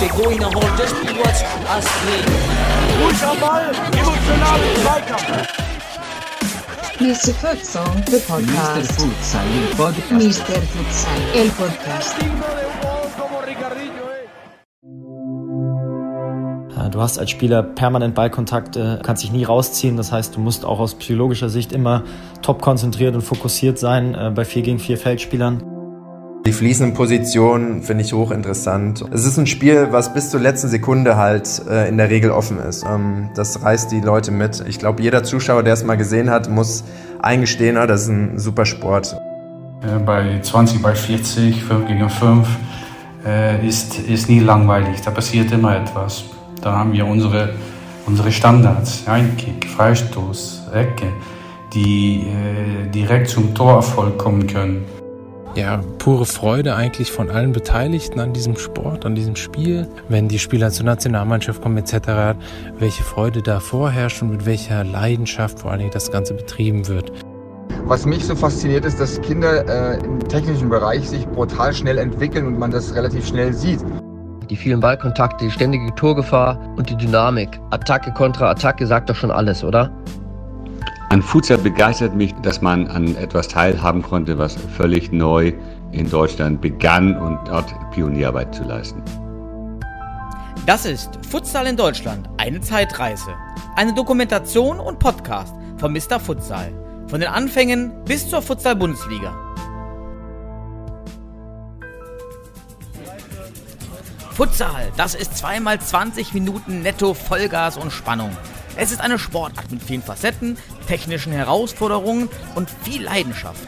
Der Goiner Hall, das Spiel was Astrid. Ruhig am Ball, emotionalen Zweikampf. Mr. Futsal, the podcast. Mr. Futsal, il podcast. Mr. Futsal, el podcast. Du hast als Spieler permanent Ballkontakte, kannst dich nie rausziehen. Das heißt, du musst auch aus psychologischer Sicht immer top konzentriert und fokussiert sein äh, bei 4 gegen 4 Feldspielern. Die fließenden Positionen finde ich hochinteressant. Es ist ein Spiel, was bis zur letzten Sekunde halt äh, in der Regel offen ist. Ähm, das reißt die Leute mit. Ich glaube, jeder Zuschauer, der es mal gesehen hat, muss eingestehen, ah, das ist ein super Sport. Äh, bei 20, bei 40, 5 gegen 5 äh, ist, ist nie langweilig. Da passiert immer etwas. Da haben wir unsere, unsere Standards, Einkick, Freistoß, Ecke, die äh, direkt zum Torerfolg kommen können. Ja, pure Freude eigentlich von allen Beteiligten an diesem Sport, an diesem Spiel. Wenn die Spieler zur Nationalmannschaft kommen etc., welche Freude da vorherrscht und mit welcher Leidenschaft vor allen Dingen das Ganze betrieben wird. Was mich so fasziniert ist, dass Kinder äh, im technischen Bereich sich brutal schnell entwickeln und man das relativ schnell sieht. Die vielen Ballkontakte, die ständige Torgefahr und die Dynamik. Attacke kontra Attacke sagt doch schon alles, oder? An Futsal begeistert mich, dass man an etwas teilhaben konnte, was völlig neu in Deutschland begann und dort Pionierarbeit zu leisten. Das ist Futsal in Deutschland, eine Zeitreise. Eine Dokumentation und Podcast von Mr. Futsal. Von den Anfängen bis zur Futsal-Bundesliga. Futsal, das ist zweimal 20 Minuten netto Vollgas und Spannung. Es ist eine Sportart mit vielen Facetten, technischen Herausforderungen und viel Leidenschaft.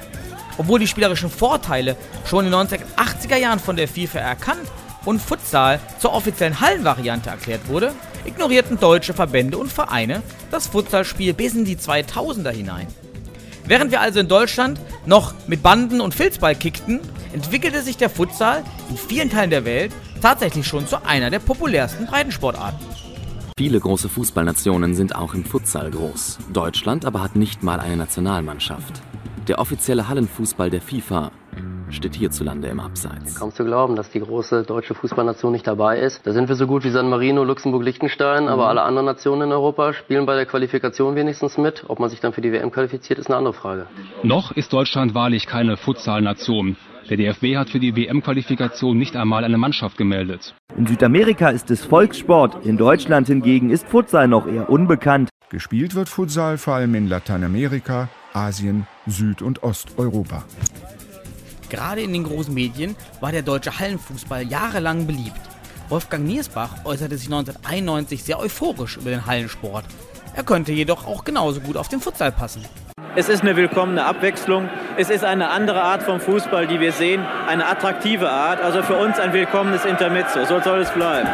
Obwohl die spielerischen Vorteile schon in den 1980er Jahren von der FIFA erkannt und Futsal zur offiziellen Hallenvariante erklärt wurde, ignorierten deutsche Verbände und Vereine das Futsalspiel bis in die 2000er hinein. Während wir also in Deutschland noch mit Banden und Filzball kickten, entwickelte sich der Futsal in vielen Teilen der Welt tatsächlich schon zu einer der populärsten Breitensportarten. Viele große Fußballnationen sind auch im Futsal groß. Deutschland aber hat nicht mal eine Nationalmannschaft. Der offizielle Hallenfußball der FIFA steht hierzulande im Abseits. Kaum zu glauben, dass die große deutsche Fußballnation nicht dabei ist. Da sind wir so gut wie San Marino, Luxemburg, Liechtenstein, mhm. aber alle anderen Nationen in Europa spielen bei der Qualifikation wenigstens mit. Ob man sich dann für die WM qualifiziert, ist eine andere Frage. Noch ist Deutschland wahrlich keine Futsal-Nation. Der DFB hat für die WM-Qualifikation nicht einmal eine Mannschaft gemeldet. In Südamerika ist es Volkssport, in Deutschland hingegen ist Futsal noch eher unbekannt. Gespielt wird Futsal vor allem in Lateinamerika, Asien, Süd- und Osteuropa. Gerade in den großen Medien war der deutsche Hallenfußball jahrelang beliebt. Wolfgang Niersbach äußerte sich 1991 sehr euphorisch über den Hallensport. Er könnte jedoch auch genauso gut auf den Futsal passen. Es ist eine willkommene Abwechslung. Es ist eine andere Art vom Fußball, die wir sehen. Eine attraktive Art. Also für uns ein willkommenes Intermezzo. So soll es bleiben.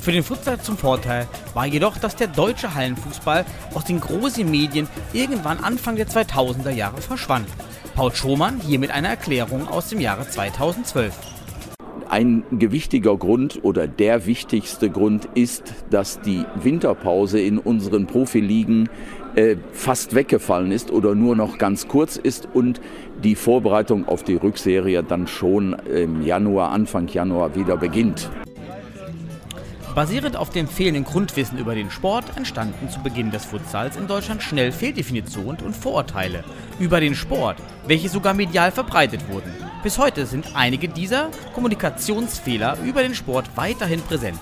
Für den Futsal zum Vorteil war jedoch, dass der deutsche Hallenfußball aus den großen Medien irgendwann Anfang der 2000er Jahre verschwand. Paul Schomann hier mit einer Erklärung aus dem Jahre 2012. Ein gewichtiger Grund oder der wichtigste Grund ist, dass die Winterpause in unseren Profiligen äh, fast weggefallen ist oder nur noch ganz kurz ist und die Vorbereitung auf die Rückserie dann schon im Januar, Anfang Januar wieder beginnt. Basierend auf dem fehlenden Grundwissen über den Sport entstanden zu Beginn des Futsals in Deutschland schnell Fehldefinitionen und Vorurteile über den Sport, welche sogar medial verbreitet wurden. Bis heute sind einige dieser Kommunikationsfehler über den Sport weiterhin präsent.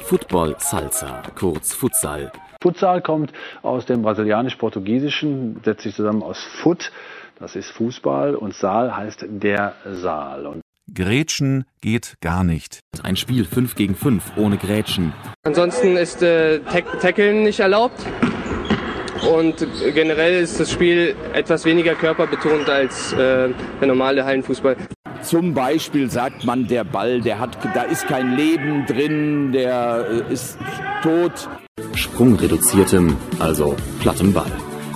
Football Salsa, kurz Futsal, Futsal kommt aus dem brasilianisch-portugiesischen, setzt sich zusammen aus Foot, das ist Fußball, und Saal heißt der Saal. Und Grätschen geht gar nicht. Ein Spiel 5 gegen 5 ohne Grätschen. Ansonsten ist äh, Tackeln nicht erlaubt. Und generell ist das Spiel etwas weniger körperbetont als äh, der normale Hallenfußball. Zum Beispiel sagt man, der Ball, der hat, da ist kein Leben drin, der äh, ist tot. Sprungreduziertem, also plattem Ball.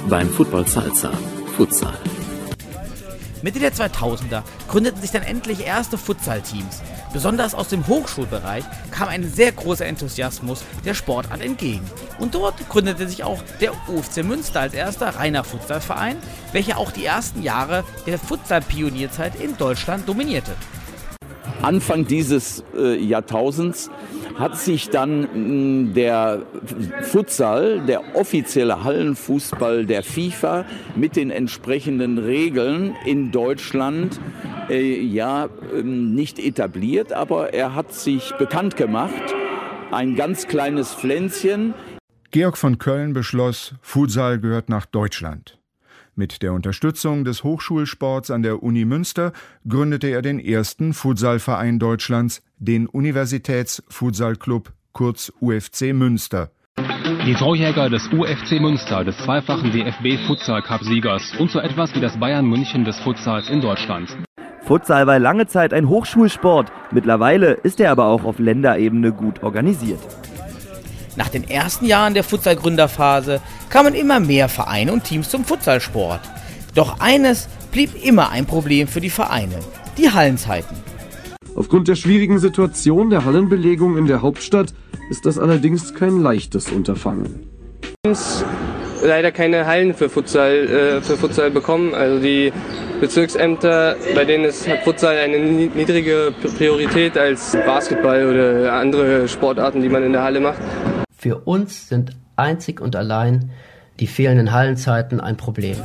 Beim Football Salsa, Futsal. Mitte der 2000er gründeten sich dann endlich erste Futsal-Teams. Besonders aus dem Hochschulbereich kam ein sehr großer Enthusiasmus der Sportart entgegen. Und dort gründete sich auch der UFC Münster als erster reiner Futsalverein, welcher auch die ersten Jahre der Futsal-Pionierzeit in Deutschland dominierte. Anfang dieses äh, Jahrtausends hat sich dann mh, der Futsal, der offizielle Hallenfußball der FIFA mit den entsprechenden Regeln in Deutschland äh, ja ähm, nicht etabliert, aber er hat sich bekannt gemacht. Ein ganz kleines Pflänzchen. Georg von Köln beschloss, Futsal gehört nach Deutschland. Mit der Unterstützung des Hochschulsports an der Uni Münster gründete er den ersten Futsalverein Deutschlands, den Universitätsfutsalclub, kurz UFC Münster. Die Torjäger des UFC Münster, des zweifachen DFB Futsal Cup Siegers und so etwas wie das Bayern München des Futsals in Deutschland. Futsal war lange Zeit ein Hochschulsport, mittlerweile ist er aber auch auf Länderebene gut organisiert. Nach den ersten Jahren der Futsal-Gründerphase kamen immer mehr Vereine und Teams zum Futsalsport. Doch eines blieb immer ein Problem für die Vereine, die Hallenzeiten. Aufgrund der schwierigen Situation der Hallenbelegung in der Hauptstadt ist das allerdings kein leichtes Unterfangen. leider keine Hallen für Futsal, äh, für Futsal bekommen. Also die Bezirksämter, bei denen ist, hat Futsal eine niedrige Priorität als Basketball oder andere Sportarten, die man in der Halle macht. Für uns sind einzig und allein die fehlenden Hallenzeiten ein Problem.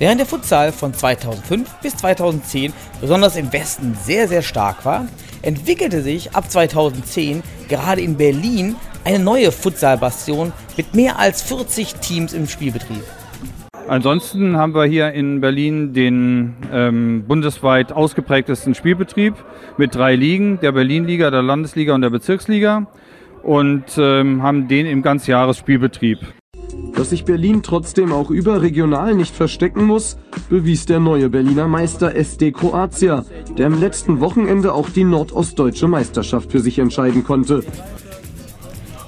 Während der Futsal von 2005 bis 2010 besonders im Westen sehr, sehr stark war, entwickelte sich ab 2010 gerade in Berlin eine neue Futsalbastion mit mehr als 40 Teams im Spielbetrieb. Ansonsten haben wir hier in Berlin den ähm, bundesweit ausgeprägtesten Spielbetrieb mit drei Ligen, der Berlin-Liga, der Landesliga und der Bezirksliga und ähm, haben den im Ganzjahresspielbetrieb. Dass sich Berlin trotzdem auch überregional nicht verstecken muss, bewies der neue Berliner Meister SD Kroatia, der am letzten Wochenende auch die nordostdeutsche Meisterschaft für sich entscheiden konnte.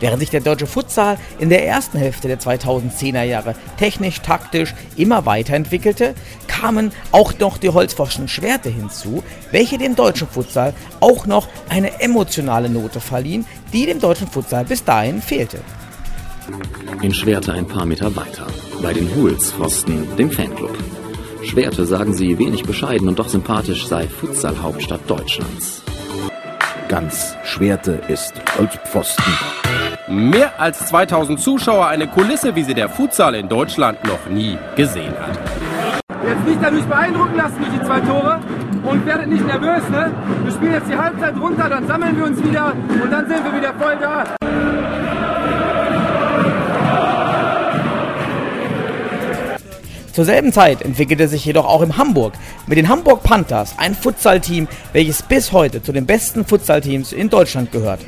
Während sich der deutsche Futsal in der ersten Hälfte der 2010er Jahre technisch, taktisch immer weiterentwickelte, kamen auch noch die Holzforschen Schwerte hinzu, welche dem deutschen Futsal auch noch eine emotionale Note verliehen, die dem deutschen Futsal bis dahin fehlte. In Schwerte ein paar Meter weiter, bei den Huls Pfosten, dem Fanclub. Schwerte, sagen sie, wenig bescheiden und doch sympathisch sei Futsal-Hauptstadt Deutschlands. Ganz Schwerte ist Holzpfosten. Mehr als 2000 Zuschauer, eine Kulisse, wie sie der Futsal in Deutschland noch nie gesehen hat. Jetzt nicht dadurch beeindrucken lassen durch die zwei Tore und werdet nicht nervös, ne? Wir spielen jetzt die Halbzeit runter, dann sammeln wir uns wieder und dann sind wir wieder voll da. Zur selben Zeit entwickelte sich jedoch auch in Hamburg mit den Hamburg Panthers ein Futsal-Team, welches bis heute zu den besten Futsal-Teams in Deutschland gehört.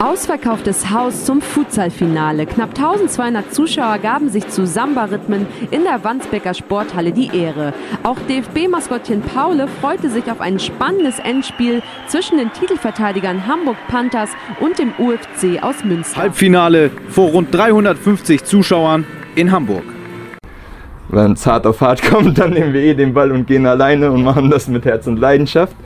Ausverkauftes Haus zum Futsalfinale. Knapp 1200 Zuschauer gaben sich zu Samba-Rhythmen in der Wandsbecker Sporthalle die Ehre. Auch DFB-Maskottchen Paule freute sich auf ein spannendes Endspiel zwischen den Titelverteidigern Hamburg Panthers und dem UFC aus Münster. Halbfinale vor rund 350 Zuschauern in Hamburg. Wenn es hart auf hart kommt, dann nehmen wir eh den Ball und gehen alleine und machen das mit Herz und Leidenschaft.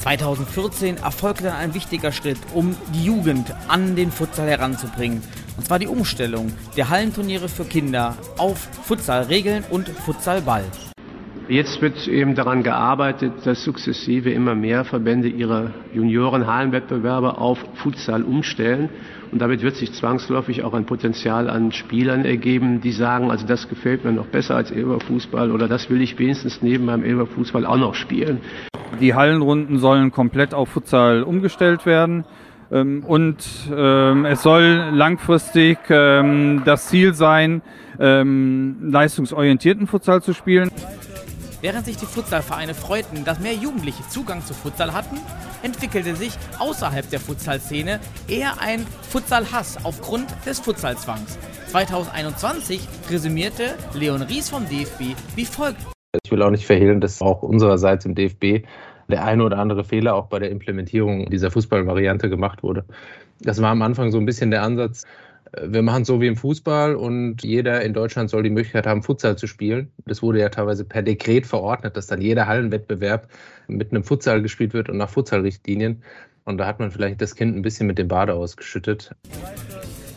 2014 erfolgte dann ein wichtiger Schritt, um die Jugend an den Futsal heranzubringen. Und zwar die Umstellung der Hallenturniere für Kinder auf Futsalregeln und Futsalball. Jetzt wird eben daran gearbeitet, dass sukzessive immer mehr Verbände ihre Junioren-Hallenwettbewerbe auf Futsal umstellen. Und damit wird sich zwangsläufig auch ein Potenzial an Spielern ergeben, die sagen, also das gefällt mir noch besser als Elberfußball oder das will ich wenigstens neben meinem Elberfußball auch noch spielen. Die Hallenrunden sollen komplett auf Futsal umgestellt werden. Ähm, und ähm, es soll langfristig ähm, das Ziel sein, leistungsorientierten Futsal zu spielen. Während sich die Futsalvereine freuten, dass mehr Jugendliche Zugang zu Futsal hatten, entwickelte sich außerhalb der Futsalszene eher ein Futsalhass aufgrund des Futsalzwangs. 2021 resümierte Leon Ries vom DFB wie folgt. Ich will auch nicht verhehlen, dass auch unsererseits im DFB der eine oder andere Fehler auch bei der Implementierung dieser Fußballvariante gemacht wurde. Das war am Anfang so ein bisschen der Ansatz, wir machen so wie im Fußball und jeder in Deutschland soll die Möglichkeit haben, Futsal zu spielen. Das wurde ja teilweise per Dekret verordnet, dass dann jeder Hallenwettbewerb mit einem Futsal gespielt wird und nach Futsalrichtlinien. Und da hat man vielleicht das Kind ein bisschen mit dem Bade ausgeschüttet.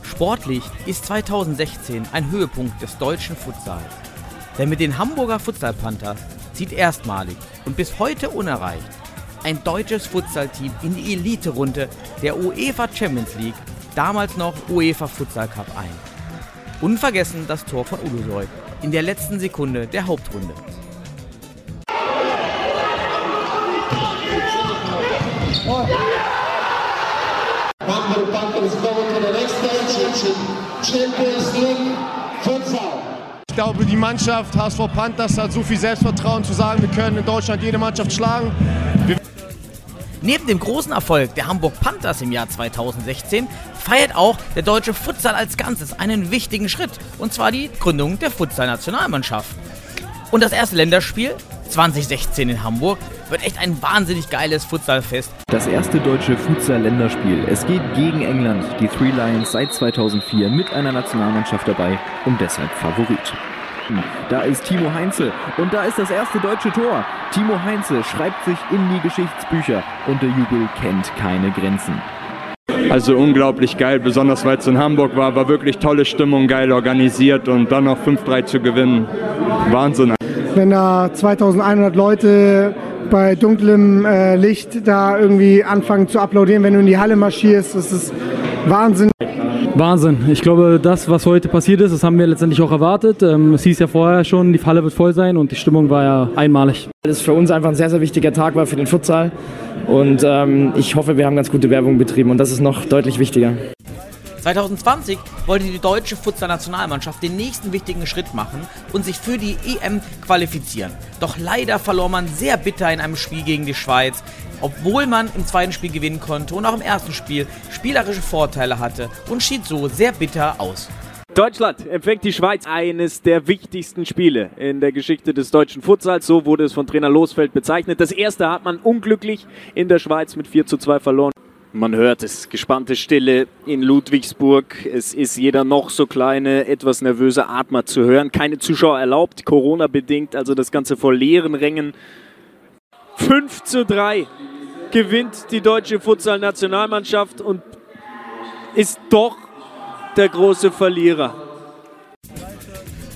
Sportlich ist 2016 ein Höhepunkt des deutschen Futsals. Denn mit den Hamburger Futsal Panthers zieht erstmalig und bis heute unerreicht ein deutsches Futsal-Team in die Elite-Runde der UEFA Champions League, damals noch UEFA Futsal Cup ein. Unvergessen das Tor von Ulusoy in der letzten Sekunde der Hauptrunde. Ich glaube, die Mannschaft HSV Panthers hat so viel Selbstvertrauen zu sagen, wir können in Deutschland jede Mannschaft schlagen. Wir Neben dem großen Erfolg der Hamburg Panthers im Jahr 2016 feiert auch der deutsche Futsal als Ganzes einen wichtigen Schritt, und zwar die Gründung der Futsal-Nationalmannschaft. Und das erste Länderspiel 2016 in Hamburg wird echt ein wahnsinnig geiles Futsalfest. Das erste deutsche Futsal-Länderspiel. Es geht gegen England. Die Three Lions seit 2004 mit einer Nationalmannschaft dabei und deshalb Favorit. Da ist Timo Heinze und da ist das erste deutsche Tor. Timo Heinze schreibt sich in die Geschichtsbücher und der Jubel kennt keine Grenzen. Also unglaublich geil, besonders weil es in Hamburg war, war wirklich tolle Stimmung, geil organisiert und dann noch 5-3 zu gewinnen. Wahnsinn. Wenn da 2100 Leute bei dunklem äh, Licht da irgendwie anfangen zu applaudieren, wenn du in die Halle marschierst, das ist Wahnsinn. Wahnsinn. Ich glaube, das, was heute passiert ist, das haben wir letztendlich auch erwartet. Ähm, es hieß ja vorher schon, die Halle wird voll sein und die Stimmung war ja einmalig. Das ist für uns einfach ein sehr, sehr wichtiger Tag war für den Futsal. Und ähm, ich hoffe, wir haben ganz gute Werbung betrieben und das ist noch deutlich wichtiger. 2020 wollte die deutsche Futsal-Nationalmannschaft den nächsten wichtigen Schritt machen und sich für die EM qualifizieren. Doch leider verlor man sehr bitter in einem Spiel gegen die Schweiz, obwohl man im zweiten Spiel gewinnen konnte und auch im ersten Spiel spielerische Vorteile hatte und schied so sehr bitter aus. Deutschland empfängt die Schweiz eines der wichtigsten Spiele in der Geschichte des deutschen Futsals. So wurde es von Trainer Losfeld bezeichnet. Das erste hat man unglücklich in der Schweiz mit 4 zu 2 verloren. Man hört es, gespannte Stille in Ludwigsburg. Es ist jeder noch so kleine, etwas nervöse Atmer zu hören. Keine Zuschauer erlaubt, Corona-bedingt, also das Ganze vor leeren Rängen. 5 zu 3 gewinnt die deutsche Futsal-Nationalmannschaft und ist doch der große Verlierer.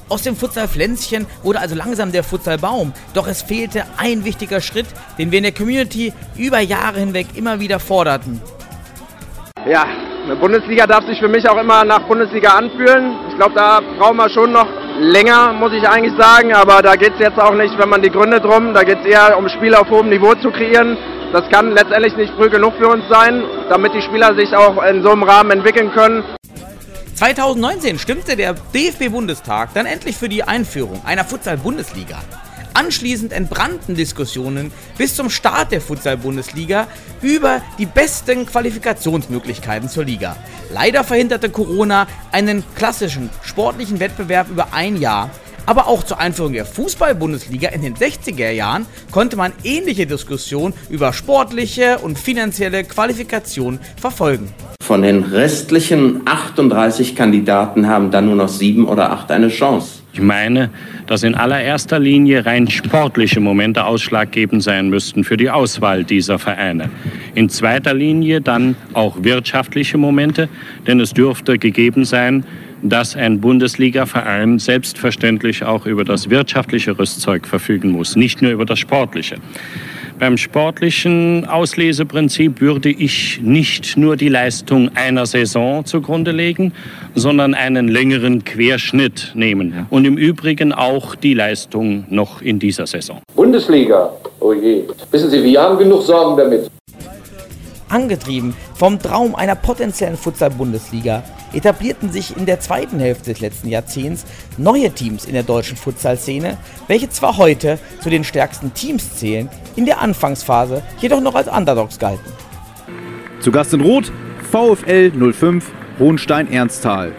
Aus dem Futsal-Pflänzchen wurde also langsam der Futsal-Baum. Doch es fehlte ein wichtiger Schritt, den wir in der Community über Jahre hinweg immer wieder forderten. Ja, eine Bundesliga darf sich für mich auch immer nach Bundesliga anfühlen. Ich glaube, da brauchen wir schon noch länger, muss ich eigentlich sagen. Aber da geht es jetzt auch nicht, wenn man die Gründe drum. Da geht es eher um Spiele auf hohem Niveau zu kreieren. Das kann letztendlich nicht früh genug für uns sein, damit die Spieler sich auch in so einem Rahmen entwickeln können. 2019 stimmte der DFB-Bundestag dann endlich für die Einführung einer Futsal-Bundesliga. Anschließend entbrannten Diskussionen bis zum Start der Futsal-Bundesliga über die besten Qualifikationsmöglichkeiten zur Liga. Leider verhinderte Corona einen klassischen sportlichen Wettbewerb über ein Jahr. Aber auch zur Einführung der Fußball-Bundesliga in den 60er Jahren konnte man ähnliche Diskussionen über sportliche und finanzielle Qualifikation verfolgen. Von den restlichen 38 Kandidaten haben dann nur noch sieben oder acht eine Chance. Ich meine, dass in allererster Linie rein sportliche Momente ausschlaggebend sein müssten für die Auswahl dieser Vereine. In zweiter Linie dann auch wirtschaftliche Momente, denn es dürfte gegeben sein, dass ein Bundesliga-Verein selbstverständlich auch über das wirtschaftliche Rüstzeug verfügen muss, nicht nur über das sportliche. Beim sportlichen Ausleseprinzip würde ich nicht nur die Leistung einer Saison zugrunde legen, sondern einen längeren Querschnitt nehmen. Und im Übrigen auch die Leistung noch in dieser Saison. Bundesliga, oh je. Wissen Sie, wir haben genug Sorgen damit. Angetrieben vom Traum einer potenziellen Futsal-Bundesliga etablierten sich in der zweiten Hälfte des letzten Jahrzehnts neue Teams in der deutschen Futsal-Szene, welche zwar heute zu den stärksten Teams zählen, in der Anfangsphase jedoch noch als Underdogs galten. Zu Gast in Rot VfL 05 Hohenstein-Ernsthal.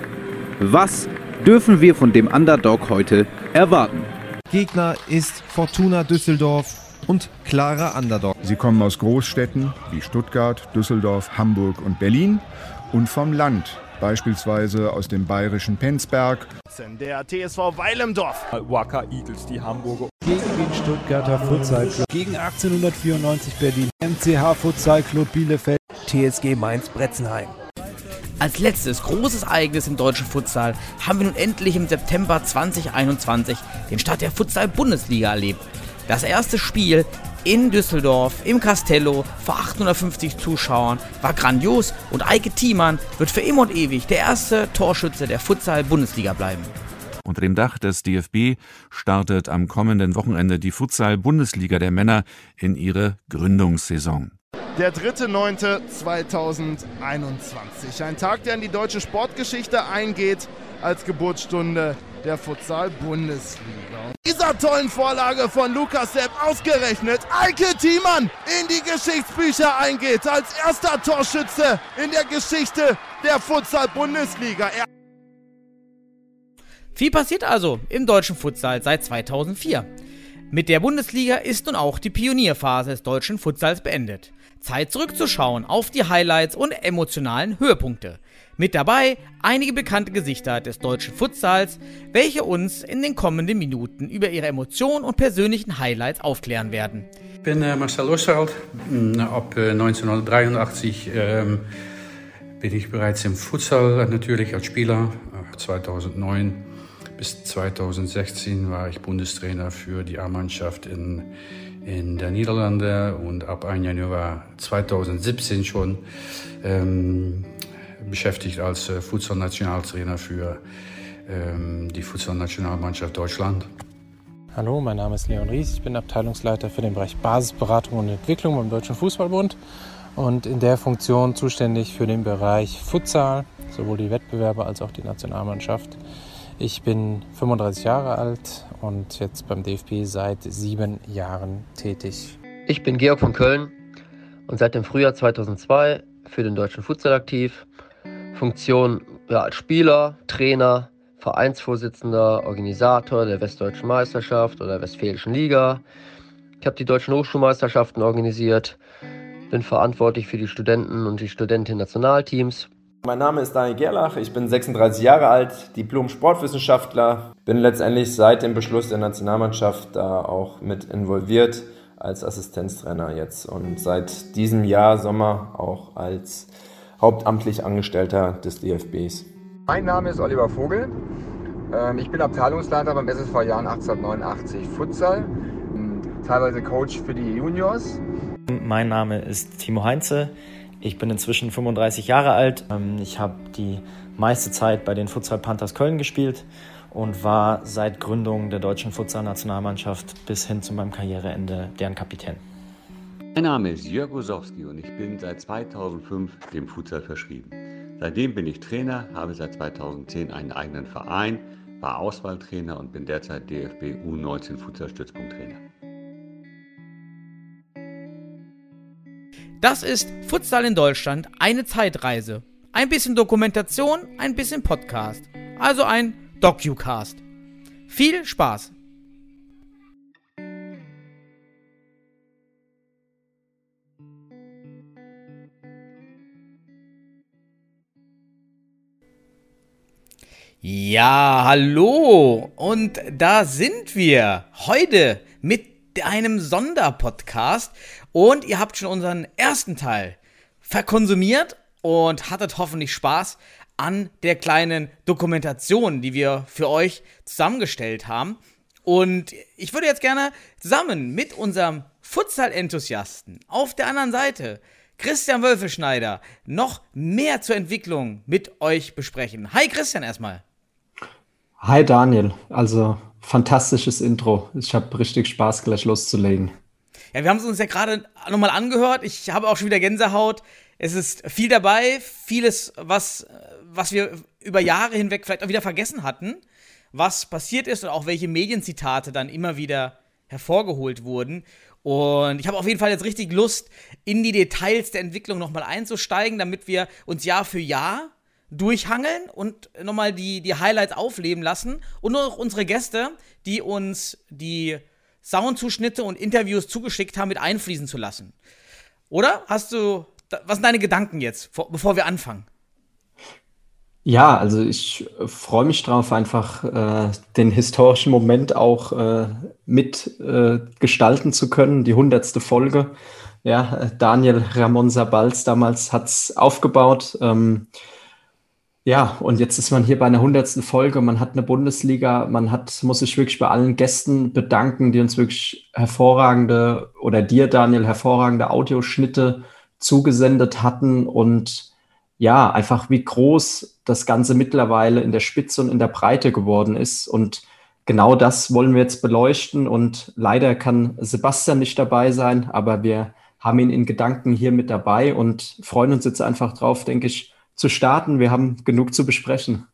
Was dürfen wir von dem Underdog heute erwarten? Gegner ist Fortuna Düsseldorf und klarer Underdog. Sie kommen aus Großstädten wie Stuttgart, Düsseldorf, Hamburg und Berlin und vom Land, beispielsweise aus dem bayerischen Penzberg. Der TSV Weilemdorf. Wacker Eagles, die Hamburger. Gegen den Stuttgarter Futsal Club. Gegen 1894 Berlin. MCH Futsal Club Bielefeld. TSG Mainz Bretzenheim. Als letztes großes Ereignis im deutschen Futsal haben wir nun endlich im September 2021 den Start der Futsal-Bundesliga erlebt. Das erste Spiel in Düsseldorf im Castello vor 850 Zuschauern war grandios und Eike Thiemann wird für immer und ewig der erste Torschütze der Futsal-Bundesliga bleiben. Unter dem Dach des DFB startet am kommenden Wochenende die Futsal-Bundesliga der Männer in ihre Gründungssaison. Der 3.9.2021. Ein Tag, der in die deutsche Sportgeschichte eingeht als Geburtsstunde der Futsal-Bundesliga. Dieser tollen Vorlage von Lukas Sepp ausgerechnet Eike Thiemann in die Geschichtsbücher eingeht als erster Torschütze in der Geschichte der Futsal-Bundesliga. Viel passiert also im deutschen Futsal seit 2004. Mit der Bundesliga ist nun auch die Pionierphase des deutschen Futsals beendet. Zeit zurückzuschauen auf die Highlights und emotionalen Höhepunkte. Mit dabei einige bekannte Gesichter des deutschen Futsals, welche uns in den kommenden Minuten über ihre Emotionen und persönlichen Highlights aufklären werden. Ich bin äh, Marcel Osterholt. Ab äh, 1983 ähm, bin ich bereits im Futsal äh, natürlich als Spieler. 2009 bis 2016 war ich Bundestrainer für die A-Mannschaft in in der Niederlande und ab 1. Januar 2017 schon ähm, beschäftigt als äh, Futsal-Nationaltrainer für ähm, die Futsal-Nationalmannschaft Deutschland. Hallo, mein Name ist Leon Ries. Ich bin Abteilungsleiter für den Bereich Basisberatung und Entwicklung beim Deutschen Fußballbund und in der Funktion zuständig für den Bereich Futsal, sowohl die Wettbewerbe als auch die Nationalmannschaft. Ich bin 35 Jahre alt und jetzt beim DFB seit sieben Jahren tätig. Ich bin Georg von Köln und seit dem Frühjahr 2002 für den Deutschen Futsal aktiv. Funktion ja, als Spieler, Trainer, Vereinsvorsitzender, Organisator der Westdeutschen Meisterschaft oder der Westfälischen Liga. Ich habe die deutschen Hochschulmeisterschaften organisiert, bin verantwortlich für die Studenten und die Studentinnen-Nationalteams mein Name ist Daniel Gerlach, ich bin 36 Jahre alt, Diplom-Sportwissenschaftler, bin letztendlich seit dem Beschluss der Nationalmannschaft da auch mit involviert als Assistenztrainer jetzt und seit diesem Jahr Sommer auch als hauptamtlich Angestellter des DFBs. Mein Name ist Oliver Vogel. Ähm, ich bin Abteilungsleiter beim SSV Jahren 1889 Futsal, teilweise Coach für die Juniors. Mein Name ist Timo Heinze. Ich bin inzwischen 35 Jahre alt. Ähm, ich habe die meiste Zeit bei den Futsal Panthers Köln gespielt und war seit Gründung der deutschen Futsal-Nationalmannschaft bis hin zu meinem Karriereende deren Kapitän. Mein Name ist Jörg Osowski und ich bin seit 2005 dem Futsal verschrieben. Seitdem bin ich Trainer, habe seit 2010 einen eigenen Verein, war Auswahltrainer und bin derzeit DFB U19 Futsal Stützpunkttrainer. Das ist Futsal in Deutschland, eine Zeitreise. Ein bisschen Dokumentation, ein bisschen Podcast. Also ein DocuCast. Viel Spaß! Ja, hallo! Und da sind wir heute mit einem Sonderpodcast. Und ihr habt schon unseren ersten Teil verkonsumiert und hattet hoffentlich Spaß an der kleinen Dokumentation, die wir für euch zusammengestellt haben. Und ich würde jetzt gerne zusammen mit unserem Futsal-Enthusiasten auf der anderen Seite, Christian Wölfelschneider, noch mehr zur Entwicklung mit euch besprechen. Hi Christian erstmal. Hi Daniel, also fantastisches Intro. Ich habe richtig Spaß, gleich loszulegen. Ja, wir haben es uns ja gerade nochmal angehört. Ich habe auch schon wieder Gänsehaut. Es ist viel dabei, vieles, was, was wir über Jahre hinweg vielleicht auch wieder vergessen hatten, was passiert ist und auch welche Medienzitate dann immer wieder hervorgeholt wurden. Und ich habe auf jeden Fall jetzt richtig Lust, in die Details der Entwicklung nochmal einzusteigen, damit wir uns Jahr für Jahr durchhangeln und nochmal die, die Highlights aufleben lassen und auch unsere Gäste, die uns die Soundzuschnitte und Interviews zugeschickt haben, mit einfließen zu lassen. Oder? Hast du, was sind deine Gedanken jetzt, bevor wir anfangen? Ja, also ich freue mich drauf, einfach äh, den historischen Moment auch äh, mit äh, zu können, die hundertste Folge. Ja, Daniel Ramon Sabals damals hat es aufgebaut. Ähm, Ja, und jetzt ist man hier bei einer hundertsten Folge. Man hat eine Bundesliga. Man hat, muss sich wirklich bei allen Gästen bedanken, die uns wirklich hervorragende oder dir, Daniel, hervorragende Audioschnitte zugesendet hatten und ja, einfach wie groß das Ganze mittlerweile in der Spitze und in der Breite geworden ist. Und genau das wollen wir jetzt beleuchten. Und leider kann Sebastian nicht dabei sein, aber wir haben ihn in Gedanken hier mit dabei und freuen uns jetzt einfach drauf, denke ich, zu starten. Wir haben genug zu besprechen.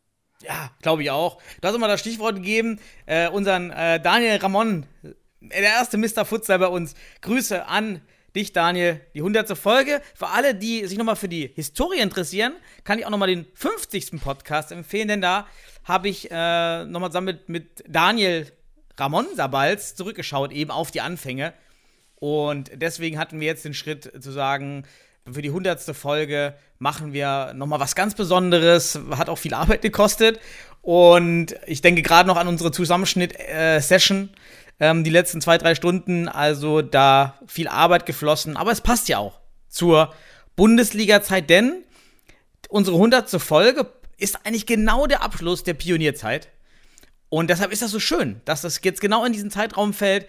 Ja, glaube ich auch. Du hast immer das Stichwort gegeben, äh, unseren äh, Daniel Ramon, äh, der erste Mr. Futsal bei uns. Grüße an dich, Daniel, die 100. Folge. Für alle, die sich nochmal für die Historie interessieren, kann ich auch nochmal den 50. Podcast empfehlen, denn da habe ich äh, nochmal zusammen mit, mit Daniel Ramon Sabals zurückgeschaut, eben auf die Anfänge. Und deswegen hatten wir jetzt den Schritt zu sagen, für die 100. Folge machen wir nochmal was ganz Besonderes. Hat auch viel Arbeit gekostet. Und ich denke gerade noch an unsere Zusammenschnitt-Session. Äh, ähm, die letzten zwei, drei Stunden. Also da viel Arbeit geflossen. Aber es passt ja auch zur Bundesliga-Zeit, denn unsere 100. Folge ist eigentlich genau der Abschluss der Pionierzeit. Und deshalb ist das so schön, dass das jetzt genau in diesen Zeitraum fällt.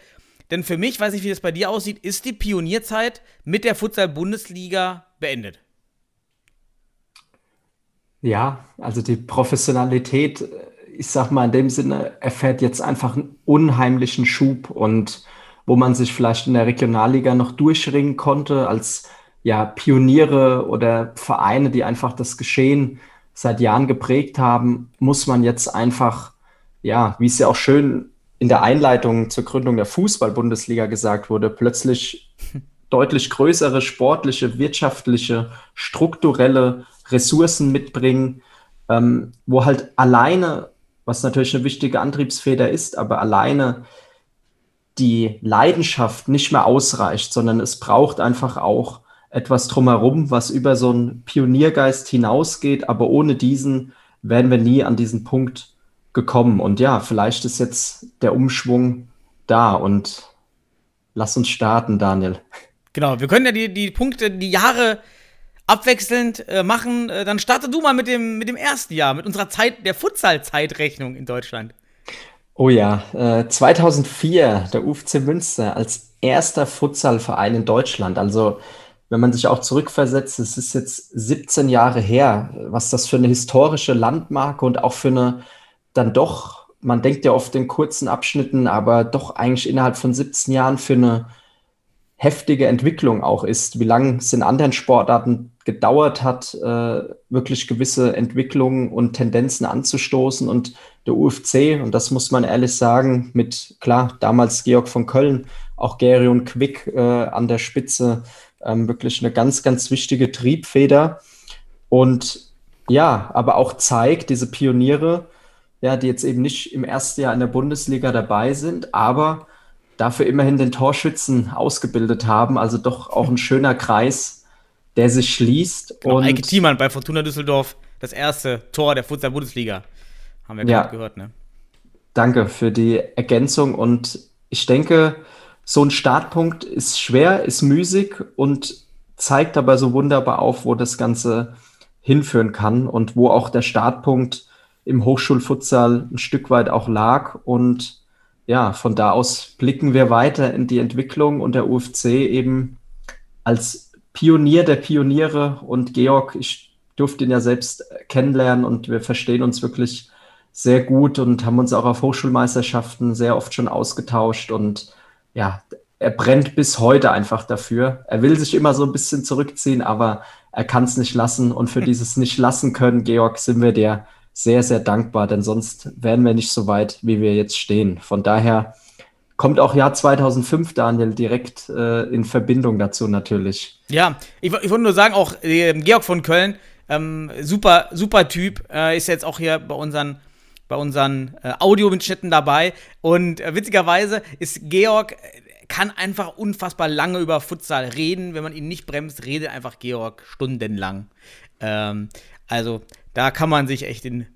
Denn für mich, weiß nicht, wie das bei dir aussieht, ist die Pionierzeit mit der Futsal-Bundesliga beendet. Ja, also die Professionalität ich sag mal, in dem Sinne erfährt jetzt einfach einen unheimlichen Schub und wo man sich vielleicht in der Regionalliga noch durchringen konnte als ja, Pioniere oder Vereine, die einfach das Geschehen seit Jahren geprägt haben, muss man jetzt einfach, ja, wie es ja auch schön in der Einleitung zur Gründung der Fußball-Bundesliga gesagt wurde, plötzlich deutlich größere sportliche, wirtschaftliche, strukturelle Ressourcen mitbringen, ähm, wo halt alleine was natürlich eine wichtige Antriebsfeder ist, aber alleine die Leidenschaft nicht mehr ausreicht, sondern es braucht einfach auch etwas drumherum, was über so einen Pioniergeist hinausgeht, aber ohne diesen wären wir nie an diesen Punkt gekommen. Und ja, vielleicht ist jetzt der Umschwung da und lass uns starten, Daniel. Genau, wir können ja die, die Punkte, die Jahre abwechselnd äh, machen. Äh, dann starte du mal mit dem, mit dem ersten Jahr, mit unserer Zeit, der Futsal-Zeitrechnung in Deutschland. Oh ja, äh, 2004 der UFC Münster als erster Futsalverein in Deutschland. Also wenn man sich auch zurückversetzt, es ist jetzt 17 Jahre her, was das für eine historische Landmarke und auch für eine dann doch, man denkt ja oft in kurzen Abschnitten, aber doch eigentlich innerhalb von 17 Jahren für eine heftige Entwicklung auch ist, wie lange es in anderen Sportarten gedauert hat, äh, wirklich gewisse Entwicklungen und Tendenzen anzustoßen. Und der UFC, und das muss man ehrlich sagen, mit klar, damals Georg von Köln, auch Gerion Quick äh, an der Spitze, ähm, wirklich eine ganz, ganz wichtige Triebfeder. Und ja, aber auch zeigt, diese Pioniere, ja, die jetzt eben nicht im ersten Jahr in der Bundesliga dabei sind, aber dafür immerhin den Torschützen ausgebildet haben. Also doch auch ein schöner Kreis, der sich schließt. Genau, und Eike Thiemann bei Fortuna Düsseldorf, das erste Tor der Futsal-Bundesliga. Haben wir ja, gerade gehört, ne? Danke für die Ergänzung und ich denke, so ein Startpunkt ist schwer, ist müßig und zeigt aber so wunderbar auf, wo das Ganze hinführen kann und wo auch der Startpunkt im Hochschulfutsal ein Stück weit auch lag. Und ja, von da aus blicken wir weiter in die Entwicklung und der UFC eben als Pionier der Pioniere. Und Georg, ich durfte ihn ja selbst kennenlernen und wir verstehen uns wirklich sehr gut und haben uns auch auf Hochschulmeisterschaften sehr oft schon ausgetauscht. Und ja, er brennt bis heute einfach dafür. Er will sich immer so ein bisschen zurückziehen, aber er kann es nicht lassen. Und für dieses nicht lassen können, Georg, sind wir dir sehr, sehr dankbar, denn sonst wären wir nicht so weit, wie wir jetzt stehen. Von daher kommt auch Jahr 2005, Daniel, direkt äh, in Verbindung dazu natürlich. Ja, ich, ich wollte nur sagen, auch äh, Georg von Köln, ähm, super, super Typ, äh, ist jetzt auch hier bei unseren bei unseren äh, Audiomitschnitten dabei. Und äh, witzigerweise ist Georg, äh, kann einfach unfassbar lange über Futsal reden. Wenn man ihn nicht bremst, redet einfach Georg stundenlang. Ähm, also da kann man sich echt in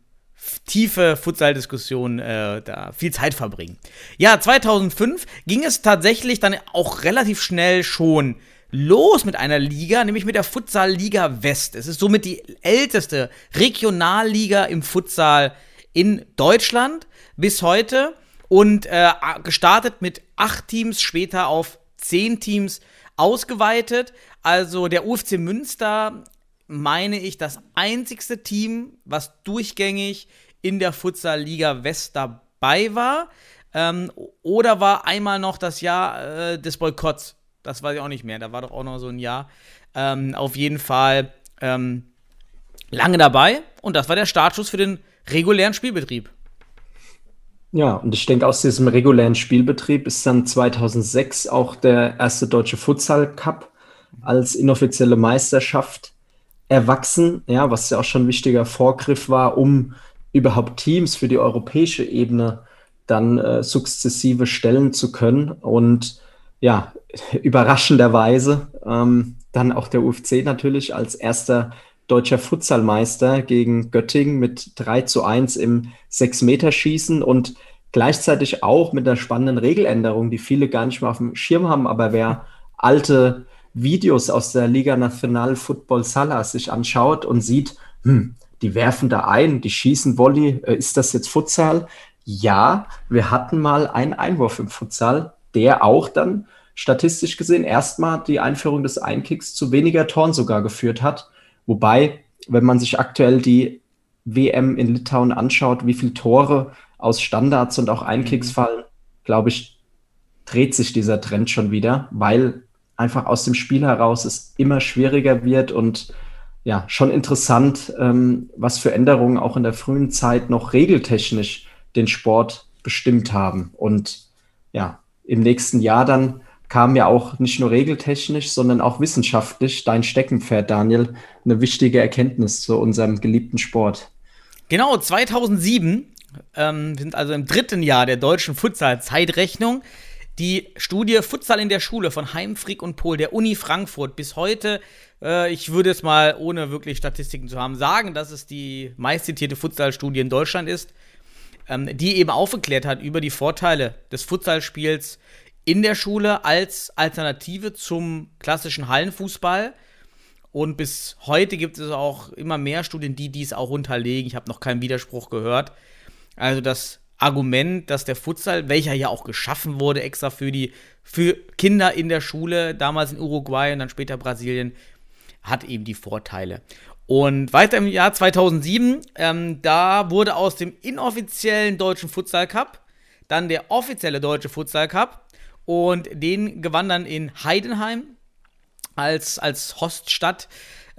tiefe Futsal-Diskussionen äh, da viel Zeit verbringen. Ja, 2005 ging es tatsächlich dann auch relativ schnell schon los mit einer Liga, nämlich mit der Futsal Liga West. Es ist somit die älteste Regionalliga im Futsal in Deutschland bis heute und äh, gestartet mit acht Teams, später auf zehn Teams ausgeweitet. Also der UFC Münster, meine ich, das einzigste Team, was durchgängig in der Futsal Liga West dabei war. Ähm, oder war einmal noch das Jahr äh, des Boykotts. Das weiß ich auch nicht mehr. Da war doch auch noch so ein Jahr. Ähm, auf jeden Fall ähm, lange dabei. Und das war der Startschuss für den regulären Spielbetrieb. Ja, und ich denke, aus diesem regulären Spielbetrieb ist dann 2006 auch der erste deutsche Futsal Cup als inoffizielle Meisterschaft erwachsen, ja, was ja auch schon ein wichtiger Vorgriff war, um überhaupt Teams für die europäische Ebene dann äh, sukzessive stellen zu können. Und ja, überraschenderweise ähm, dann auch der UFC natürlich als erster deutscher Futsalmeister gegen Göttingen mit 3 zu 1 im 6-Meter-Schießen und gleichzeitig auch mit einer spannenden Regeländerung, die viele gar nicht mehr auf dem Schirm haben. Aber wer alte Videos aus der Liga Nacional Football Sala sich anschaut und sieht, hm, die werfen da ein, die schießen Volley, äh, ist das jetzt Futsal? Ja, wir hatten mal einen Einwurf im Futsal, der auch dann statistisch gesehen erstmal die Einführung des Einkicks zu weniger Toren sogar geführt hat. Wobei, wenn man sich aktuell die WM in Litauen anschaut, wie viele Tore aus Standards und auch Einkicks mhm. fallen, glaube ich, dreht sich dieser Trend schon wieder, weil einfach aus dem Spiel heraus es immer schwieriger wird und ja, schon interessant, ähm, was für Änderungen auch in der frühen Zeit noch regeltechnisch den Sport bestimmt haben. Und ja, im nächsten Jahr dann kam ja auch nicht nur regeltechnisch, sondern auch wissenschaftlich dein Steckenpferd, Daniel, eine wichtige Erkenntnis zu unserem geliebten Sport. Genau, 2007 ähm, sind also im dritten Jahr der deutschen Futsal-Zeitrechnung. Die Studie Futsal in der Schule von Heimfrick und Pohl der Uni Frankfurt bis heute, äh, ich würde es mal ohne wirklich Statistiken zu haben, sagen, dass es die meistzitierte Futsal-Studie in Deutschland ist, ähm, die eben aufgeklärt hat über die Vorteile des Futsalspiels in der Schule als Alternative zum klassischen Hallenfußball. Und bis heute gibt es auch immer mehr Studien, die dies auch unterlegen. Ich habe noch keinen Widerspruch gehört. Also das Argument, dass der Futsal, welcher ja auch geschaffen wurde, extra für die für Kinder in der Schule, damals in Uruguay und dann später Brasilien, hat eben die Vorteile. Und weiter im Jahr 2007, ähm, da wurde aus dem inoffiziellen deutschen Futsal Cup dann der offizielle deutsche Futsal Cup und den gewann dann in Heidenheim als, als Hoststadt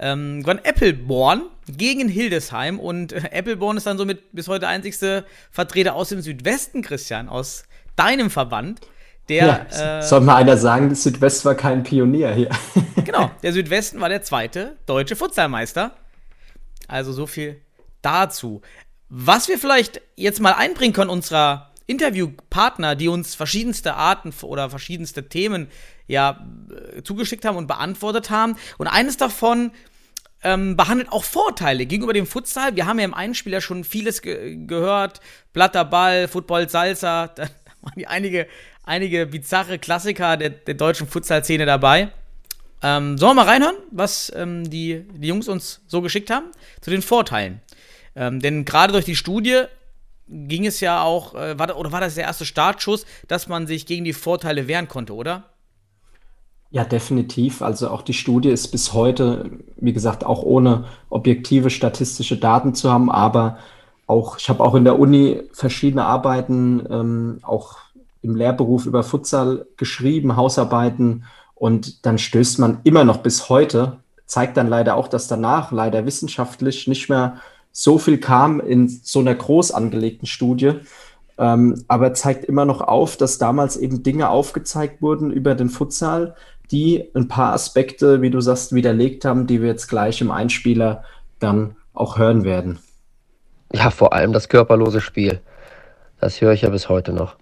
ähm, gewann Appleborn gegen Hildesheim und äh, Appleborn ist dann somit bis heute einzigste Vertreter aus dem Südwesten, Christian, aus deinem Verband. Der, ja, äh, soll mal einer sagen, der Südwest war kein Pionier hier. genau, der Südwesten war der zweite deutsche Futsalmeister. Also so viel dazu. Was wir vielleicht jetzt mal einbringen können unserer Interviewpartner, die uns verschiedenste Arten oder verschiedenste Themen ja äh, zugeschickt haben und beantwortet haben. Und eines davon ähm, behandelt auch Vorteile gegenüber dem Futsal. Wir haben ja im Einspieler schon vieles ge gehört. Platter Ball, Football, Salsa. Da waren die einige, einige bizarre Klassiker der, der deutschen Futsal-Szene dabei. Ähm, sollen wir mal reinhören, was ähm, die, die Jungs uns so geschickt haben? Zu den Vorteilen. Ähm, denn gerade durch die Studie ging es ja auch, äh, war, oder war das der erste Startschuss, dass man sich gegen die Vorteile wehren konnte, oder? Ja, definitiv. Also auch die Studie ist bis heute, wie gesagt, auch ohne objektive statistische Daten zu haben, aber auch, ich habe auch in der Uni verschiedene Arbeiten, ähm, auch im Lehrberuf über Futsal geschrieben, Hausarbeiten. Und dann stößt man immer noch bis heute, zeigt dann leider auch, dass danach leider wissenschaftlich nicht mehr so viel kam in so einer groß angelegten Studie, ähm, aber zeigt immer noch auf, dass damals eben Dinge aufgezeigt wurden über den Futsal, die ein paar Aspekte, wie du sagst, widerlegt haben, die wir jetzt gleich im Einspieler dann auch hören werden. Ja, vor allem das körperlose Spiel. Das höre ich ja bis heute noch.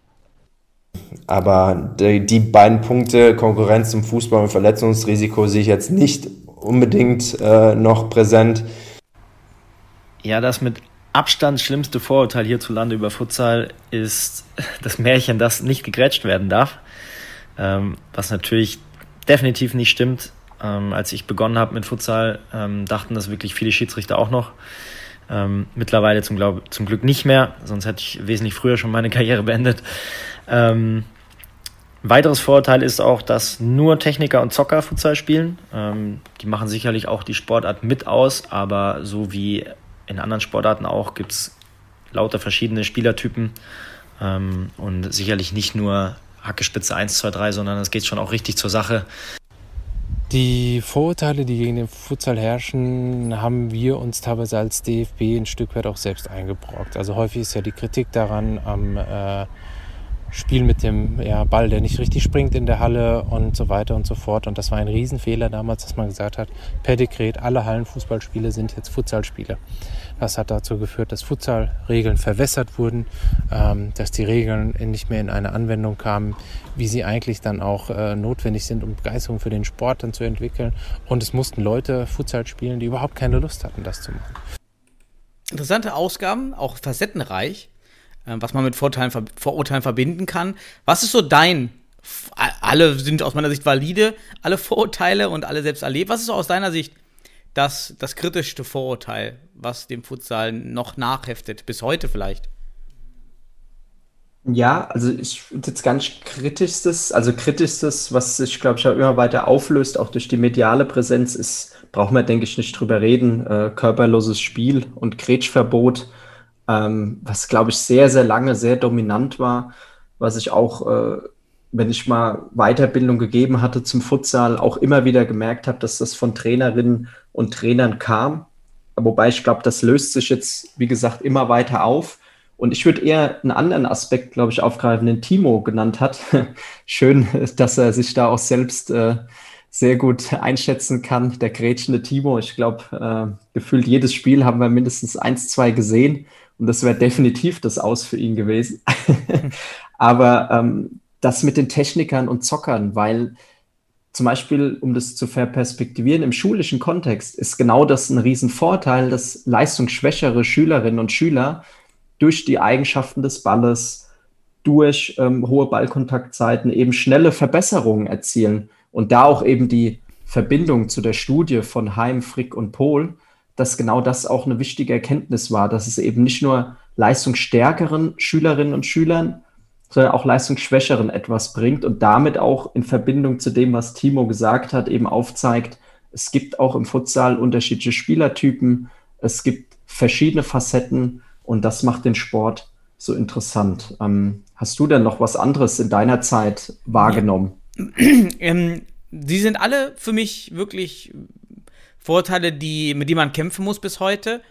Aber die, die beiden Punkte, Konkurrenz zum Fußball und Verletzungsrisiko, sehe ich jetzt nicht unbedingt äh, noch präsent. Ja, das mit Abstand schlimmste Vorurteil hierzulande über Futsal ist das Märchen, das nicht gegrätscht werden darf. Ähm, was natürlich definitiv nicht stimmt. Ähm, als ich begonnen habe mit Futsal, ähm, dachten das wirklich viele Schiedsrichter auch noch. Ähm, mittlerweile zum, Glaub, zum Glück nicht mehr, sonst hätte ich wesentlich früher schon meine Karriere beendet. Ähm, weiteres Vorurteil ist auch, dass nur Techniker und Zocker Futsal spielen. Ähm, die machen sicherlich auch die Sportart mit aus, aber so wie in anderen Sportarten auch gibt es lauter verschiedene Spielertypen ähm, und sicherlich nicht nur Hackespitze 1, 2, 3, sondern es geht schon auch richtig zur Sache. Die Vorurteile, die gegen den Futsal herrschen, haben wir uns teilweise als DFB ein Stück weit auch selbst eingebrockt. Also häufig ist ja die Kritik daran am äh, Spiel mit dem ja, Ball, der nicht richtig springt in der Halle und so weiter und so fort. Und das war ein Riesenfehler damals, dass man gesagt hat, per Dekret, alle Hallenfußballspiele sind jetzt Futsalspiele. Das hat dazu geführt, dass Futsal-Regeln verwässert wurden, ähm, dass die Regeln nicht mehr in eine Anwendung kamen, wie sie eigentlich dann auch äh, notwendig sind, um Begeisterung für den Sport dann zu entwickeln. Und es mussten Leute Futsal spielen, die überhaupt keine Lust hatten, das zu machen. Interessante Ausgaben, auch facettenreich, äh, was man mit Vorteilen, Vorurteilen verbinden kann. Was ist so dein alle sind aus meiner Sicht valide, alle Vorurteile und alle selbst erlebt. Was ist so aus deiner Sicht das, das kritischste Vorurteil, was dem Futsal noch nachheftet, bis heute vielleicht? Ja, also ich finde jetzt ganz kritischstes, also kritischstes, was sich, glaube ich, auch immer weiter auflöst, auch durch die mediale Präsenz, ist, braucht man, denke ich, nicht drüber reden, äh, körperloses Spiel und Grätschverbot, ähm, was, glaube ich, sehr, sehr lange sehr dominant war, was ich auch äh, wenn ich mal Weiterbildung gegeben hatte zum Futsal, auch immer wieder gemerkt habe, dass das von Trainerinnen und Trainern kam. Wobei ich glaube, das löst sich jetzt, wie gesagt, immer weiter auf. Und ich würde eher einen anderen Aspekt, glaube ich, aufgreifen, den Timo genannt hat. Schön, dass er sich da auch selbst äh, sehr gut einschätzen kann, der grätschende Timo. Ich glaube, äh, gefühlt jedes Spiel haben wir mindestens eins, zwei gesehen. Und das wäre definitiv das Aus für ihn gewesen. Aber ähm, das mit den Technikern und Zockern, weil zum Beispiel, um das zu verperspektivieren, im schulischen Kontext ist genau das ein Riesenvorteil, dass leistungsschwächere Schülerinnen und Schüler durch die Eigenschaften des Balles, durch ähm, hohe Ballkontaktzeiten eben schnelle Verbesserungen erzielen und da auch eben die Verbindung zu der Studie von Heim, Frick und Pohl, dass genau das auch eine wichtige Erkenntnis war, dass es eben nicht nur leistungsstärkeren Schülerinnen und Schülern sondern auch Leistungsschwächeren etwas bringt und damit auch in Verbindung zu dem, was Timo gesagt hat, eben aufzeigt, es gibt auch im Futsal unterschiedliche Spielertypen, es gibt verschiedene Facetten und das macht den Sport so interessant. Ähm, hast du denn noch was anderes in deiner Zeit wahrgenommen? Ähm, die sind alle für mich wirklich Vorteile, die, mit denen man kämpfen muss bis heute.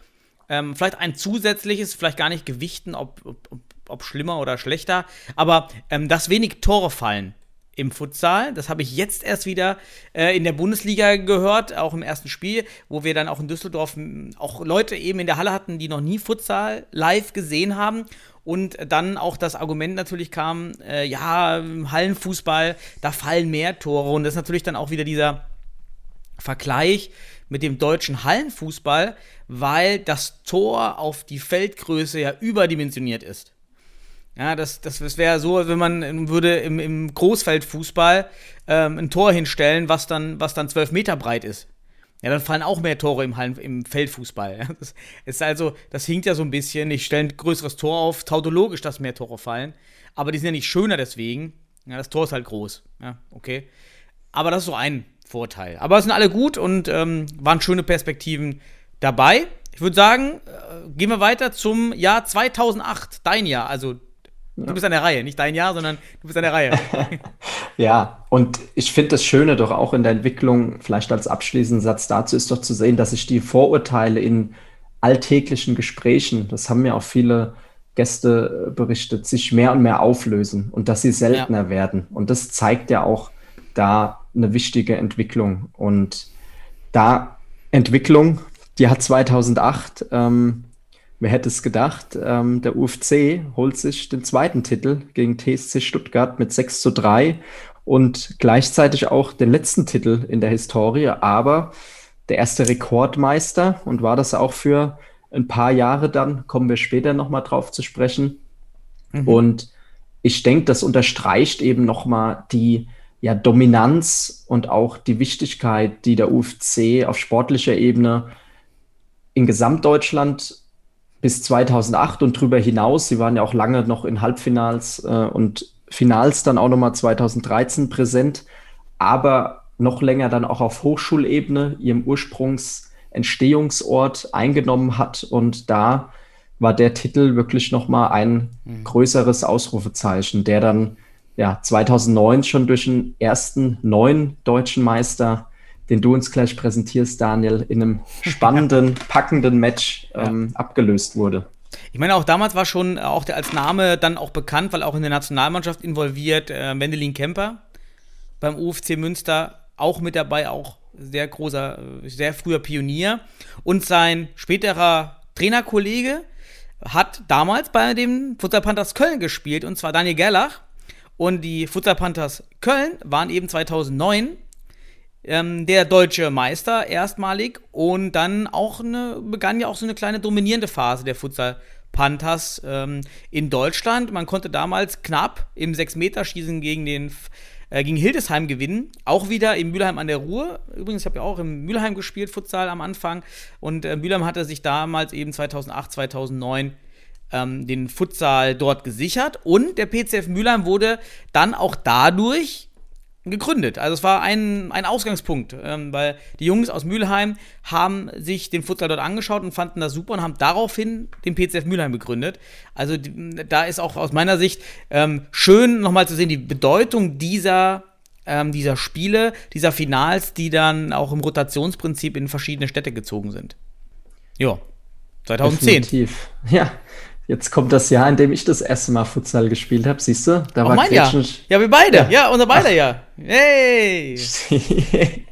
Ähm, vielleicht ein zusätzliches, vielleicht gar nicht gewichten, ob, ob, ob schlimmer oder schlechter, aber ähm, dass wenig Tore fallen im Futsal. Das habe ich jetzt erst wieder äh, in der Bundesliga gehört, auch im ersten Spiel, wo wir dann auch in Düsseldorf auch Leute eben in der Halle hatten, die noch nie Futsal live gesehen haben. Und dann auch das Argument natürlich kam, äh, ja, Hallenfußball, da fallen mehr Tore. Und das ist natürlich dann auch wieder dieser Vergleich mit dem deutschen Hallenfußball, weil das Tor auf die Feldgröße ja überdimensioniert ist. Ja, das, das, das wäre so, wenn man würde im, im Großfeldfußball ähm, ein Tor hinstellen, was dann, was dann zwölf Meter breit ist. Ja, dann fallen auch mehr Tore im, im Feldfußball. Ja, das ist also, das hinkt ja so ein bisschen. Ich stelle ein größeres Tor auf, tautologisch, dass mehr Tore fallen. Aber die sind ja nicht schöner deswegen. Ja, das Tor ist halt groß. Ja, okay. Aber das ist so ein Vorteil. Aber es sind alle gut und ähm, waren schöne Perspektiven dabei. Ich würde sagen, äh, gehen wir weiter zum Jahr 2008, dein Jahr, also Du bist an der Reihe, nicht dein Jahr, sondern du bist an der Reihe. ja, und ich finde das Schöne doch auch in der Entwicklung, vielleicht als abschließenden Satz dazu, ist doch zu sehen, dass sich die Vorurteile in alltäglichen Gesprächen, das haben ja auch viele Gäste berichtet, sich mehr und mehr auflösen und dass sie seltener ja. werden. Und das zeigt ja auch da eine wichtige Entwicklung. Und da Entwicklung, die hat 2008 ähm, Wer hätte es gedacht? Ähm, der UFC holt sich den zweiten Titel gegen TSC Stuttgart mit 6 zu 3 und gleichzeitig auch den letzten Titel in der Historie, aber der erste Rekordmeister und war das auch für ein paar Jahre dann, kommen wir später nochmal drauf zu sprechen. Mhm. Und ich denke, das unterstreicht eben nochmal die ja, Dominanz und auch die Wichtigkeit, die der UFC auf sportlicher Ebene in Gesamtdeutschland bis 2008 und darüber hinaus, sie waren ja auch lange noch in Halbfinals äh, und Finals dann auch nochmal 2013 präsent, aber noch länger dann auch auf Hochschulebene, ihrem Ursprungsentstehungsort eingenommen hat und da war der Titel wirklich nochmal ein mhm. größeres Ausrufezeichen, der dann ja 2009 schon durch den ersten neuen deutschen Meister, den du uns gleich präsentierst, Daniel, in einem spannenden, packenden Match ähm, ja. abgelöst wurde. Ich meine, auch damals war schon auch der als Name dann auch bekannt, weil auch in der Nationalmannschaft involviert, äh, Wendelin Kemper beim UFC Münster auch mit dabei, auch sehr großer, sehr früher Pionier. Und sein späterer Trainerkollege hat damals bei dem Futsal Panthers Köln gespielt, und zwar Daniel Gerlach. Und die Futsal Panthers Köln waren eben 2009 ähm, der deutsche Meister erstmalig und dann auch eine, begann ja auch so eine kleine dominierende Phase der Futsal Panthers ähm, in Deutschland. Man konnte damals knapp im 6-Meter-Schießen gegen den äh, gegen Hildesheim gewinnen. Auch wieder in Mülheim an der Ruhr. Übrigens, ich habe ja auch in Mülheim gespielt, Futsal am Anfang. Und äh, Mülheim hatte sich damals eben 2008, 2009 ähm, den Futsal dort gesichert. Und der PCF Mülheim wurde dann auch dadurch gegründet. Also es war ein, ein Ausgangspunkt, ähm, weil die Jungs aus Mülheim haben sich den Futsal dort angeschaut und fanden das super und haben daraufhin den PCF Mülheim gegründet. Also die, da ist auch aus meiner Sicht ähm, schön nochmal zu sehen, die Bedeutung dieser ähm, dieser Spiele, dieser Finals, die dann auch im Rotationsprinzip in verschiedene Städte gezogen sind. Ja, 2010. Definitiv. Ja, Jetzt kommt das Jahr, in dem ich das erste Mal Futsal gespielt habe, siehst du? Da Auch war mein Jahr. Ja, wir beide. Ja, ja unser beide Jahr. Hey!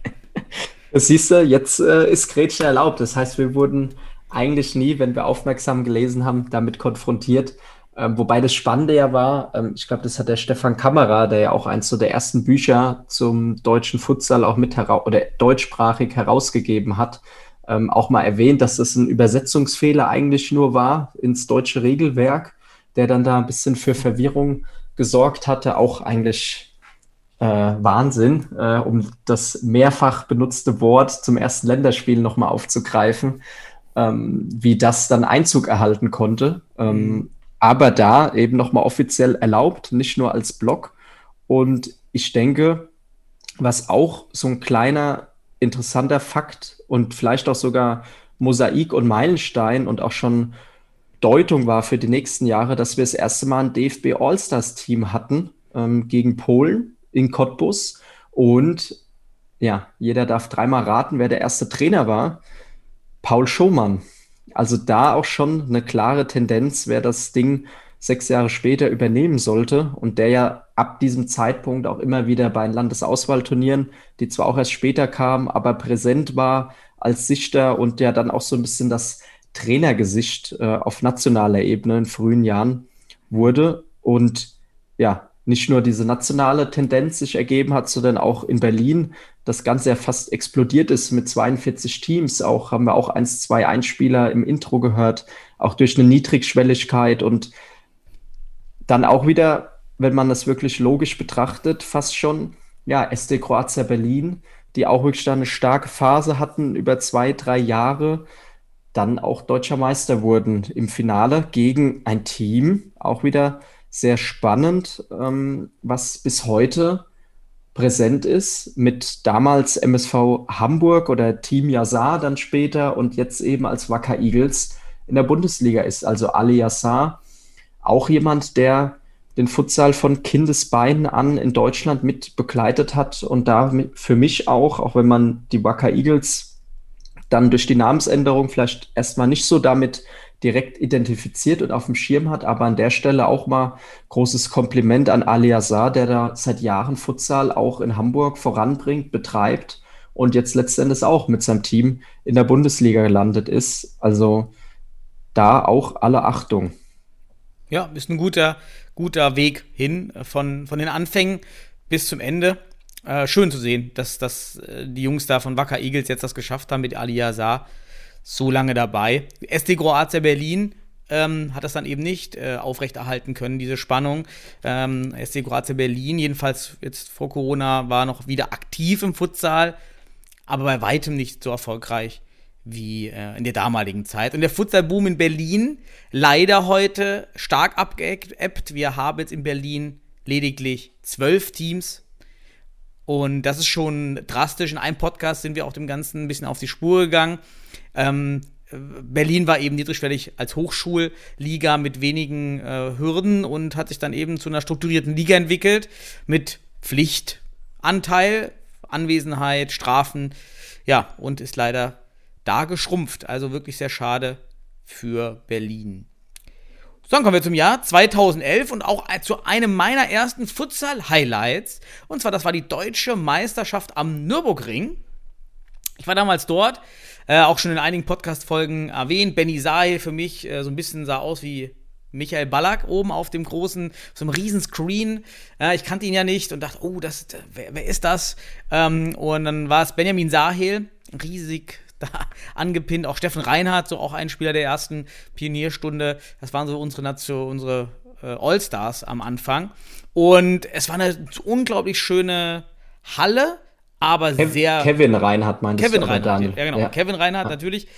das siehst du, jetzt äh, ist Gretchen erlaubt. Das heißt, wir wurden eigentlich nie, wenn wir aufmerksam gelesen haben, damit konfrontiert. Ähm, wobei das Spannende ja war, ähm, ich glaube, das hat der Stefan Kammerer, der ja auch eins so der ersten Bücher zum deutschen Futsal auch mit heraus oder deutschsprachig herausgegeben hat ähm, auch mal erwähnt, dass das ein Übersetzungsfehler eigentlich nur war ins deutsche Regelwerk, der dann da ein bisschen für Verwirrung gesorgt hatte. Auch eigentlich äh, Wahnsinn, äh, um das mehrfach benutzte Wort zum ersten Länderspiel nochmal aufzugreifen, ähm, wie das dann Einzug erhalten konnte. Ähm, mhm. Aber da eben nochmal offiziell erlaubt, nicht nur als Blog. Und ich denke, was auch so ein kleiner interessanter Fakt und vielleicht auch sogar Mosaik und Meilenstein und auch schon Deutung war für die nächsten Jahre, dass wir das erste Mal ein DFB All-Stars-Team hatten ähm, gegen Polen in Cottbus. Und ja, jeder darf dreimal raten, wer der erste Trainer war. Paul Schomann. Also da auch schon eine klare Tendenz, wer das Ding sechs Jahre später übernehmen sollte und der ja ab diesem Zeitpunkt auch immer wieder bei den Landesauswahlturnieren, die zwar auch erst später kamen, aber präsent war als Sichter und ja dann auch so ein bisschen das Trainergesicht äh, auf nationaler Ebene in frühen Jahren wurde und ja, nicht nur diese nationale Tendenz sich ergeben hat, sondern auch in Berlin das Ganze ja fast explodiert ist mit 42 Teams. Auch haben wir auch eins, zwei Einspieler im Intro gehört, auch durch eine Niedrigschwelligkeit und dann auch wieder, wenn man das wirklich logisch betrachtet, fast schon, ja, SD Kroatia Berlin, die auch wirklich eine starke Phase hatten über zwei, drei Jahre, dann auch deutscher Meister wurden im Finale gegen ein Team, auch wieder sehr spannend, ähm, was bis heute präsent ist, mit damals MSV Hamburg oder Team Yazar dann später und jetzt eben als Wacker Eagles in der Bundesliga ist. Also Ali Yassar auch jemand, der den Futsal von Kindesbeinen an in Deutschland mit begleitet hat und da für mich auch, auch wenn man die Wacker Eagles dann durch die Namensänderung vielleicht erstmal nicht so damit direkt identifiziert und auf dem Schirm hat, aber an der Stelle auch mal großes Kompliment an Ali Azar, der da seit Jahren Futsal auch in Hamburg voranbringt, betreibt und jetzt letztendlich auch mit seinem Team in der Bundesliga gelandet ist. Also da auch alle Achtung. Ja, ist ein guter, guter Weg hin äh, von, von den Anfängen bis zum Ende. Äh, schön zu sehen, dass, dass äh, die Jungs da von Wacker Eagles jetzt das geschafft haben mit Ali Yazar. So lange dabei. SD Kroatia Berlin ähm, hat das dann eben nicht äh, aufrechterhalten können, diese Spannung. Ähm, SC Kroatien Berlin, jedenfalls jetzt vor Corona, war noch wieder aktiv im Futsal, aber bei weitem nicht so erfolgreich wie äh, in der damaligen Zeit. Und der Futsalboom in Berlin leider heute stark abgeebbt. Wir haben jetzt in Berlin lediglich zwölf Teams. Und das ist schon drastisch. In einem Podcast sind wir auch dem Ganzen ein bisschen auf die Spur gegangen. Ähm, Berlin war eben niedrigschwellig als Hochschulliga mit wenigen äh, Hürden und hat sich dann eben zu einer strukturierten Liga entwickelt mit Pflichtanteil, Anwesenheit, Strafen, ja, und ist leider da geschrumpft. Also wirklich sehr schade für Berlin. So, dann kommen wir zum Jahr 2011 und auch zu einem meiner ersten Futsal-Highlights. Und zwar, das war die deutsche Meisterschaft am Nürburgring. Ich war damals dort, äh, auch schon in einigen Podcast-Folgen erwähnt. Benny Sahil für mich äh, so ein bisschen sah aus wie Michael Ballack oben auf dem großen, so einem riesen Screen. Äh, ich kannte ihn ja nicht und dachte, oh, das, wer, wer ist das? Ähm, und dann war es Benjamin Sahil, riesig da angepinnt. Auch Steffen Reinhardt, so auch ein Spieler der ersten Pionierstunde. Das waren so unsere Nation, unsere äh, All-Stars am Anfang. Und es war eine unglaublich schöne Halle, aber Kev sehr. Kevin Reinhardt meinte Kevin Reinhardt, ja genau. Ja. Kevin Reinhardt natürlich.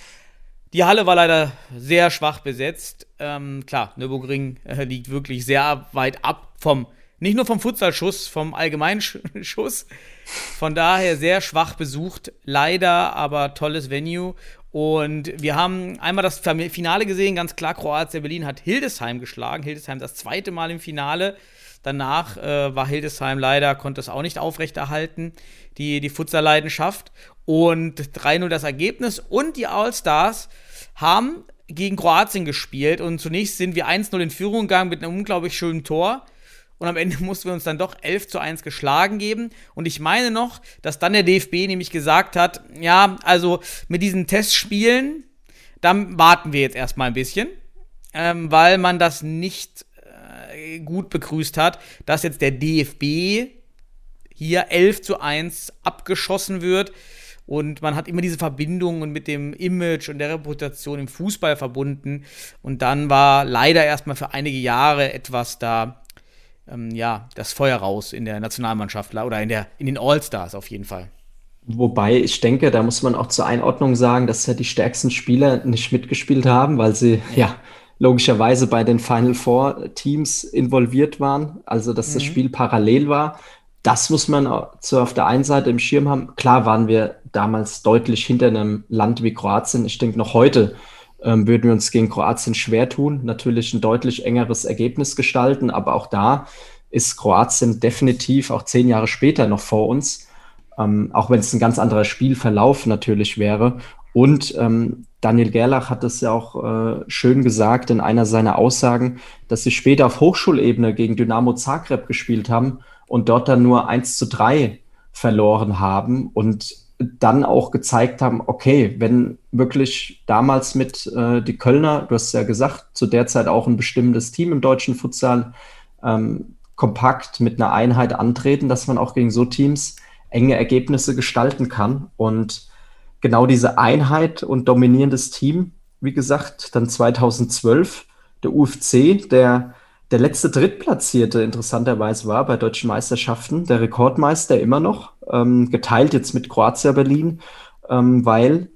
Die Halle war leider sehr schwach besetzt. Ähm, klar, Nürburgring äh, liegt wirklich sehr weit ab vom, nicht nur vom Futsalschuss, vom Allgemeinschuss. Von daher sehr schwach besucht. Leider, aber tolles Venue. Und wir haben einmal das Finale gesehen, ganz klar, Kroatien Berlin hat Hildesheim geschlagen. Hildesheim das zweite Mal im Finale. Danach äh, war Hildesheim leider, konnte es auch nicht aufrechterhalten, die, die Futsal-Leidenschaft. Und 3-0 das Ergebnis. Und die All-Stars haben gegen Kroatien gespielt. Und zunächst sind wir 1-0 in Führung gegangen mit einem unglaublich schönen Tor. Und am Ende mussten wir uns dann doch 11 zu 1 geschlagen geben. Und ich meine noch, dass dann der DFB nämlich gesagt hat, ja, also mit diesen Testspielen, dann warten wir jetzt erstmal ein bisschen, ähm, weil man das nicht äh, gut begrüßt hat, dass jetzt der DFB hier 11 zu 1 abgeschossen wird. Und man hat immer diese Verbindungen mit dem Image und der Reputation im Fußball verbunden. Und dann war leider erstmal für einige Jahre etwas da, ähm, ja, das Feuer raus in der Nationalmannschaft oder in, der, in den All-Stars auf jeden Fall. Wobei ich denke, da muss man auch zur Einordnung sagen, dass ja die stärksten Spieler nicht mitgespielt haben, weil sie ja logischerweise bei den Final Four Teams involviert waren, also dass das Mhm. Spiel parallel war. Das muss man so auf der einen Seite im Schirm haben. Klar waren wir damals deutlich hinter einem Land wie Kroatien. Ich denke, noch heute ähm, würden wir uns gegen Kroatien schwer tun, natürlich ein deutlich engeres Ergebnis gestalten, aber auch da ist Kroatien definitiv auch zehn Jahre später noch vor uns, ähm, auch wenn es ein ganz anderer Spielverlauf natürlich wäre. Und ähm, Daniel Gerlach hat es ja auch äh, schön gesagt in einer seiner Aussagen, dass sie später auf Hochschulebene gegen Dynamo Zagreb gespielt haben und dort dann nur 1 zu 3 verloren haben und dann auch gezeigt haben, okay, wenn wirklich damals mit äh, die Kölner, du hast ja gesagt, zu der Zeit auch ein bestimmendes Team im deutschen Futsal, ähm, kompakt mit einer Einheit antreten, dass man auch gegen so Teams enge Ergebnisse gestalten kann. Und genau diese Einheit und dominierendes Team, wie gesagt, dann 2012 der UFC, der der letzte Drittplatzierte interessanterweise war bei deutschen Meisterschaften, der Rekordmeister immer noch, ähm, geteilt jetzt mit Kroatia Berlin, ähm, weil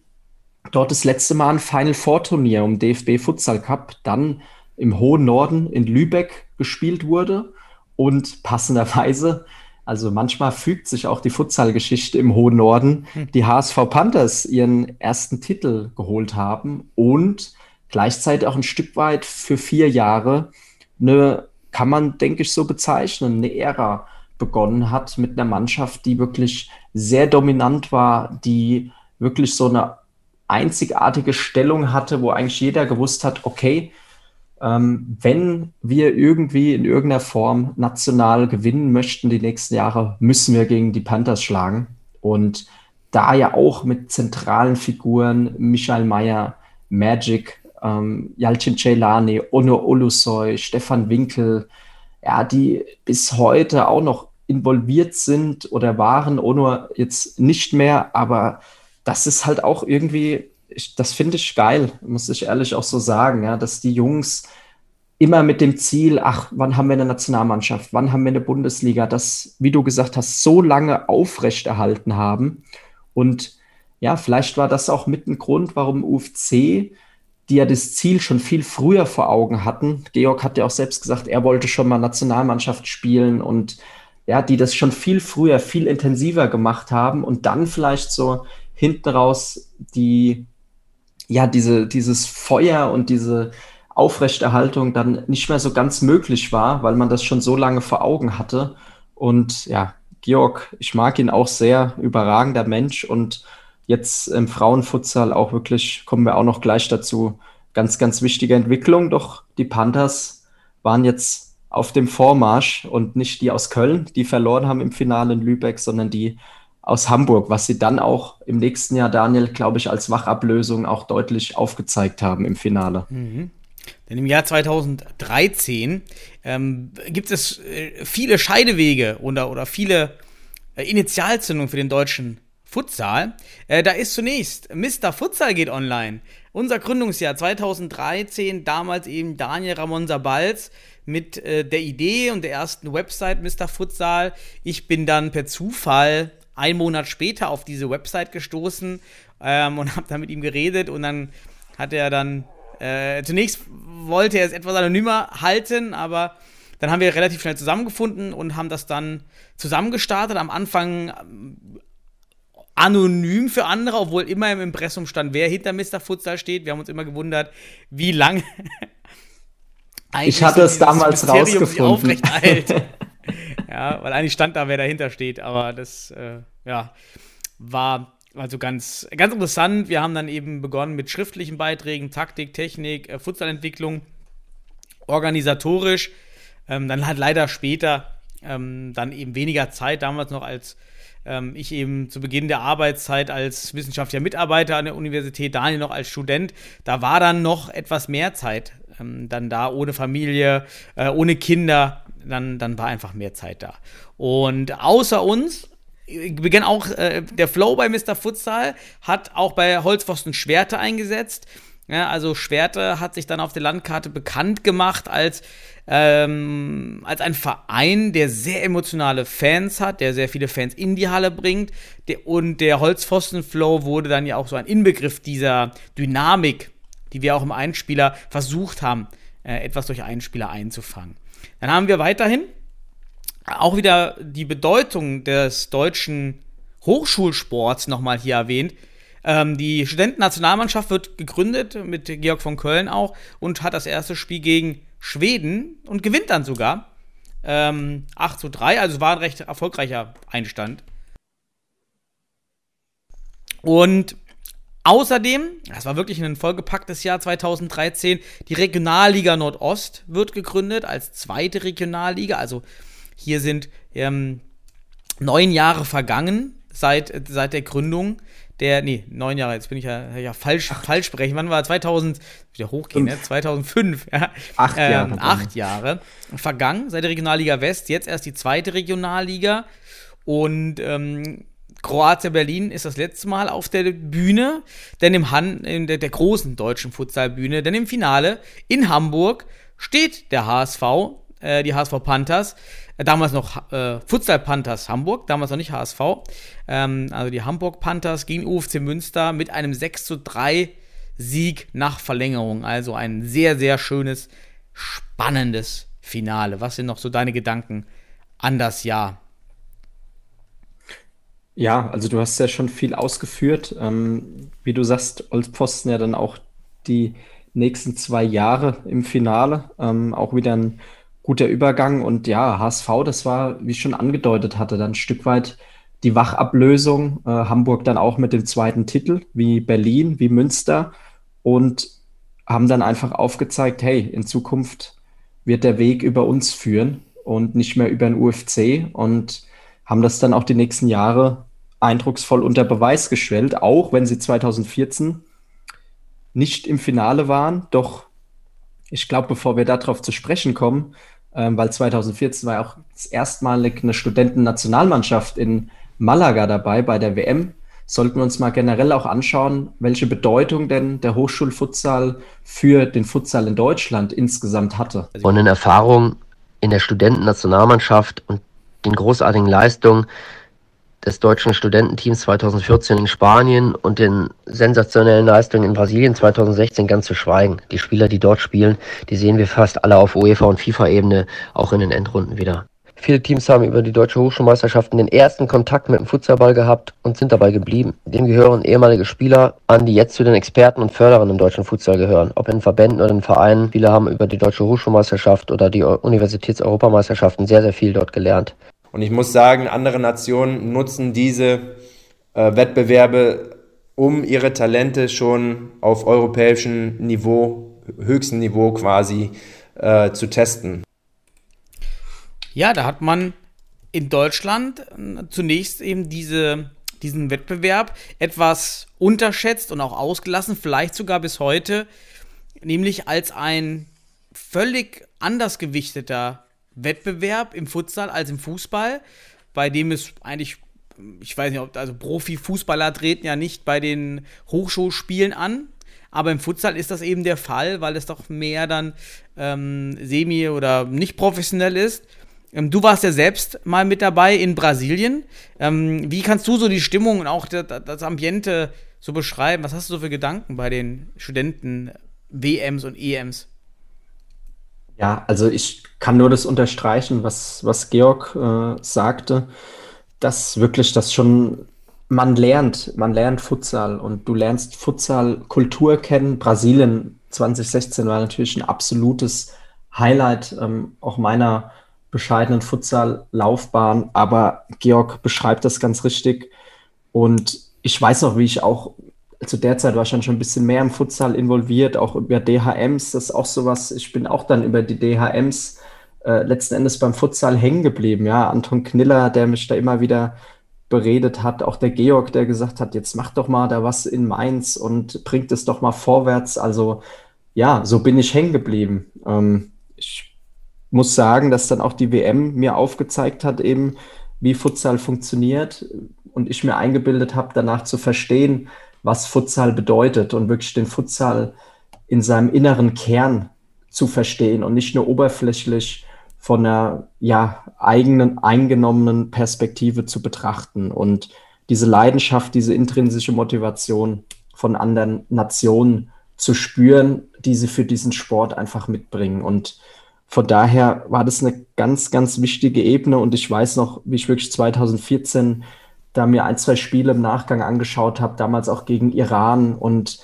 dort das letzte Mal ein Final Four Turnier um DFB Futsal Cup dann im hohen Norden in Lübeck gespielt wurde und passenderweise, also manchmal fügt sich auch die Futsal-Geschichte im hohen Norden, die HSV Panthers ihren ersten Titel geholt haben und gleichzeitig auch ein Stück weit für vier Jahre eine, kann man, denke ich, so bezeichnen, eine Ära begonnen hat mit einer Mannschaft, die wirklich sehr dominant war, die wirklich so eine einzigartige Stellung hatte, wo eigentlich jeder gewusst hat, okay, ähm, wenn wir irgendwie in irgendeiner Form national gewinnen möchten die nächsten Jahre, müssen wir gegen die Panthers schlagen. Und da ja auch mit zentralen Figuren, Michael Mayer, Magic, ähm, Yalcin Celani, Ono Olusoy, Stefan Winkel, ja, die bis heute auch noch involviert sind oder waren, Ono jetzt nicht mehr, aber das ist halt auch irgendwie ich, das finde ich geil, muss ich ehrlich auch so sagen, ja, dass die Jungs immer mit dem Ziel, ach, wann haben wir eine Nationalmannschaft, wann haben wir eine Bundesliga, das, wie du gesagt hast, so lange aufrechterhalten haben. Und ja, vielleicht war das auch mit ein Grund, warum UFC, die ja das Ziel schon viel früher vor Augen hatten. Georg hat ja auch selbst gesagt, er wollte schon mal Nationalmannschaft spielen und ja, die das schon viel früher, viel intensiver gemacht haben und dann vielleicht so hinten raus die, ja, diese, dieses Feuer und diese, Aufrechterhaltung dann nicht mehr so ganz möglich war, weil man das schon so lange vor Augen hatte. Und ja, Georg, ich mag ihn auch sehr, überragender Mensch und jetzt im Frauenfutsal auch wirklich, kommen wir auch noch gleich dazu, ganz, ganz wichtige Entwicklung. Doch die Panthers waren jetzt auf dem Vormarsch und nicht die aus Köln, die verloren haben im Finale in Lübeck, sondern die aus Hamburg, was sie dann auch im nächsten Jahr, Daniel, glaube ich, als Wachablösung auch deutlich aufgezeigt haben im Finale. Mhm. Denn im Jahr 2013 ähm, gibt es äh, viele Scheidewege oder, oder viele äh, Initialzündungen für den deutschen Futsal. Äh, da ist zunächst Mr. Futsal geht online. Unser Gründungsjahr 2013, damals eben Daniel Ramon Sabalz mit äh, der Idee und der ersten Website Mr. Futsal. Ich bin dann per Zufall einen Monat später auf diese Website gestoßen ähm, und habe da mit ihm geredet und dann hat er dann äh, zunächst wollte er es etwas anonymer halten, aber dann haben wir relativ schnell zusammengefunden und haben das dann zusammengestartet. Am Anfang anonym für andere, obwohl immer im Impressum stand, wer hinter Mr. Futsal steht. Wir haben uns immer gewundert, wie lange. ich hatte es damals rausgefunden. ja, weil eigentlich stand da, wer dahinter steht, aber das äh, ja, war also ganz, ganz interessant. Wir haben dann eben begonnen mit schriftlichen Beiträgen, Taktik, Technik, äh, Futsalentwicklung, organisatorisch. Ähm, dann hat leider später ähm, dann eben weniger Zeit, damals noch als ähm, ich eben zu Beginn der Arbeitszeit als wissenschaftlicher Mitarbeiter an der Universität, Daniel noch als Student. Da war dann noch etwas mehr Zeit ähm, dann da, ohne Familie, äh, ohne Kinder. Dann, dann war einfach mehr Zeit da. Und außer uns begann auch äh, der Flow bei Mr. Futsal, hat auch bei Holzpfosten Schwerte eingesetzt. Ja, also Schwerte hat sich dann auf der Landkarte bekannt gemacht als, ähm, als ein Verein, der sehr emotionale Fans hat, der sehr viele Fans in die Halle bringt. Der, und der Holzpfosten-Flow wurde dann ja auch so ein Inbegriff dieser Dynamik, die wir auch im Einspieler versucht haben, äh, etwas durch Einspieler einzufangen. Dann haben wir weiterhin auch wieder die Bedeutung des deutschen Hochschulsports nochmal hier erwähnt. Ähm, die Studentennationalmannschaft wird gegründet mit Georg von Köln auch und hat das erste Spiel gegen Schweden und gewinnt dann sogar. Ähm, 8 zu 3, also war ein recht erfolgreicher Einstand. Und außerdem, das war wirklich ein vollgepacktes Jahr 2013, die Regionalliga Nordost wird gegründet als zweite Regionalliga, also hier sind ähm, neun Jahre vergangen seit, seit der Gründung der, nee, neun Jahre, jetzt bin ich ja, ja falsch, falsch sprechen. Wann war 2000, wieder hochgehen, ne? 2005, ja. Acht ähm, Jahre. Acht Jahre vergangen seit der Regionalliga West, jetzt erst die zweite Regionalliga und ähm, Kroatia Berlin ist das letzte Mal auf der Bühne, denn im Han in der, der großen deutschen Futsalbühne, denn im Finale in Hamburg steht der HSV, äh, die HSV Panthers, äh, damals noch äh, Futsal Panthers Hamburg, damals noch nicht HSV. Ähm, also die Hamburg Panthers gegen UFC Münster mit einem 6 zu 3 Sieg nach Verlängerung. Also ein sehr, sehr schönes, spannendes Finale. Was sind noch so deine Gedanken an das Jahr? Ja, also du hast ja schon viel ausgeführt. Ähm, wie du sagst, Olspfosten ja dann auch die nächsten zwei Jahre im Finale. Ähm, auch wieder ein guter Übergang. Und ja, HSV, das war, wie ich schon angedeutet hatte, dann ein Stück weit die Wachablösung. Äh, Hamburg dann auch mit dem zweiten Titel, wie Berlin, wie Münster. Und haben dann einfach aufgezeigt, hey, in Zukunft wird der Weg über uns führen und nicht mehr über den UFC. Und haben das dann auch die nächsten Jahre eindrucksvoll unter Beweis gestellt, auch wenn sie 2014 nicht im Finale waren. Doch ich glaube, bevor wir darauf zu sprechen kommen, ähm, weil 2014 war ja auch das erstmalig eine Studentennationalmannschaft in Malaga dabei bei der WM. sollten wir uns mal generell auch anschauen, welche Bedeutung denn der Hochschulfutsal für den Futsal in Deutschland insgesamt hatte. Und in Erfahrung in der Studentennationalmannschaft und den großartigen Leistungen des deutschen Studententeams 2014 in Spanien und den sensationellen Leistungen in Brasilien 2016 ganz zu schweigen. Die Spieler, die dort spielen, die sehen wir fast alle auf UEFA und FIFA-Ebene auch in den Endrunden wieder. Viele Teams haben über die deutsche Hochschulmeisterschaften den ersten Kontakt mit dem Futsalball gehabt und sind dabei geblieben. Dem gehören ehemalige Spieler an, die jetzt zu den Experten und Förderern im deutschen Futsal gehören. Ob in Verbänden oder in Vereinen. Viele haben über die deutsche Hochschulmeisterschaft oder die Universitätseuropameisterschaften sehr, sehr viel dort gelernt. Und ich muss sagen, andere Nationen nutzen diese äh, Wettbewerbe, um ihre Talente schon auf europäischem Niveau, höchstem Niveau quasi äh, zu testen. Ja, da hat man in Deutschland äh, zunächst eben diese, diesen Wettbewerb etwas unterschätzt und auch ausgelassen, vielleicht sogar bis heute, nämlich als ein völlig anders gewichteter Wettbewerb im Futsal als im Fußball, bei dem es eigentlich, ich weiß nicht, ob, also Profi-Fußballer treten ja nicht bei den Hochschulspielen an, aber im Futsal ist das eben der Fall, weil es doch mehr dann ähm, semi- oder nicht professionell ist. Ähm, du warst ja selbst mal mit dabei in Brasilien. Ähm, wie kannst du so die Stimmung und auch das, das Ambiente so beschreiben? Was hast du so für Gedanken bei den Studenten WMs und EMs? Ja, also ich kann nur das unterstreichen, was, was Georg äh, sagte, dass wirklich das schon, man lernt, man lernt Futsal und du lernst Futsal-Kultur kennen. Brasilien 2016 war natürlich ein absolutes Highlight ähm, auch meiner bescheidenen Futsal-Laufbahn, aber Georg beschreibt das ganz richtig und ich weiß noch, wie ich auch zu der Zeit war ich dann schon ein bisschen mehr im Futsal involviert, auch über DHMs, das ist auch sowas. Ich bin auch dann über die DHMs äh, letzten Endes beim Futsal hängen geblieben. Ja, Anton Kniller, der mich da immer wieder beredet hat, auch der Georg, der gesagt hat, jetzt mach doch mal da was in Mainz und bringt es doch mal vorwärts. Also ja, so bin ich hängen geblieben. Ähm, ich muss sagen, dass dann auch die WM mir aufgezeigt hat, eben wie Futsal funktioniert und ich mir eingebildet habe, danach zu verstehen, was Futsal bedeutet und wirklich den Futsal in seinem inneren Kern zu verstehen und nicht nur oberflächlich von einer ja, eigenen, eingenommenen Perspektive zu betrachten und diese Leidenschaft, diese intrinsische Motivation von anderen Nationen zu spüren, die sie für diesen Sport einfach mitbringen. Und von daher war das eine ganz, ganz wichtige Ebene. Und ich weiß noch, wie ich wirklich 2014 da mir ein, zwei Spiele im Nachgang angeschaut habe, damals auch gegen Iran und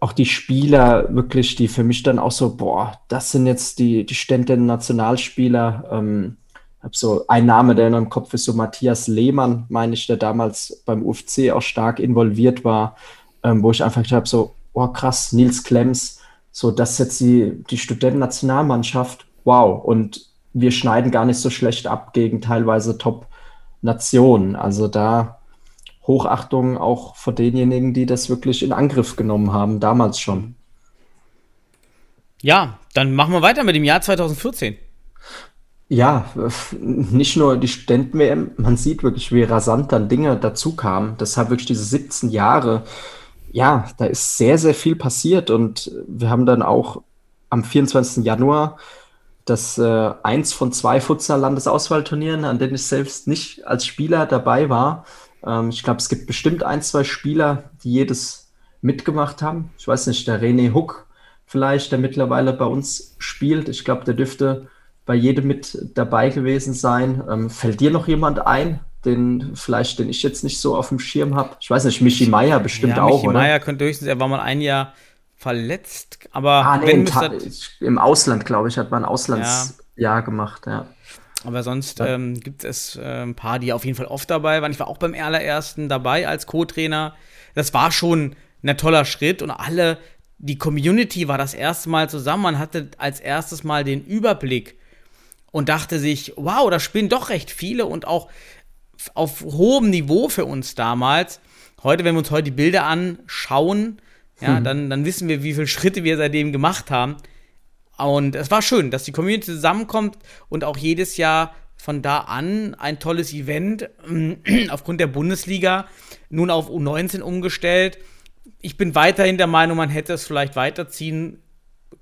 auch die Spieler wirklich, die für mich dann auch so, boah, das sind jetzt die, die ständischen Nationalspieler. Ähm, habe so ein Name, der in meinem Kopf ist, so Matthias Lehmann, meine ich, der damals beim UFC auch stark involviert war, ähm, wo ich einfach gedacht habe, so, oh krass, Nils Klemms, so das ist jetzt die, die Studentennationalmannschaft, wow. Und wir schneiden gar nicht so schlecht ab gegen teilweise Top- Nation. Also da Hochachtung auch vor denjenigen, die das wirklich in Angriff genommen haben, damals schon. Ja, dann machen wir weiter mit dem Jahr 2014. Ja, nicht nur die Studenten-WM, man sieht wirklich, wie rasant dann Dinge dazu kamen. Deshalb wirklich diese 17 Jahre. Ja, da ist sehr, sehr viel passiert und wir haben dann auch am 24. Januar das äh, eins von zwei Futsal-Landesauswahlturnieren, an denen ich selbst nicht als Spieler dabei war. Ähm, ich glaube, es gibt bestimmt ein, zwei Spieler, die jedes mitgemacht haben. Ich weiß nicht, der René Huck vielleicht, der mittlerweile bei uns spielt. Ich glaube, der dürfte bei jedem mit dabei gewesen sein. Ähm, fällt dir noch jemand ein, den vielleicht, den ich jetzt nicht so auf dem Schirm habe? Ich weiß nicht, Michi Meier bestimmt ja, auch, Michi? Meier könnte höchstens, er war mal ein Jahr verletzt, aber ah, nee, im, im, Ausland, glaube ich, hat man ein Auslandsjahr ja. gemacht, ja. Aber sonst ja. ähm, gibt es äh, ein paar, die auf jeden Fall oft dabei waren. Ich war auch beim allerersten dabei als Co-Trainer. Das war schon ein toller Schritt und alle, die Community war das erste Mal zusammen. Man hatte als erstes Mal den Überblick und dachte sich, wow, da spielen doch recht viele und auch auf hohem Niveau für uns damals. Heute, wenn wir uns heute die Bilder anschauen, ja, mhm. dann, dann wissen wir, wie viele Schritte wir seitdem gemacht haben. Und es war schön, dass die Community zusammenkommt und auch jedes Jahr von da an ein tolles Event aufgrund der Bundesliga nun auf U19 umgestellt. Ich bin weiterhin der Meinung, man hätte es vielleicht weiterziehen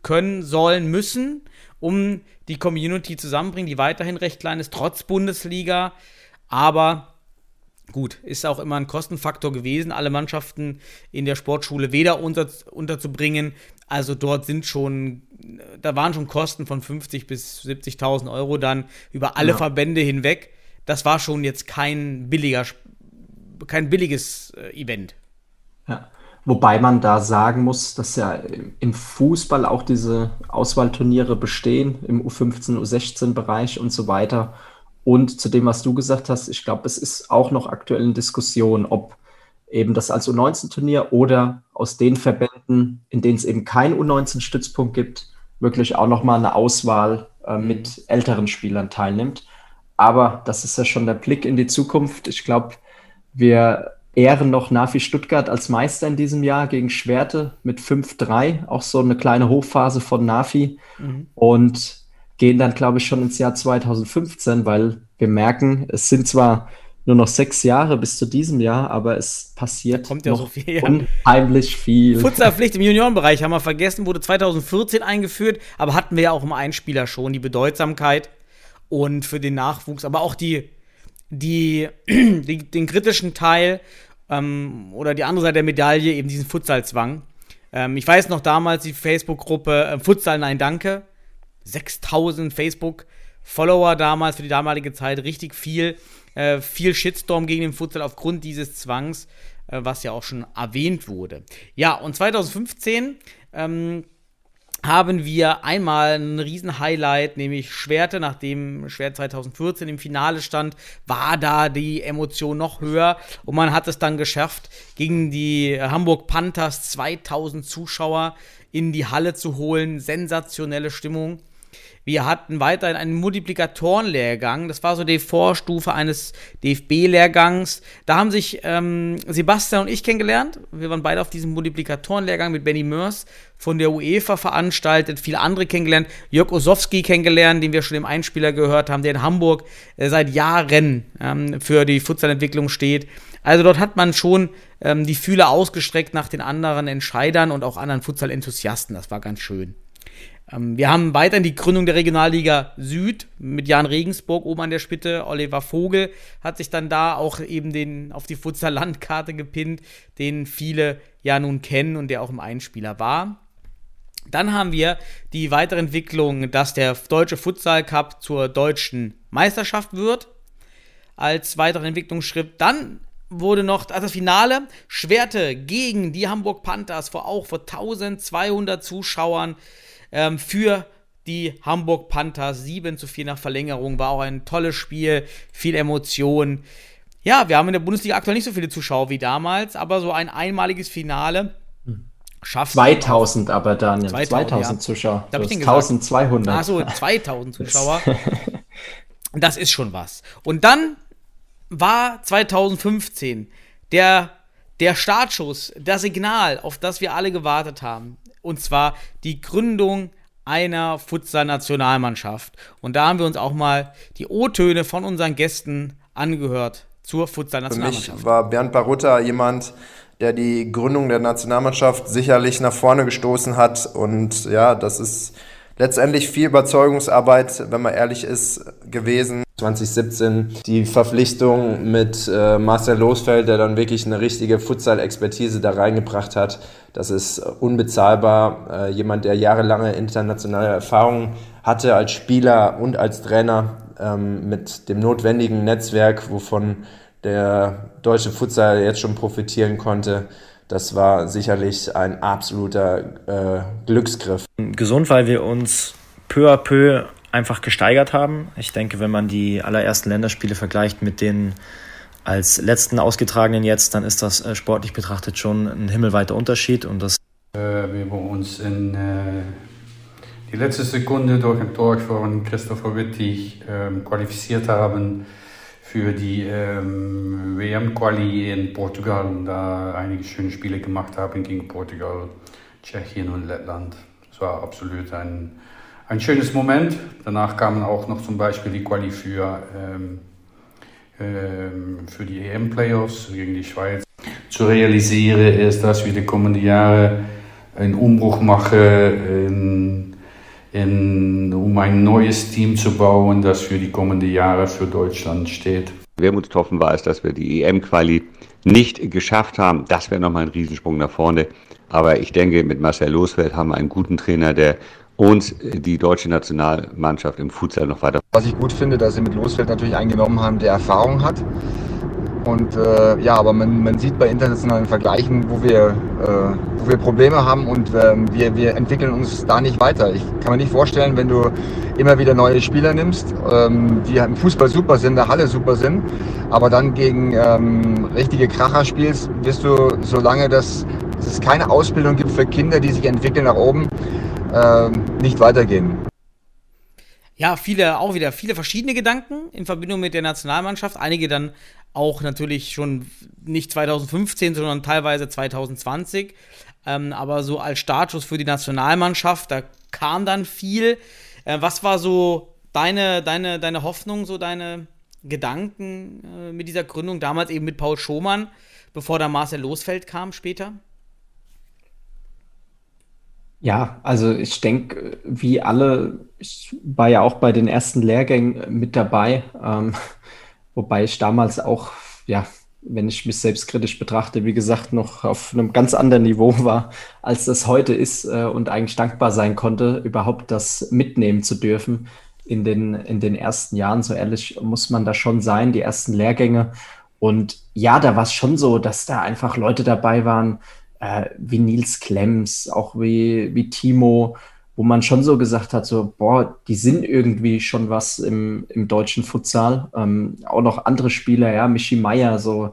können, sollen, müssen, um die Community zusammenbringen, die weiterhin recht klein ist, trotz Bundesliga. Aber gut, ist auch immer ein Kostenfaktor gewesen, alle Mannschaften in der Sportschule weder unter, unterzubringen. Also dort sind schon, da waren schon Kosten von 50 bis 70.000 Euro dann über alle ja. Verbände hinweg. Das war schon jetzt kein billiger, kein billiges äh, Event. Ja. Wobei man da sagen muss, dass ja im Fußball auch diese Auswahlturniere bestehen, im U15, U16-Bereich und so weiter. Und zu dem, was du gesagt hast, ich glaube, es ist auch noch aktuell in Diskussion, ob eben das als U19-Turnier oder aus den Verbänden, in denen es eben keinen U19-Stützpunkt gibt, wirklich auch nochmal eine Auswahl äh, mit älteren Spielern teilnimmt. Aber das ist ja schon der Blick in die Zukunft. Ich glaube, wir ehren noch Nafi Stuttgart als Meister in diesem Jahr gegen Schwerte mit 5-3, auch so eine kleine Hochphase von Nafi mhm. und gehen dann, glaube ich, schon ins Jahr 2015, weil wir merken, es sind zwar nur noch sechs Jahre bis zu diesem Jahr, aber es passiert kommt ja noch so viel, unheimlich viel. Futsalpflicht im Juniorenbereich haben wir vergessen, wurde 2014 eingeführt, aber hatten wir ja auch im Einspieler schon die Bedeutsamkeit und für den Nachwuchs, aber auch die die, die, den kritischen Teil ähm, oder die andere Seite der Medaille, eben diesen Futsalzwang. Ähm, ich weiß noch damals die Facebook-Gruppe äh, Futsal Nein Danke. 6000 Facebook-Follower damals für die damalige Zeit, richtig viel. Äh, viel Shitstorm gegen den Futsal aufgrund dieses Zwangs, äh, was ja auch schon erwähnt wurde. Ja, und 2015 ähm, haben wir einmal ein Riesen-Highlight, nämlich Schwerte, nachdem Schwert 2014 im Finale stand, war da die Emotion noch höher und man hat es dann geschafft, gegen die Hamburg Panthers 2000 Zuschauer in die Halle zu holen. Sensationelle Stimmung. Wir hatten weiterhin einen Multiplikatorenlehrgang. Das war so die Vorstufe eines DFB-Lehrgangs. Da haben sich ähm, Sebastian und ich kennengelernt. Wir waren beide auf diesem Multiplikatorenlehrgang mit Benny Mörs von der UEFA veranstaltet. Viele andere kennengelernt. Jörg Osowski kennengelernt, den wir schon im Einspieler gehört haben, der in Hamburg äh, seit Jahren ähm, für die Futsalentwicklung steht. Also dort hat man schon ähm, die Fühler ausgestreckt nach den anderen Entscheidern und auch anderen Futsal-Enthusiasten. Das war ganz schön. Ähm, wir haben weiterhin die Gründung der Regionalliga Süd mit Jan Regensburg oben an der Spitze. Oliver Vogel hat sich dann da auch eben den auf die Futsal Landkarte gepinnt, den viele ja nun kennen und der auch im Einspieler war. Dann haben wir die Weiterentwicklung, dass der Deutsche Futsal Cup zur deutschen Meisterschaft wird. Als weiteren Entwicklungsschritt. Dann wurde noch also das Finale Schwerte gegen die Hamburg Panthers vor auch vor 1200 Zuschauern ähm, für die Hamburg Panthers. 7 zu 4 nach Verlängerung. War auch ein tolles Spiel, viel Emotion. Ja, wir haben in der Bundesliga aktuell nicht so viele Zuschauer wie damals, aber so ein einmaliges Finale schafft 2000 aber Daniel, 2000, 2000 ja. Zuschauer. Da ich 1200. Achso, 2000 Zuschauer. das ist schon was. Und dann war 2015 der, der Startschuss, das Signal, auf das wir alle gewartet haben und zwar die Gründung einer Futsal-Nationalmannschaft. Und da haben wir uns auch mal die O-Töne von unseren Gästen angehört zur Futsal-Nationalmannschaft. Für mich war Bernd Barutta jemand, der die Gründung der Nationalmannschaft sicherlich nach vorne gestoßen hat. Und ja, das ist letztendlich viel Überzeugungsarbeit, wenn man ehrlich ist, gewesen. 2017 die Verpflichtung mit äh, Marcel Losfeld, der dann wirklich eine richtige Futsal-Expertise da reingebracht hat. Das ist unbezahlbar. Äh, jemand, der jahrelange internationale Erfahrung hatte als Spieler und als Trainer ähm, mit dem notwendigen Netzwerk, wovon der deutsche Futsal jetzt schon profitieren konnte. Das war sicherlich ein absoluter äh, Glücksgriff. Gesund, weil wir uns peu à peu einfach gesteigert haben. Ich denke, wenn man die allerersten Länderspiele vergleicht mit den als letzten ausgetragenen jetzt, dann ist das äh, sportlich betrachtet schon ein himmelweiter Unterschied. Und das äh, wir uns in äh, die letzte Sekunde durch ein Tor von Christopher Wittig ähm, qualifiziert haben für die ähm, WM-Quali in Portugal und da einige schöne Spiele gemacht haben gegen Portugal, Tschechien und Lettland. Es war absolut ein ein schönes Moment. Danach kamen auch noch zum Beispiel die Quali für, ähm, ähm, für die EM-Playoffs gegen die Schweiz. Zu realisieren ist, dass wir die kommenden Jahre einen Umbruch machen, in, in, um ein neues Team zu bauen, das für die kommenden Jahre für Deutschland steht. Wermutstropfen war es, dass wir die EM-Quali nicht geschafft haben. Das wäre nochmal ein Riesensprung nach vorne. Aber ich denke, mit Marcel Losfeld haben wir einen guten Trainer, der uns die deutsche Nationalmannschaft im Futsal noch weiter. Was ich gut finde, dass sie mit Losfeld natürlich eingenommen haben, der Erfahrung hat. Und äh, ja, aber man, man sieht bei internationalen Vergleichen, wo wir, äh, wo wir Probleme haben und äh, wir, wir entwickeln uns da nicht weiter. Ich kann mir nicht vorstellen, wenn du immer wieder neue Spieler nimmst, ähm, die im Fußball super sind, in der Halle super sind, aber dann gegen ähm, richtige Kracher spielst, wirst du, solange das, dass es keine Ausbildung gibt für Kinder, die sich entwickeln nach oben, ähm, nicht weitergehen. Ja, viele, auch wieder viele verschiedene Gedanken in Verbindung mit der Nationalmannschaft. Einige dann auch natürlich schon nicht 2015, sondern teilweise 2020. Ähm, aber so als Startschuss für die Nationalmannschaft, da kam dann viel. Äh, was war so deine, deine, deine Hoffnung, so deine Gedanken äh, mit dieser Gründung? Damals eben mit Paul Schomann, bevor da Marcel Losfeld kam später? Ja, also ich denke, wie alle, ich war ja auch bei den ersten Lehrgängen mit dabei, ähm, wobei ich damals auch, ja, wenn ich mich selbstkritisch betrachte, wie gesagt, noch auf einem ganz anderen Niveau war, als das heute ist äh, und eigentlich dankbar sein konnte, überhaupt das mitnehmen zu dürfen in den, in den ersten Jahren. So ehrlich muss man da schon sein, die ersten Lehrgänge. Und ja, da war es schon so, dass da einfach Leute dabei waren, äh, wie Nils Klemms, auch wie, wie Timo, wo man schon so gesagt hat, so, boah, die sind irgendwie schon was im, im deutschen Futsal. Ähm, auch noch andere Spieler, ja, Michi Meier, so,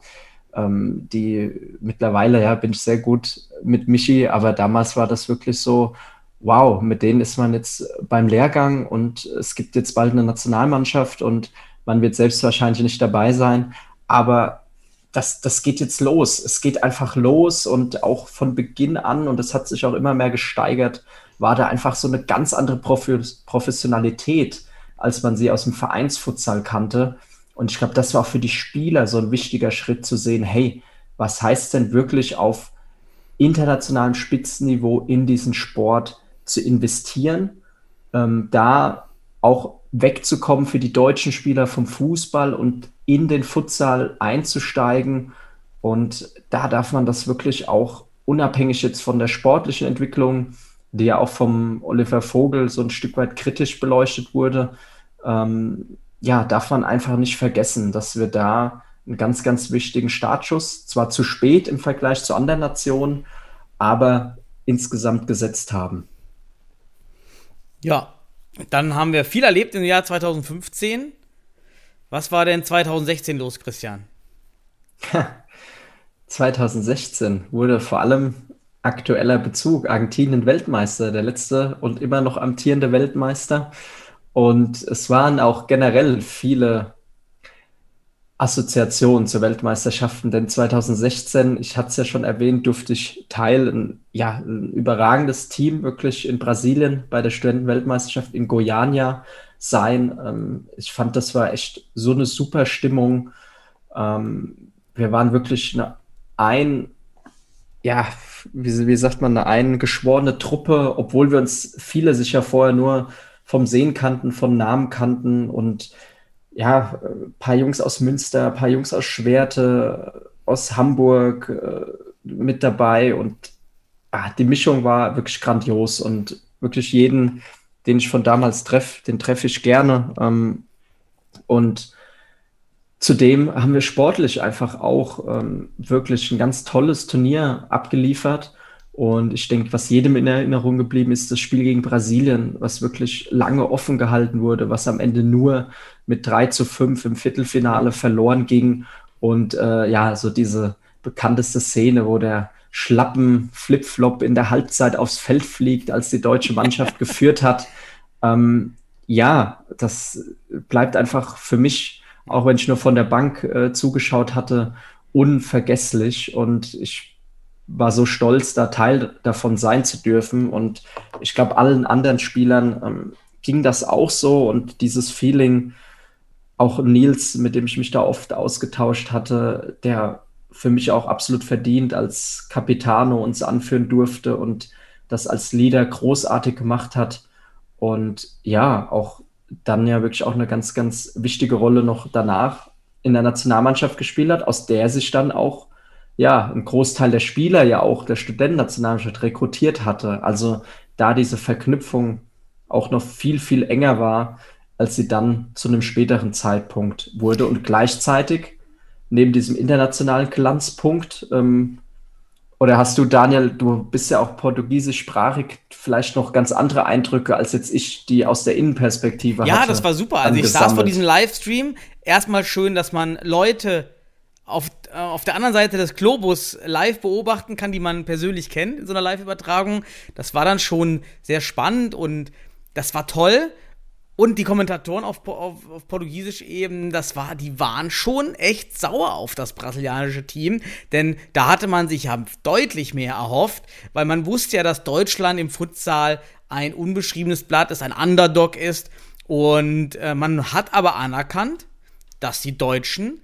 ähm, die mittlerweile, ja, bin ich sehr gut mit Michi, aber damals war das wirklich so, wow, mit denen ist man jetzt beim Lehrgang und es gibt jetzt bald eine Nationalmannschaft und man wird selbst wahrscheinlich nicht dabei sein, aber das, das geht jetzt los. Es geht einfach los und auch von Beginn an, und das hat sich auch immer mehr gesteigert, war da einfach so eine ganz andere Professionalität, als man sie aus dem Vereinsfutsal kannte. Und ich glaube, das war auch für die Spieler so ein wichtiger Schritt zu sehen, hey, was heißt denn wirklich auf internationalem Spitzenniveau in diesen Sport zu investieren, ähm, da auch wegzukommen für die deutschen Spieler vom Fußball und in den Futsal einzusteigen. Und da darf man das wirklich auch unabhängig jetzt von der sportlichen Entwicklung, die ja auch vom Oliver Vogel so ein Stück weit kritisch beleuchtet wurde, ähm, ja, darf man einfach nicht vergessen, dass wir da einen ganz, ganz wichtigen Startschuss, zwar zu spät im Vergleich zu anderen Nationen, aber insgesamt gesetzt haben. Ja, dann haben wir viel erlebt im Jahr 2015. Was war denn 2016 los, Christian? 2016 wurde vor allem aktueller Bezug Argentinien Weltmeister, der letzte und immer noch amtierende Weltmeister. Und es waren auch generell viele Assoziationen zu Weltmeisterschaften, denn 2016, ich hatte es ja schon erwähnt, durfte ich Teil, ein, ja, ein überragendes Team wirklich in Brasilien bei der Studentenweltmeisterschaft in Goiânia sein. Ähm, ich fand, das war echt so eine super Stimmung. Ähm, wir waren wirklich eine, ein, ja, wie, wie sagt man, eine eingeschworene Truppe, obwohl wir uns viele sicher vorher nur vom Sehen kannten, vom Namen kannten und ja, ein paar Jungs aus Münster, ein paar Jungs aus Schwerte, aus Hamburg äh, mit dabei und ah, die Mischung war wirklich grandios und wirklich jeden den ich von damals treffe, den treffe ich gerne. Ähm, und zudem haben wir sportlich einfach auch ähm, wirklich ein ganz tolles Turnier abgeliefert. Und ich denke, was jedem in Erinnerung geblieben ist, das Spiel gegen Brasilien, was wirklich lange offen gehalten wurde, was am Ende nur mit 3 zu 5 im Viertelfinale verloren ging. Und äh, ja, so diese bekannteste Szene, wo der schlappen Flipflop in der Halbzeit aufs Feld fliegt, als die deutsche Mannschaft geführt hat. Ähm, ja, das bleibt einfach für mich, auch wenn ich nur von der Bank äh, zugeschaut hatte, unvergesslich. Und ich war so stolz, da Teil davon sein zu dürfen. Und ich glaube, allen anderen Spielern ähm, ging das auch so und dieses Feeling, auch Nils, mit dem ich mich da oft ausgetauscht hatte, der für mich auch absolut verdient als Capitano uns anführen durfte und das als Leader großartig gemacht hat. Und ja, auch dann ja wirklich auch eine ganz, ganz wichtige Rolle noch danach in der Nationalmannschaft gespielt hat, aus der sich dann auch ja ein Großteil der Spieler ja auch der Studentennationalmannschaft rekrutiert hatte. Also da diese Verknüpfung auch noch viel, viel enger war, als sie dann zu einem späteren Zeitpunkt wurde. Und gleichzeitig, neben diesem internationalen Glanzpunkt, ähm, oder hast du, Daniel, du bist ja auch portugiesischsprachig, vielleicht noch ganz andere Eindrücke als jetzt ich, die aus der Innenperspektive Ja, das war super. Also ich saß vor diesem Livestream. Erstmal schön, dass man Leute auf, äh, auf der anderen Seite des Globus live beobachten kann, die man persönlich kennt in so einer Live-Übertragung. Das war dann schon sehr spannend und das war toll. Und die Kommentatoren auf, auf, auf Portugiesisch eben, das war, die waren schon echt sauer auf das brasilianische Team, denn da hatte man sich ja deutlich mehr erhofft, weil man wusste ja, dass Deutschland im Futsal ein unbeschriebenes Blatt ist, ein Underdog ist. Und äh, man hat aber anerkannt, dass die Deutschen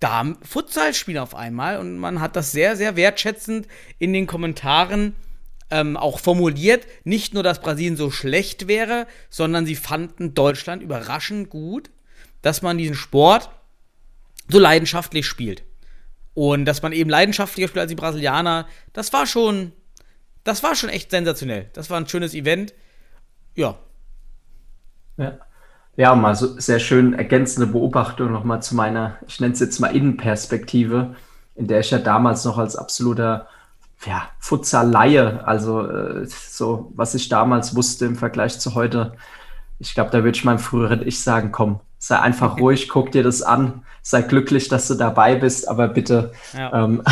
da Futsal spielen auf einmal. Und man hat das sehr, sehr wertschätzend in den Kommentaren ähm, auch formuliert, nicht nur, dass Brasilien so schlecht wäre, sondern sie fanden Deutschland überraschend gut, dass man diesen Sport so leidenschaftlich spielt. Und dass man eben leidenschaftlicher spielt als die Brasilianer, das war schon, das war schon echt sensationell. Das war ein schönes Event. Ja. Ja. Ja, mal so sehr schön ergänzende Beobachtung nochmal zu meiner, ich nenne es jetzt mal Innenperspektive, in der ich ja damals noch als absoluter ja, Futsal-Laie, also äh, so, was ich damals wusste im Vergleich zu heute. Ich glaube, da würde ich meinem früheren Ich sagen, komm, sei einfach ruhig, guck dir das an, sei glücklich, dass du dabei bist, aber bitte. Ja. Ähm,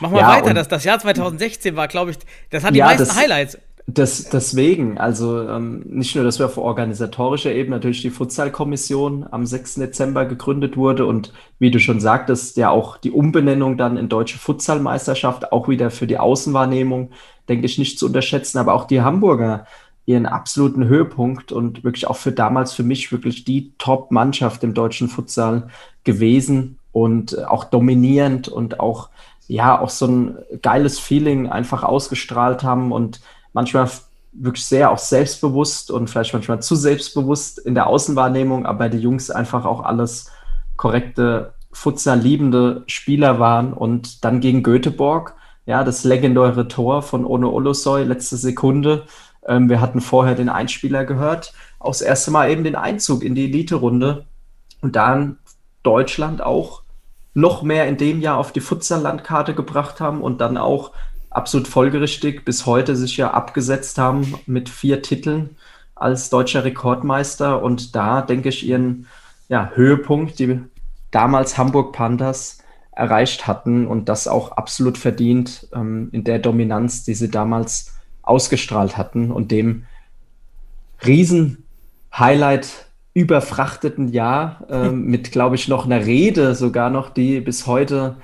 Mach mal ja, weiter, das, das Jahr 2016 war, glaube ich, das hat die ja, meisten das, Highlights. Das, deswegen, also ähm, nicht nur, dass wir auf organisatorischer Ebene natürlich die Futsalkommission am 6. Dezember gegründet wurde und wie du schon sagtest, ja auch die Umbenennung dann in Deutsche Futsalmeisterschaft, auch wieder für die Außenwahrnehmung, denke ich, nicht zu unterschätzen, aber auch die Hamburger ihren absoluten Höhepunkt und wirklich auch für damals für mich wirklich die Top-Mannschaft im deutschen Futsal gewesen und auch dominierend und auch ja auch so ein geiles Feeling einfach ausgestrahlt haben und manchmal wirklich sehr auch selbstbewusst und vielleicht manchmal zu selbstbewusst in der Außenwahrnehmung, aber die Jungs einfach auch alles korrekte Futsal-liebende Spieler waren und dann gegen Göteborg, ja, das legendäre Tor von Ono Olosoy, letzte Sekunde. Ähm, wir hatten vorher den Einspieler gehört, auch das erste Mal eben den Einzug in die Elite-Runde und dann Deutschland auch noch mehr in dem Jahr auf die Futsal-Landkarte gebracht haben und dann auch absolut folgerichtig bis heute sich ja abgesetzt haben mit vier Titeln als deutscher Rekordmeister. Und da denke ich ihren ja, Höhepunkt, die damals Hamburg Panthers erreicht hatten und das auch absolut verdient ähm, in der Dominanz, die sie damals ausgestrahlt hatten und dem riesen Highlight überfrachteten Jahr ähm, mit, glaube ich, noch einer Rede sogar noch, die bis heute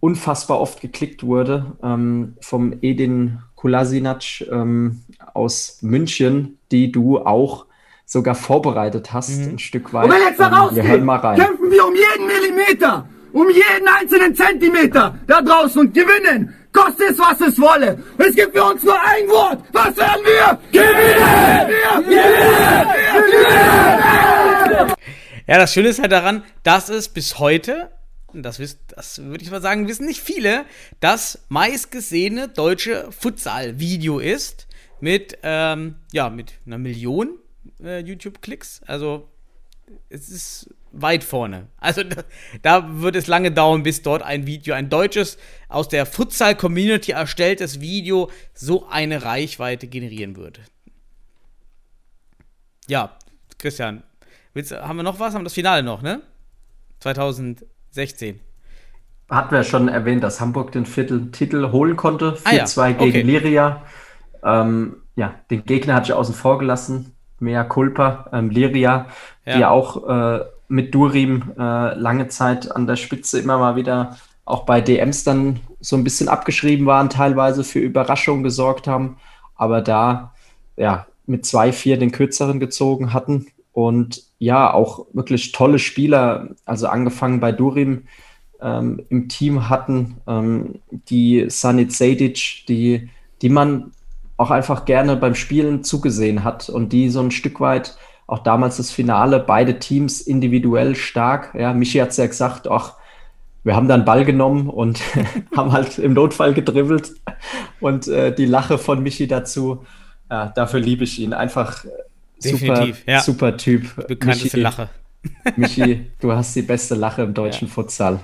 unfassbar oft geklickt wurde, ähm, vom Edin Kulasinac ähm, aus München, die du auch sogar vorbereitet hast, mhm. ein Stück weit. Und wenn jetzt da ähm, rausgeht, kämpfen wir um jeden Millimeter, um jeden einzelnen Zentimeter da draußen und gewinnen. Koste es, was es wolle. Es gibt für uns nur ein Wort. Was werden wir? Gewinnen! Wir gewinnen! Wir gewinnen! Ja, das Schöne ist halt daran, dass es bis heute das, das würde ich mal sagen, wissen nicht viele, das meistgesehene deutsche Futsal-Video ist mit, ähm, ja, mit einer Million äh, YouTube-Klicks. Also es ist weit vorne. Also da, da, wird es lange dauern, bis dort ein Video, ein deutsches, aus der Futsal-Community erstelltes Video so eine Reichweite generieren würde. Ja, Christian, willst, haben wir noch was? Haben wir das Finale noch, ne? 2000. 16. Hatten wir schon erwähnt, dass Hamburg den Viertel Titel holen konnte. 4-2 ah, ja. gegen okay. Liria. Ähm, ja, den Gegner hatte ich außen vor gelassen. Mea Culpa, ähm, Liria, ja. die auch äh, mit Durim äh, lange Zeit an der Spitze immer mal wieder auch bei DMs dann so ein bisschen abgeschrieben waren, teilweise für Überraschungen gesorgt haben. Aber da, ja, mit 2-4 den kürzeren gezogen hatten. Und ja, auch wirklich tolle Spieler, also angefangen bei Durim ähm, im Team hatten, ähm, die Sanit Sedic, die, die man auch einfach gerne beim Spielen zugesehen hat und die so ein Stück weit auch damals das Finale, beide Teams individuell stark. Ja, Michi hat es ja gesagt, ach, wir haben dann Ball genommen und haben halt im Notfall gedribbelt. Und äh, die Lache von Michi dazu, ja, dafür liebe ich ihn. Einfach Definitiv, super, ja. super Typ. Bekannteste Michi, Lache. Michi, du hast die beste Lache im deutschen ja. Futsal.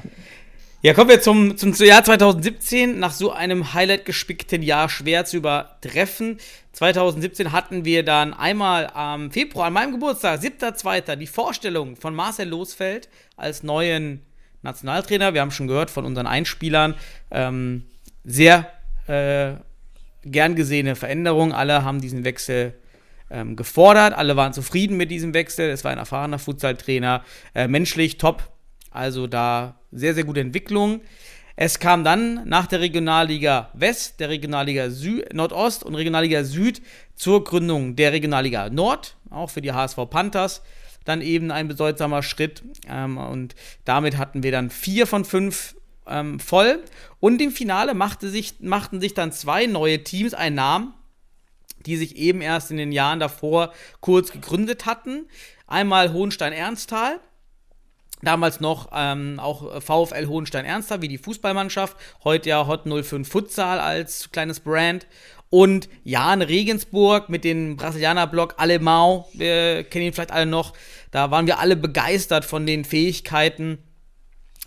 Ja, kommen wir zum, zum Jahr 2017. Nach so einem Highlight gespickten Jahr schwer zu übertreffen. 2017 hatten wir dann einmal am Februar, an meinem Geburtstag, 7.2., die Vorstellung von Marcel Losfeld als neuen Nationaltrainer. Wir haben schon gehört von unseren Einspielern. Ähm, sehr äh, gern gesehene Veränderung. Alle haben diesen Wechsel ähm, gefordert. Alle waren zufrieden mit diesem Wechsel. Es war ein erfahrener Futsal-Trainer. Äh, menschlich top. Also da sehr, sehr gute Entwicklung. Es kam dann nach der Regionalliga West, der Regionalliga Sü Nordost und Regionalliga Süd zur Gründung der Regionalliga Nord, auch für die HSV Panthers. Dann eben ein bedeutsamer Schritt. Ähm, und damit hatten wir dann vier von fünf ähm, voll. Und im Finale machte sich, machten sich dann zwei neue Teams einen Namen, die sich eben erst in den Jahren davor kurz gegründet hatten. Einmal Hohenstein-Ernsthal Damals noch ähm, auch VfL Hohenstein-Ernster, wie die Fußballmannschaft. Heute ja Hot 05 Futsal als kleines Brand. Und Jan Regensburg mit dem Brasilianer-Block Alemão. Wir kennen ihn vielleicht alle noch. Da waren wir alle begeistert von den Fähigkeiten,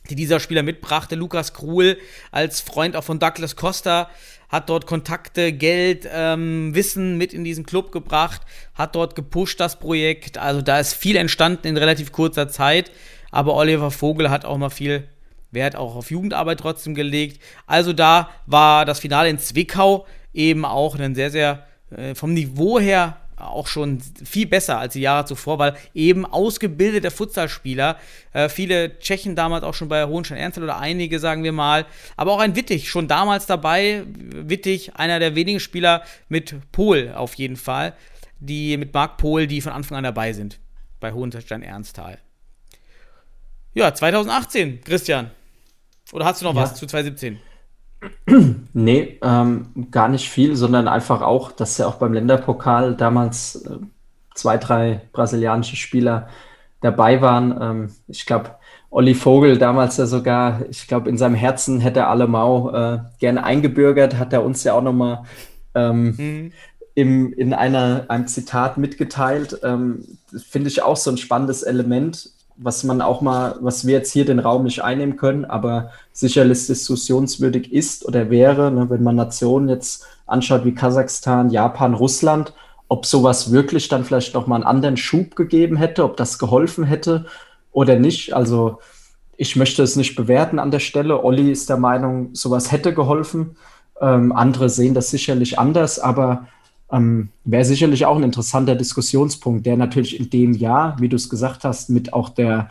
die dieser Spieler mitbrachte. Lukas Kruhl als Freund auch von Douglas Costa hat dort Kontakte, Geld, ähm, Wissen mit in diesen Club gebracht, hat dort gepusht das Projekt. Also da ist viel entstanden in relativ kurzer Zeit. Aber Oliver Vogel hat auch mal viel Wert auch auf Jugendarbeit trotzdem gelegt. Also da war das Finale in Zwickau eben auch ein sehr, sehr äh, vom Niveau her auch schon viel besser als die Jahre zuvor, weil eben ausgebildete Futsalspieler, äh, viele Tschechen damals auch schon bei Hohenstein Ernst oder einige, sagen wir mal, aber auch ein Wittig, schon damals dabei, Wittig, einer der wenigen Spieler mit Pol auf jeden Fall, die mit Marc Pol, die von Anfang an dabei sind bei Hohenstein Ernsthal. Ja, 2018, Christian. Oder hast du noch ja. was zu 2017? Nee, ähm, gar nicht viel, sondern einfach auch, dass ja auch beim Länderpokal damals äh, zwei, drei brasilianische Spieler dabei waren. Ähm, ich glaube, Olli Vogel damals ja sogar, ich glaube, in seinem Herzen hätte er Alemau äh, gerne eingebürgert, hat er uns ja auch nochmal ähm, mhm. im, in einer, einem Zitat mitgeteilt. Ähm, Finde ich auch so ein spannendes Element, was man auch mal, was wir jetzt hier den Raum nicht einnehmen können, aber sicherlich diskussionswürdig ist oder wäre, ne, wenn man Nationen jetzt anschaut wie Kasachstan, Japan, Russland, ob sowas wirklich dann vielleicht noch mal einen anderen Schub gegeben hätte, ob das geholfen hätte oder nicht. Also ich möchte es nicht bewerten an der Stelle. Olli ist der Meinung, sowas hätte geholfen. Ähm, andere sehen das sicherlich anders, aber ähm, Wäre sicherlich auch ein interessanter Diskussionspunkt, der natürlich in dem Jahr, wie du es gesagt hast, mit auch der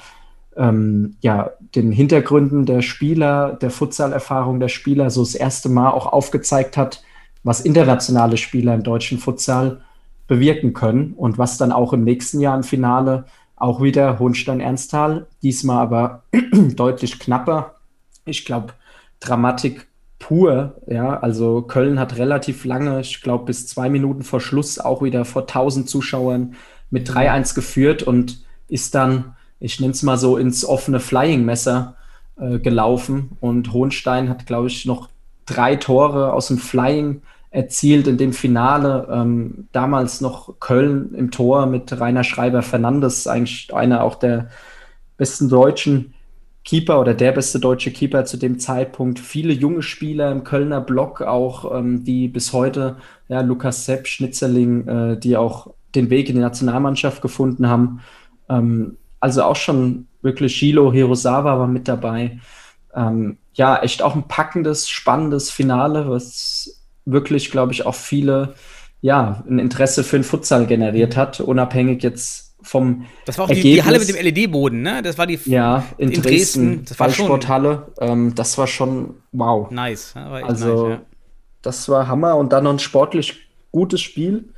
ähm, ja, den Hintergründen der Spieler, der Futsal-Erfahrung der Spieler so das erste Mal auch aufgezeigt hat, was internationale Spieler im deutschen Futsal bewirken können und was dann auch im nächsten Jahr im Finale auch wieder Hohenstein-Ernsthal, diesmal aber deutlich knapper. Ich glaube, Dramatik pur. Ja, also Köln hat relativ lange, ich glaube bis zwei Minuten vor Schluss auch wieder vor 1000 Zuschauern mit 3-1 mhm. geführt und ist dann, ich nenne es mal so, ins offene Flying-Messer äh, gelaufen. Und Hohenstein hat, glaube ich, noch drei Tore aus dem Flying erzielt in dem Finale. Ähm, damals noch Köln im Tor mit Rainer Schreiber Fernandes, eigentlich einer auch der besten Deutschen Keeper oder der beste deutsche Keeper zu dem Zeitpunkt. Viele junge Spieler im Kölner Block auch, ähm, die bis heute, ja, Lukas Sepp, Schnitzerling, äh, die auch den Weg in die Nationalmannschaft gefunden haben. Ähm, also auch schon wirklich Shilo Hirosawa war mit dabei. Ähm, ja, echt auch ein packendes, spannendes Finale, was wirklich, glaube ich, auch viele, ja, ein Interesse für den Futsal generiert hat, unabhängig jetzt vom Das war auch die, die, Halle mit dem LED-Boden, ne? Das war die ja, in, in Dresden, Dresden Ballsporthalle. Ähm, das war schon wow. Nice. also, nice, ja. das war Hammer und dann noch ein sportlich gutes Spiel.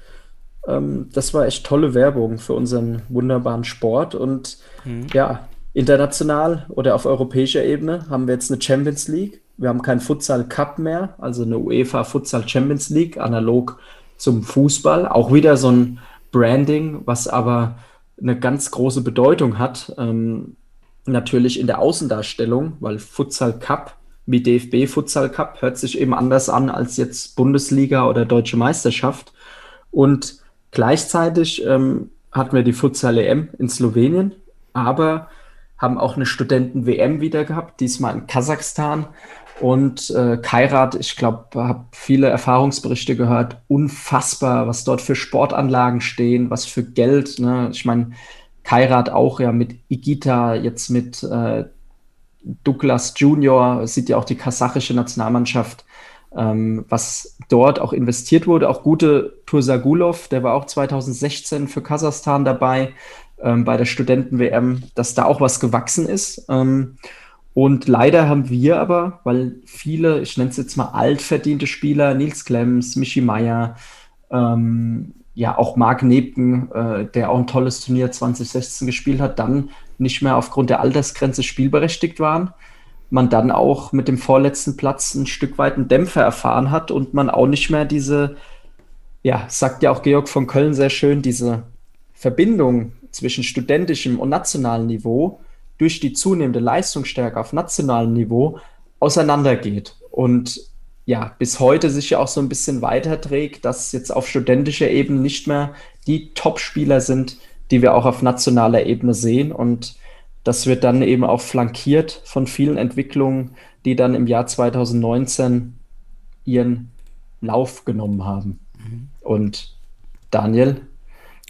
Ähm, das war echt tolle Werbung für unseren wunderbaren Sport. Und mhm. ja, international oder auf europäischer Ebene haben wir jetzt eine Champions League. Wir haben keinen Futsal Cup mehr, also eine UEFA Futsal Champions League, analog zum Fußball. Auch wieder so ein Branding, was aber eine ganz große Bedeutung hat. Ähm, natürlich in der Außendarstellung, weil Futsal Cup wie DFB Futsal Cup hört sich eben anders an als jetzt Bundesliga oder Deutsche Meisterschaft. Und gleichzeitig ähm, hatten wir die Futsal EM in Slowenien, aber haben auch eine Studenten-WM wieder gehabt, diesmal in Kasachstan. Und äh, Kairat, ich glaube, habe viele Erfahrungsberichte gehört. Unfassbar, was dort für Sportanlagen stehen, was für Geld. Ne? Ich meine, Kairat auch ja mit Igita, jetzt mit äh, Douglas Junior, sieht ja auch die kasachische Nationalmannschaft, ähm, was dort auch investiert wurde. Auch gute Tursagulov, der war auch 2016 für Kasachstan dabei ähm, bei der Studenten-WM, dass da auch was gewachsen ist. Ähm, und leider haben wir aber, weil viele, ich nenne es jetzt mal altverdiente Spieler, Nils Klemms, Michi Meier, ähm, ja auch Marc Nebken, äh, der auch ein tolles Turnier 2016 gespielt hat, dann nicht mehr aufgrund der Altersgrenze spielberechtigt waren. Man dann auch mit dem vorletzten Platz ein Stück weit einen Dämpfer erfahren hat und man auch nicht mehr diese, ja, sagt ja auch Georg von Köln sehr schön, diese Verbindung zwischen studentischem und nationalem Niveau durch die zunehmende Leistungsstärke auf nationalem Niveau auseinandergeht. Und ja, bis heute sich ja auch so ein bisschen weiterträgt, dass jetzt auf studentischer Ebene nicht mehr die Top-Spieler sind, die wir auch auf nationaler Ebene sehen. Und das wird dann eben auch flankiert von vielen Entwicklungen, die dann im Jahr 2019 ihren Lauf genommen haben. Mhm. Und Daniel,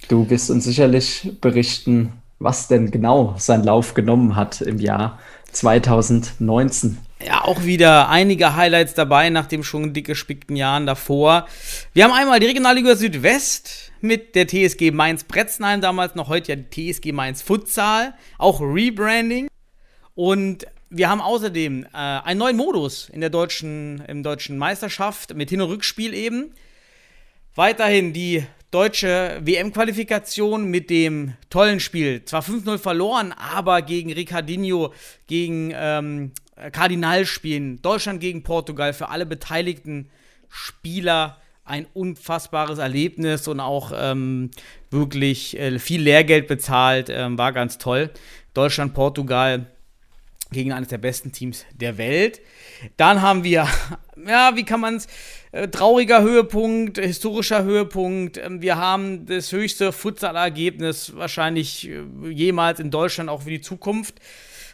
Du wirst uns sicherlich berichten, was denn genau seinen Lauf genommen hat im Jahr 2019. Ja, auch wieder einige Highlights dabei nach dem schon dick gespickten Jahren davor. Wir haben einmal die Regionalliga Südwest mit der TSG Mainz Bretzenheim, damals noch heute ja die TSG Mainz Futsal, auch Rebranding. Und wir haben außerdem äh, einen neuen Modus in der deutschen, im deutschen Meisterschaft mit Hin- und Rückspiel eben. Weiterhin die deutsche WM-Qualifikation mit dem tollen Spiel. Zwar 5-0 verloren, aber gegen Ricardinho, gegen ähm, Kardinalspielen, Deutschland gegen Portugal, für alle beteiligten Spieler ein unfassbares Erlebnis und auch ähm, wirklich äh, viel Lehrgeld bezahlt, ähm, war ganz toll. Deutschland, Portugal gegen eines der besten Teams der Welt. Dann haben wir, ja, wie kann man es, äh, trauriger Höhepunkt, historischer Höhepunkt. Ähm, wir haben das höchste Futsal-Ergebnis wahrscheinlich äh, jemals in Deutschland, auch für die Zukunft.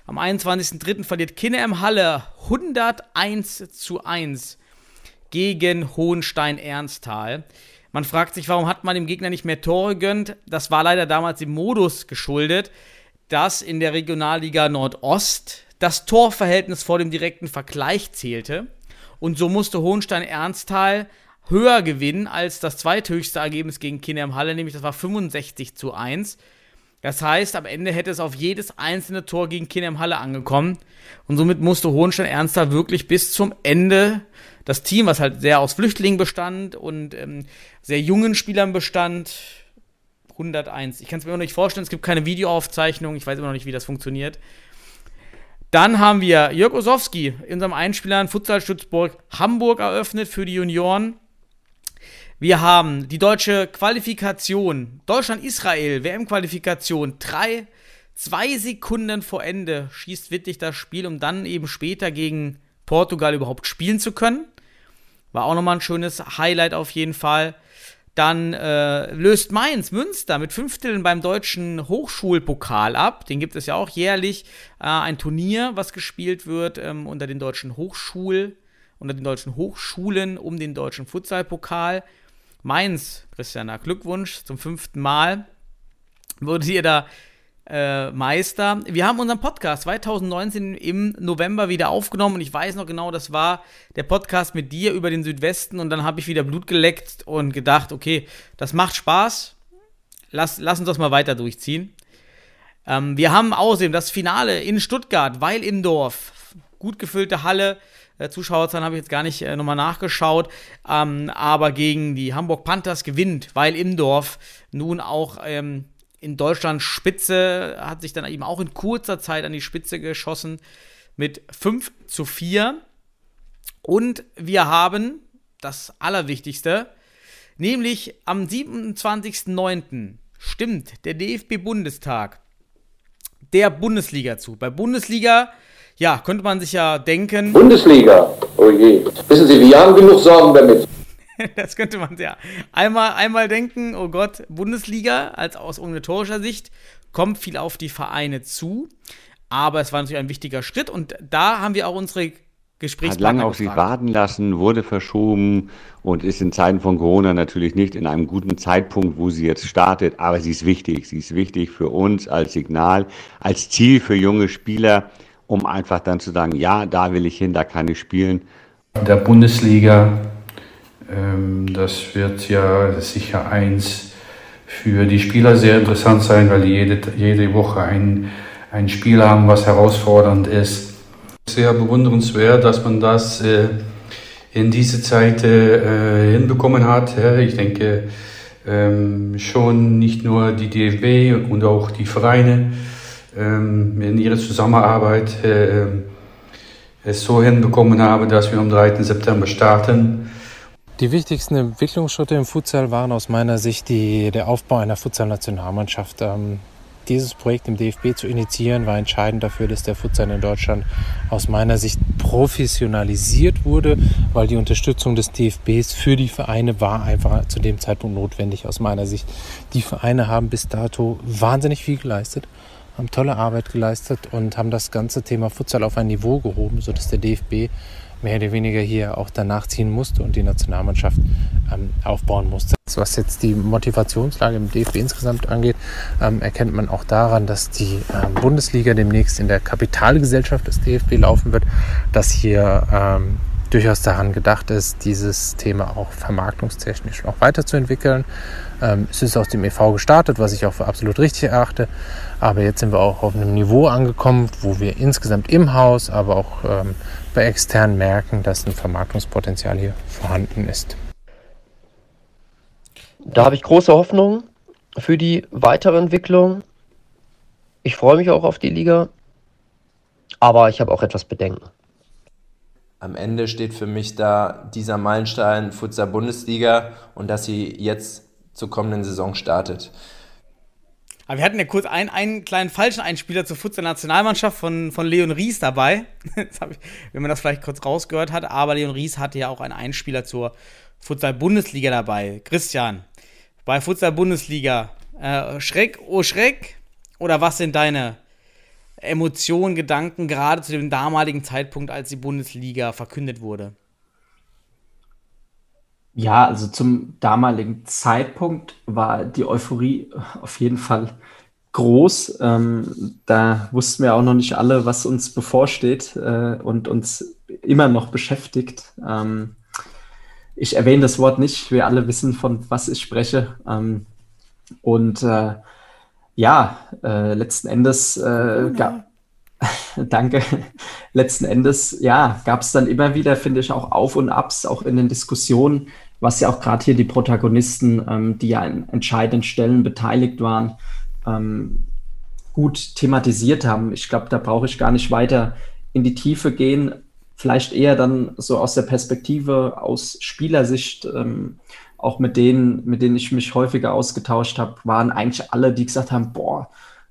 Am 21.03. verliert Kinneam Halle 101 zu 1 gegen Hohenstein-Ernsthal. Man fragt sich, warum hat man dem Gegner nicht mehr Tore gönnt? Das war leider damals dem Modus geschuldet dass in der Regionalliga Nordost das Torverhältnis vor dem direkten Vergleich zählte. Und so musste Hohenstein-Ernsthal höher gewinnen als das zweithöchste Ergebnis gegen Kinderm Halle, nämlich das war 65 zu 1. Das heißt, am Ende hätte es auf jedes einzelne Tor gegen Kinderm Halle angekommen. Und somit musste Hohenstein-Ernsthal wirklich bis zum Ende das Team, was halt sehr aus Flüchtlingen bestand und ähm, sehr jungen Spielern bestand, 101. Ich kann es mir noch nicht vorstellen, es gibt keine Videoaufzeichnung, ich weiß immer noch nicht, wie das funktioniert. Dann haben wir Jörg Osowski in unserem Einspieler in Futsal Stützburg Hamburg eröffnet für die Junioren. Wir haben die deutsche Qualifikation, Deutschland-Israel, WM-Qualifikation, drei, zwei Sekunden vor Ende schießt Wittig das Spiel, um dann eben später gegen Portugal überhaupt spielen zu können. War auch nochmal ein schönes Highlight auf jeden Fall. Dann äh, löst Mainz Münster mit Fünfteln beim deutschen Hochschulpokal ab. Den gibt es ja auch jährlich. Äh, ein Turnier, was gespielt wird ähm, unter den deutschen Hochschul, unter den deutschen Hochschulen um den deutschen Futsalpokal. Mainz, Christiana, Glückwunsch zum fünften Mal. Wurde ihr da äh, Meister. Wir haben unseren Podcast 2019 im November wieder aufgenommen und ich weiß noch genau, das war der Podcast mit dir über den Südwesten und dann habe ich wieder Blut geleckt und gedacht, okay, das macht Spaß. Lass, lass uns das mal weiter durchziehen. Ähm, wir haben außerdem das Finale in Stuttgart, weil im Dorf, gut gefüllte Halle, Äh, Zuschauerzahlen habe ich jetzt gar nicht äh, nochmal nachgeschaut. Ähm, aber gegen die Hamburg Panthers gewinnt, weil Imdorf nun auch ähm, in Deutschland Spitze, hat sich dann eben auch in kurzer Zeit an die Spitze geschossen mit 5 zu 4. Und wir haben das Allerwichtigste, nämlich am 27.09. stimmt der DFB-Bundestag der Bundesliga zu. Bei Bundesliga, ja, könnte man sich ja denken. Bundesliga, oh je. Wissen Sie, wir haben genug Sorgen damit. das könnte man ja einmal, einmal denken, oh Gott, Bundesliga, als aus organisatorischer Sicht, kommt viel auf die Vereine zu. Aber es war natürlich ein wichtiger Schritt und da haben wir auch unsere hat lange auf sich warten lassen, wurde verschoben und ist in Zeiten von Corona natürlich nicht in einem guten Zeitpunkt, wo sie jetzt startet, aber sie ist wichtig. Sie ist wichtig für uns als Signal, als Ziel für junge Spieler, um einfach dann zu sagen, ja, da will ich hin, da kann ich spielen. Der Bundesliga, das wird ja sicher eins für die Spieler sehr interessant sein, weil die jede, jede Woche ein, ein Spiel haben, was herausfordernd ist sehr bewundernswert, dass man das äh, in dieser Zeit äh, hinbekommen hat. Ich denke ähm, schon nicht nur die DFB und auch die Vereine ähm, in ihrer Zusammenarbeit äh, es so hinbekommen haben, dass wir am 3. September starten. Die wichtigsten Entwicklungsschritte im Futsal waren aus meiner Sicht die, der Aufbau einer Futsal-Nationalmannschaft. Ähm, dieses Projekt im DFB zu initiieren, war entscheidend dafür, dass der Futsal in Deutschland aus meiner Sicht professionalisiert wurde, weil die Unterstützung des DFBs für die Vereine war einfach zu dem Zeitpunkt notwendig aus meiner Sicht. Die Vereine haben bis dato wahnsinnig viel geleistet, haben tolle Arbeit geleistet und haben das ganze Thema Futsal auf ein Niveau gehoben, sodass der DFB mehr oder weniger hier auch danach ziehen musste und die Nationalmannschaft ähm, aufbauen musste. Was jetzt die Motivationslage im DFB insgesamt angeht, ähm, erkennt man auch daran, dass die ähm, Bundesliga demnächst in der Kapitalgesellschaft des DFB laufen wird, dass hier ähm, durchaus daran gedacht ist, dieses Thema auch vermarktungstechnisch noch weiterzuentwickeln. Ähm, es ist aus dem EV gestartet, was ich auch für absolut richtig erachte. Aber jetzt sind wir auch auf einem Niveau angekommen, wo wir insgesamt im Haus, aber auch ähm, bei externen merken, dass ein Vermarktungspotenzial hier vorhanden ist. Da habe ich große Hoffnung für die weitere Entwicklung. Ich freue mich auch auf die Liga, aber ich habe auch etwas Bedenken. Am Ende steht für mich da dieser Meilenstein Futsal Bundesliga und dass sie jetzt zur kommenden Saison startet. Aber wir hatten ja kurz einen, einen kleinen falschen Einspieler zur Futsal-Nationalmannschaft von, von Leon Ries dabei. ich, wenn man das vielleicht kurz rausgehört hat. Aber Leon Ries hatte ja auch einen Einspieler zur Futsal-Bundesliga dabei. Christian, bei Futsal-Bundesliga, äh, Schreck, oh Schreck? Oder was sind deine Emotionen, Gedanken, gerade zu dem damaligen Zeitpunkt, als die Bundesliga verkündet wurde? Ja, also zum damaligen Zeitpunkt war die Euphorie auf jeden Fall groß. Ähm, da wussten wir auch noch nicht alle, was uns bevorsteht äh, und uns immer noch beschäftigt. Ähm, ich erwähne das Wort nicht, wir alle wissen, von was ich spreche. Ähm, und äh, ja, äh, letzten Endes äh, gab Danke. Letzten Endes, ja, gab es dann immer wieder, finde ich, auch Auf und Abs, auch in den Diskussionen, was ja auch gerade hier die Protagonisten, ähm, die ja an entscheidenden Stellen beteiligt waren, ähm, gut thematisiert haben. Ich glaube, da brauche ich gar nicht weiter in die Tiefe gehen. Vielleicht eher dann so aus der Perspektive, aus Spielersicht, ähm, auch mit denen, mit denen ich mich häufiger ausgetauscht habe, waren eigentlich alle, die gesagt haben, boah,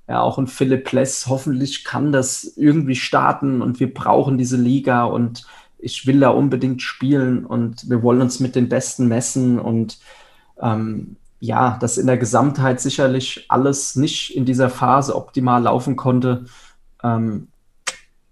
ja, auch ein Philipp Less, hoffentlich kann das irgendwie starten und wir brauchen diese Liga und ich will da unbedingt spielen und wir wollen uns mit den Besten messen und ähm, ja, dass in der Gesamtheit sicherlich alles nicht in dieser Phase optimal laufen konnte. Ähm,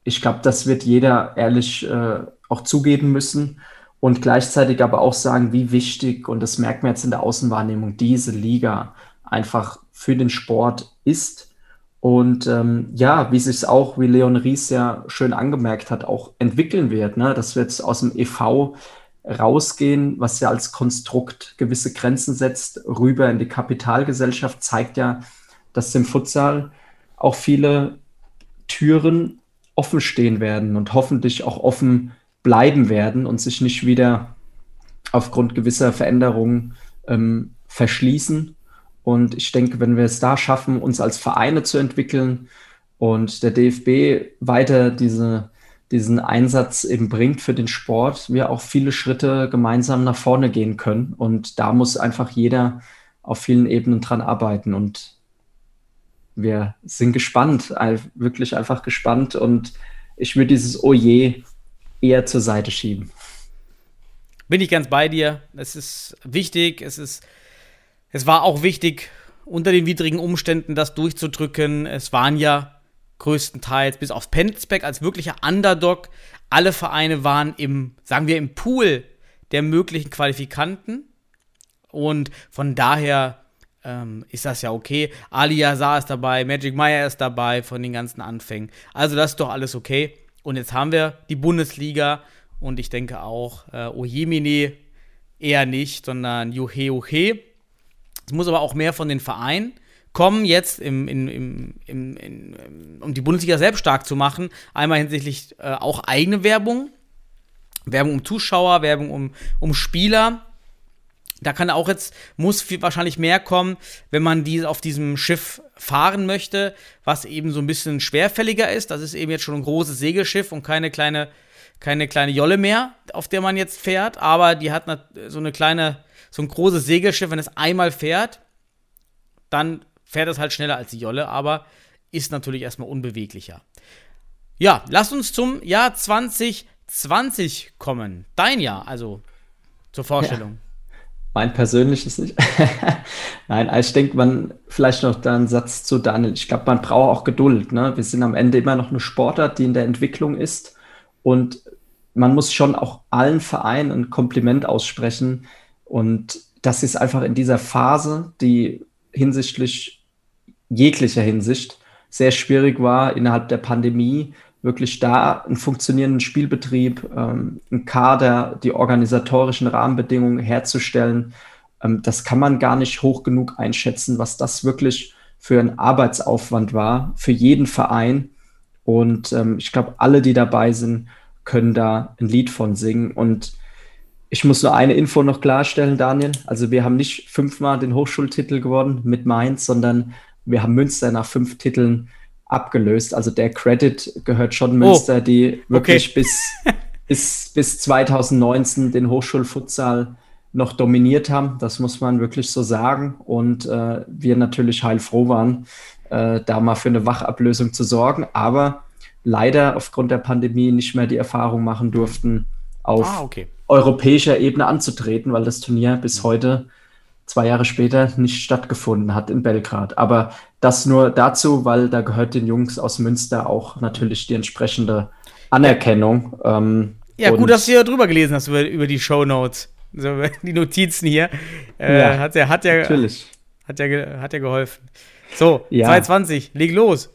ich glaube, das wird jeder ehrlich äh, auch zugeben müssen und gleichzeitig aber auch sagen, wie wichtig, und das merkt man jetzt in der Außenwahrnehmung, diese Liga einfach für den Sport ist und ähm, ja, wie sich es auch, wie Leon Ries ja schön angemerkt hat, auch entwickeln wird, ne? dass wir aus dem EV rausgehen, was ja als Konstrukt gewisse Grenzen setzt, rüber in die Kapitalgesellschaft, zeigt ja, dass dem Futsal auch viele Türen offen stehen werden und hoffentlich auch offen bleiben werden und sich nicht wieder aufgrund gewisser Veränderungen ähm, verschließen. Und ich denke, wenn wir es da schaffen, uns als Vereine zu entwickeln und der DFB weiter diese, diesen Einsatz eben bringt für den Sport, wir auch viele Schritte gemeinsam nach vorne gehen können. Und da muss einfach jeder auf vielen Ebenen dran arbeiten. Und wir sind gespannt, wirklich einfach gespannt. Und ich würde dieses Oje eher zur Seite schieben. Bin ich ganz bei dir. Es ist wichtig, es ist, es war auch wichtig, unter den widrigen Umständen das durchzudrücken. Es waren ja größtenteils bis auf Penzbeck als wirklicher Underdog. Alle Vereine waren im, sagen wir, im Pool der möglichen Qualifikanten. Und von daher ähm, ist das ja okay. Ali Azar ist dabei, Magic Meyer ist dabei von den ganzen Anfängen. Also das ist doch alles okay. Und jetzt haben wir die Bundesliga und ich denke auch äh, Ojemine eher nicht, sondern Juhe Juhe. Es muss aber auch mehr von den Vereinen kommen, jetzt im, im, im, im, um die Bundesliga selbst stark zu machen. Einmal hinsichtlich äh, auch eigene Werbung, Werbung um Zuschauer, Werbung um, um Spieler. Da kann auch jetzt, muss viel, wahrscheinlich mehr kommen, wenn man die auf diesem Schiff fahren möchte, was eben so ein bisschen schwerfälliger ist. Das ist eben jetzt schon ein großes Segelschiff und keine kleine, keine kleine Jolle mehr, auf der man jetzt fährt. Aber die hat so eine kleine, so ein großes Segelschiff, wenn es einmal fährt, dann fährt es halt schneller als die Jolle, aber ist natürlich erstmal unbeweglicher. Ja, lass uns zum Jahr 2020 kommen. Dein Jahr, also zur Vorstellung. Ja. Mein persönliches nicht. Nein, ich denke, man, vielleicht noch da ein Satz zu Daniel. Ich glaube, man braucht auch Geduld. Ne? Wir sind am Ende immer noch eine Sportart, die in der Entwicklung ist. Und man muss schon auch allen Vereinen ein Kompliment aussprechen. Und das ist einfach in dieser Phase, die hinsichtlich jeglicher Hinsicht sehr schwierig war innerhalb der Pandemie, wirklich da einen funktionierenden Spielbetrieb, ähm, einen Kader, die organisatorischen Rahmenbedingungen herzustellen. Ähm, das kann man gar nicht hoch genug einschätzen, was das wirklich für ein Arbeitsaufwand war, für jeden Verein. Und ähm, ich glaube, alle, die dabei sind, können da ein Lied von singen. Und ich muss nur eine Info noch klarstellen, Daniel. Also wir haben nicht fünfmal den Hochschultitel gewonnen mit Mainz, sondern wir haben Münster nach fünf Titeln abgelöst. Also der Credit gehört schon Münster, oh, die wirklich okay. bis, bis, bis 2019 den Hochschulfutsal noch dominiert haben. Das muss man wirklich so sagen. Und äh, wir natürlich heilfroh waren, äh, da mal für eine Wachablösung zu sorgen. Aber leider aufgrund der Pandemie nicht mehr die Erfahrung machen durften, auf ah, okay. europäischer Ebene anzutreten, weil das Turnier bis heute zwei Jahre später nicht stattgefunden hat in Belgrad. Aber das nur dazu, weil da gehört den Jungs aus Münster auch natürlich die entsprechende Anerkennung. Ähm, ja, gut, dass du hier drüber gelesen hast über, über die Show Notes, so, die Notizen hier. Äh, ja, hat ja, hat ja, natürlich. Hat ja, hat ja geholfen. So, ja. 220, leg los.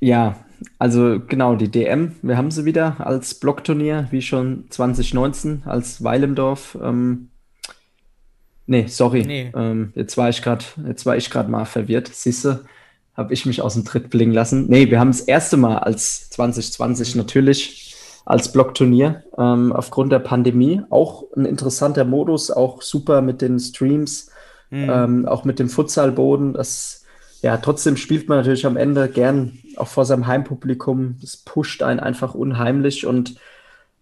Ja, also genau, die DM, wir haben sie wieder als Blockturnier, wie schon 2019 als Weilendorf ähm, Nee, sorry. Nee. Ähm, jetzt war ich gerade, jetzt war ich gerade mal verwirrt. Siehste, habe ich mich aus dem Tritt bringen lassen. Nee, wir haben das erste Mal als 2020 natürlich als Blockturnier ähm, aufgrund der Pandemie. Auch ein interessanter Modus, auch super mit den Streams, mhm. ähm, auch mit dem Futsalboden. Das, ja, trotzdem spielt man natürlich am Ende gern auch vor seinem Heimpublikum. Das pusht einen einfach unheimlich und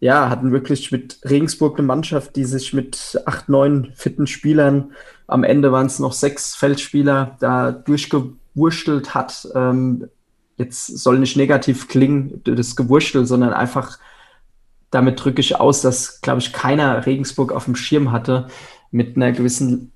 ja, hatten wirklich mit Regensburg eine Mannschaft, die sich mit acht, neun fitten Spielern, am Ende waren es noch sechs Feldspieler, da durchgewurschtelt hat. Ähm, jetzt soll nicht negativ klingen, das Gewurschtel, sondern einfach damit drücke ich aus, dass, glaube ich, keiner Regensburg auf dem Schirm hatte mit einer gewissen,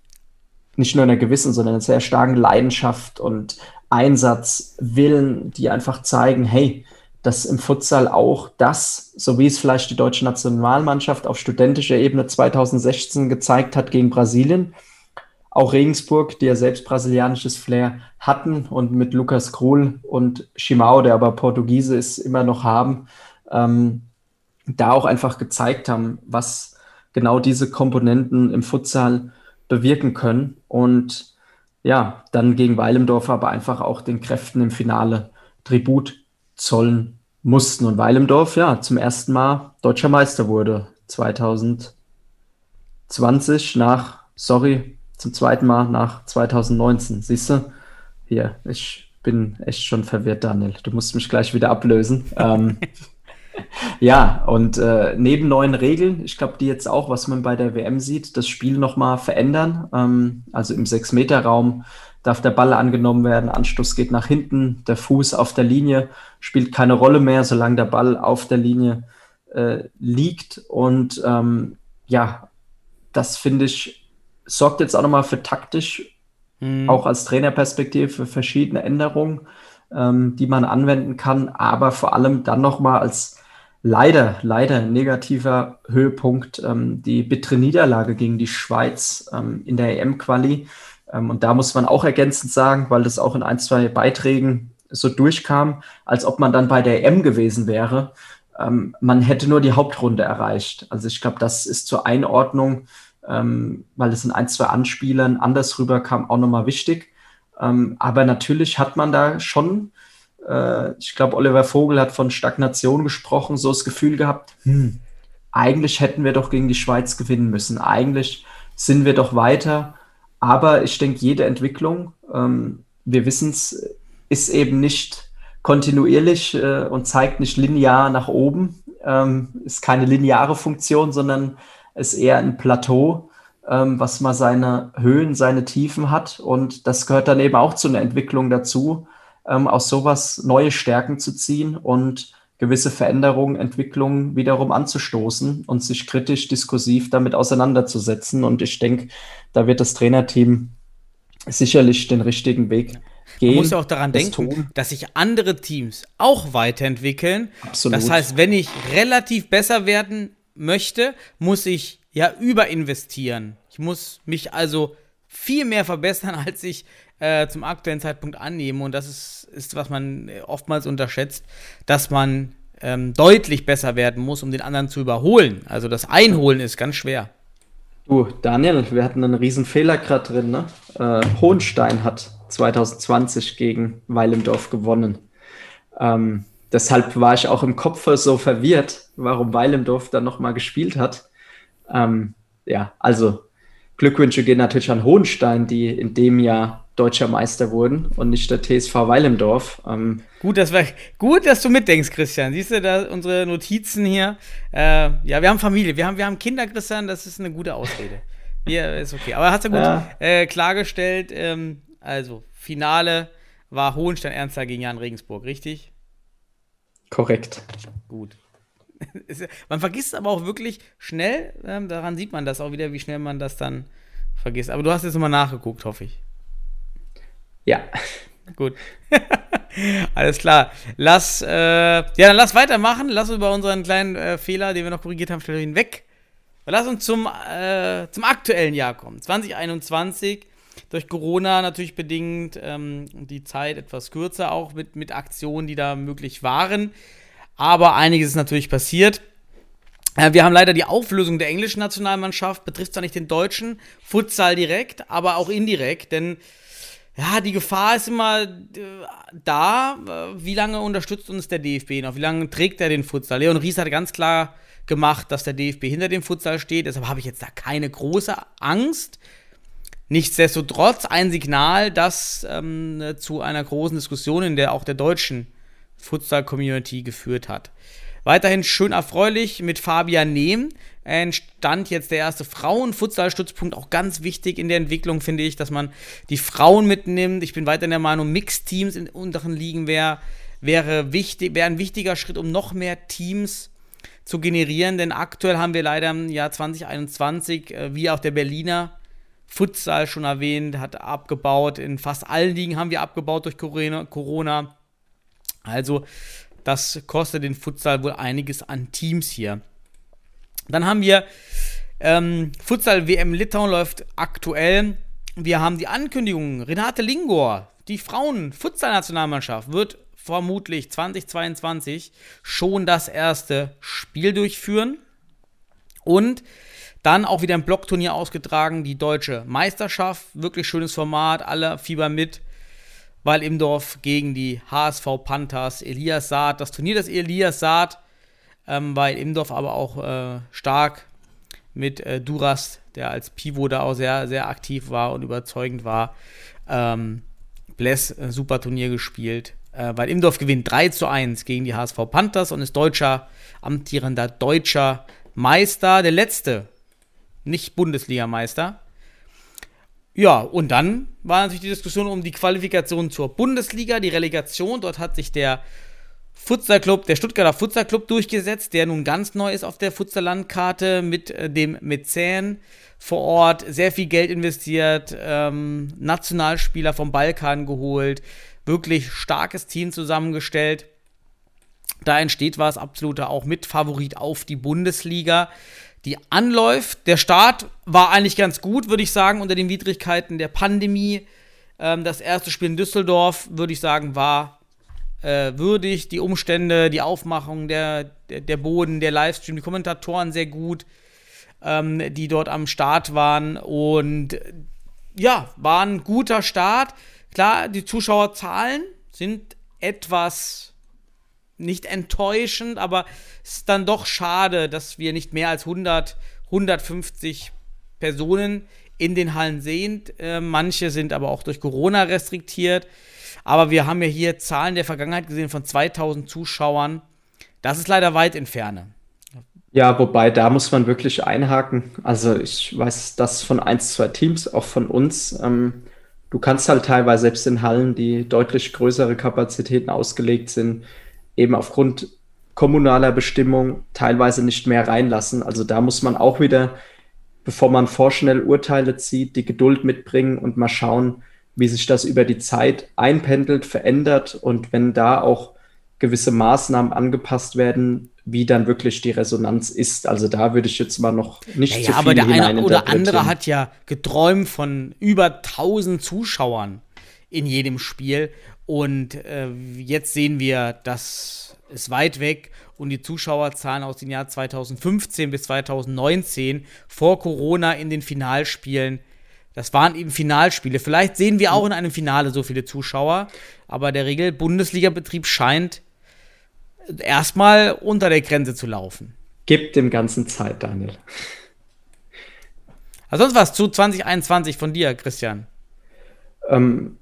nicht nur einer gewissen, sondern einer sehr starken Leidenschaft und Einsatz, Willen, die einfach zeigen, hey, dass im Futsal auch das, so wie es vielleicht die deutsche Nationalmannschaft auf studentischer Ebene 2016 gezeigt hat gegen Brasilien, auch Regensburg, die ja selbst brasilianisches Flair hatten und mit Lukas Krul und Chimao, der aber Portugiese ist, immer noch haben, ähm, da auch einfach gezeigt haben, was genau diese Komponenten im Futsal bewirken können. Und ja, dann gegen Weilemdorf aber einfach auch den Kräften im Finale Tribut zollen mussten. Und Weilendorf, ja, zum ersten Mal deutscher Meister wurde. 2020 nach, sorry, zum zweiten Mal nach 2019. Siehst du? Hier, ich bin echt schon verwirrt, Daniel. Du musst mich gleich wieder ablösen. ähm, ja, und äh, neben neuen Regeln, ich glaube, die jetzt auch, was man bei der WM sieht, das Spiel nochmal verändern. Ähm, also im Sechs-Meter-Raum darf der Ball angenommen werden, Anstoß geht nach hinten, der Fuß auf der Linie spielt keine Rolle mehr, solange der Ball auf der Linie äh, liegt. Und ähm, ja, das finde ich, sorgt jetzt auch nochmal für taktisch, mhm. auch als Trainerperspektive, für verschiedene Änderungen, ähm, die man anwenden kann, aber vor allem dann nochmal als leider, leider negativer Höhepunkt ähm, die bittere Niederlage gegen die Schweiz ähm, in der EM-Quali. Ähm, und da muss man auch ergänzend sagen, weil das auch in ein, zwei Beiträgen so durchkam, als ob man dann bei der EM gewesen wäre. Ähm, man hätte nur die Hauptrunde erreicht. Also ich glaube, das ist zur Einordnung, ähm, weil es in ein, zwei Anspielern anders rüberkam, auch nochmal wichtig. Aber natürlich hat man da schon äh, ich glaube, Oliver Vogel hat von Stagnation gesprochen, so das Gefühl gehabt, hm, eigentlich hätten wir doch gegen die Schweiz gewinnen müssen. Eigentlich sind wir doch weiter. Aber ich denke, jede Entwicklung, ähm, wir wissen es, ist eben nicht kontinuierlich äh, und zeigt nicht linear nach oben. Ähm, ist keine lineare Funktion, sondern ist eher ein Plateau, ähm, was mal seine Höhen, seine Tiefen hat. Und das gehört dann eben auch zu einer Entwicklung dazu, ähm, aus sowas neue Stärken zu ziehen und gewisse Veränderungen, Entwicklungen wiederum anzustoßen und sich kritisch, diskursiv damit auseinanderzusetzen. Und ich denke, da wird das Trainerteam sicherlich den richtigen Weg gehen. Man muss ja auch daran denken, tun. dass sich andere Teams auch weiterentwickeln. Absolut. Das heißt, wenn ich relativ besser werden möchte, muss ich ja überinvestieren. Ich muss mich also viel mehr verbessern, als ich äh, zum aktuellen Zeitpunkt annehmen. Und das ist, ist, was man oftmals unterschätzt, dass man ähm, deutlich besser werden muss, um den anderen zu überholen. Also das Einholen ist ganz schwer. Du, Daniel, wir hatten einen riesen Fehler gerade drin. Ne? Äh, Hohenstein hat 2020 gegen Weilendorf gewonnen. Ähm, deshalb war ich auch im Kopf so verwirrt, warum Weilendorf dann nochmal gespielt hat. Ähm, ja, also Glückwünsche gehen natürlich an Hohenstein, die in dem Jahr deutscher Meister wurden und nicht der TSV Weilendorf. Ähm, gut, das war, gut, dass du mitdenkst, Christian. Siehst du da unsere Notizen hier? Äh, ja, wir haben Familie, wir haben, wir haben Kinder, Christian, das ist eine gute Ausrede. Ja, ist okay. Aber hast du gut ja. äh, klargestellt. Ähm, also, Finale war Hohenstein-Ernstthal gegen Jan Regensburg, richtig? Korrekt. Gut. man vergisst aber auch wirklich schnell, ähm, daran sieht man das auch wieder, wie schnell man das dann vergisst. Aber du hast jetzt nochmal nachgeguckt, hoffe ich. Ja. Gut. Alles klar. Lass, äh, ja, dann lass weitermachen. Lass über unseren kleinen äh, Fehler, den wir noch korrigiert haben, schnell hinweg. Lass uns zum, äh, zum aktuellen Jahr kommen. 2021. Durch Corona natürlich bedingt ähm, die Zeit etwas kürzer, auch mit, mit Aktionen, die da möglich waren. Aber einiges ist natürlich passiert. Äh, wir haben leider die Auflösung der englischen Nationalmannschaft, betrifft zwar nicht den deutschen Futsal direkt, aber auch indirekt, denn ja, die Gefahr ist immer äh, da, äh, wie lange unterstützt uns der DFB noch, wie lange trägt er den Futsal. Leon Ries hat ganz klar gemacht, dass der DFB hinter dem Futsal steht, deshalb habe ich jetzt da keine große Angst. Nichtsdestotrotz ein Signal, das ähm, zu einer großen Diskussion in der auch der deutschen Futsal-Community geführt hat. Weiterhin schön erfreulich mit Fabian Nehm entstand jetzt der erste Frauen-Futsal-Stützpunkt. Auch ganz wichtig in der Entwicklung, finde ich, dass man die Frauen mitnimmt. Ich bin weiterhin der Meinung, Mixteams in unteren Ligen wär, wäre wichtig, wäre ein wichtiger Schritt, um noch mehr Teams zu generieren. Denn aktuell haben wir leider im Jahr 2021, äh, wie auch der Berliner Futsal schon erwähnt, hat abgebaut. In fast allen Ligen haben wir abgebaut durch Corona. Also, das kostet den Futsal wohl einiges an Teams hier. Dann haben wir ähm, Futsal WM Litauen läuft aktuell. Wir haben die Ankündigung, Renate Lingor, die Frauen-Futsal-Nationalmannschaft, wird vermutlich 2022 schon das erste Spiel durchführen. Und dann auch wieder ein Blockturnier ausgetragen, die deutsche Meisterschaft. Wirklich schönes Format, alle Fieber mit. weil Imdorf gegen die HSV Panthers Elias Saad, das Turnier des Elias Saad, ähm, weil Imdorf aber auch äh, stark mit äh, Duras, der als Pivot da auch sehr, sehr aktiv war und überzeugend war. Ähm, Bless, äh, super Turnier gespielt. Äh, weil Imdorf gewinnt 3 zu 1 gegen die HSV Panthers und ist deutscher, amtierender deutscher Meister, der letzte, nicht Bundesligameister. Ja, und dann war natürlich die Diskussion um die Qualifikation zur Bundesliga, die Relegation. Dort hat sich der Futsal Club, der Stuttgarter Futsal Club durchgesetzt, der nun ganz neu ist auf der Futsal-Landkarte mit äh, dem Mäzen vor Ort, sehr viel Geld investiert, ähm, Nationalspieler vom Balkan geholt, wirklich starkes Team zusammengestellt. Da entsteht was, absoluter auch Mitfavorit auf die Bundesliga die anläuft. Der Start war eigentlich ganz gut, würde ich sagen, unter den Widrigkeiten der Pandemie. Ähm, das erste Spiel in Düsseldorf, würde ich sagen, war äh, würdig. Die Umstände, die Aufmachung, der, der, der, Boden, der Livestream, die Kommentatoren sehr gut, ähm, die dort am Start waren. Und ja, war ein guter Start. Klar, die Zuschauerzahlen sind etwas nicht enttäuschend, aber es ist dann doch schade, dass wir nicht mehr als 100, 150 Personen in den Hallen sehen. Äh, manche sind aber auch durch Corona restriktiert. Aber wir haben ja hier Zahlen der Vergangenheit gesehen von 2000 Zuschauern. Das ist leider weit entfernt. Ja, wobei da muss man wirklich einhaken. Also ich weiß das von ein, zwei Teams, auch von uns. Ähm, du kannst halt teilweise selbst in Hallen, die deutlich größere Kapazitäten ausgelegt sind, eben aufgrund kommunaler Bestimmung teilweise nicht mehr reinlassen. Also da muss man auch wieder, bevor man vorschnell Urteile zieht, die Geduld mitbringen und mal schauen, wie sich das über die Zeit einpendelt, verändert und wenn da auch gewisse Maßnahmen angepasst werden, wie dann wirklich die Resonanz ist. Also da würde ich jetzt mal noch nicht ja, zu viel aber der eine oder andere hat ja geträumt von über 1000 Zuschauern in jedem Spiel und äh, jetzt sehen wir, das ist weit weg und die Zuschauerzahlen aus dem Jahr 2015 bis 2019 vor Corona in den Finalspielen, das waren eben Finalspiele. Vielleicht sehen wir auch in einem Finale so viele Zuschauer, aber der Regel Bundesliga-Betrieb scheint erstmal unter der Grenze zu laufen. Gibt dem Ganzen Zeit, Daniel. Also sonst was zu 2021 von dir, Christian? Ähm,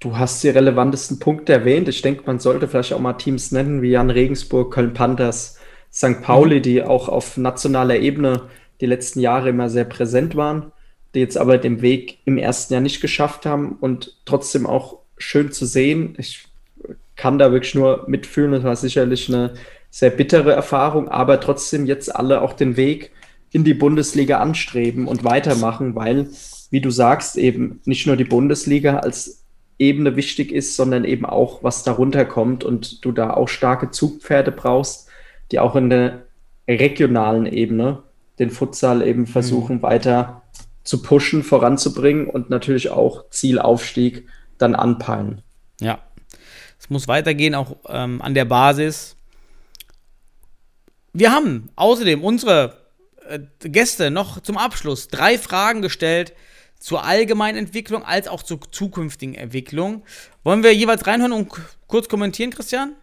Du hast die relevantesten Punkte erwähnt. Ich denke, man sollte vielleicht auch mal Teams nennen wie Jan Regensburg, Köln Panthers, St. Pauli, mhm. die auch auf nationaler Ebene die letzten Jahre immer sehr präsent waren, die jetzt aber den Weg im ersten Jahr nicht geschafft haben und trotzdem auch schön zu sehen. Ich kann da wirklich nur mitfühlen. Das war sicherlich eine sehr bittere Erfahrung, aber trotzdem jetzt alle auch den Weg in die Bundesliga anstreben und weitermachen, weil, wie du sagst, eben nicht nur die Bundesliga als Ebene wichtig ist, sondern eben auch, was darunter kommt und du da auch starke Zugpferde brauchst, die auch in der regionalen Ebene den Futsal eben versuchen mhm. weiter zu pushen, voranzubringen und natürlich auch Zielaufstieg dann anpeilen. Ja, es muss weitergehen, auch ähm, an der Basis. Wir haben außerdem unsere äh, Gäste noch zum Abschluss drei Fragen gestellt, zur allgemeinen Entwicklung als auch zur zukünftigen Entwicklung. Wollen wir jeweils reinhören und kurz kommentieren, Christian?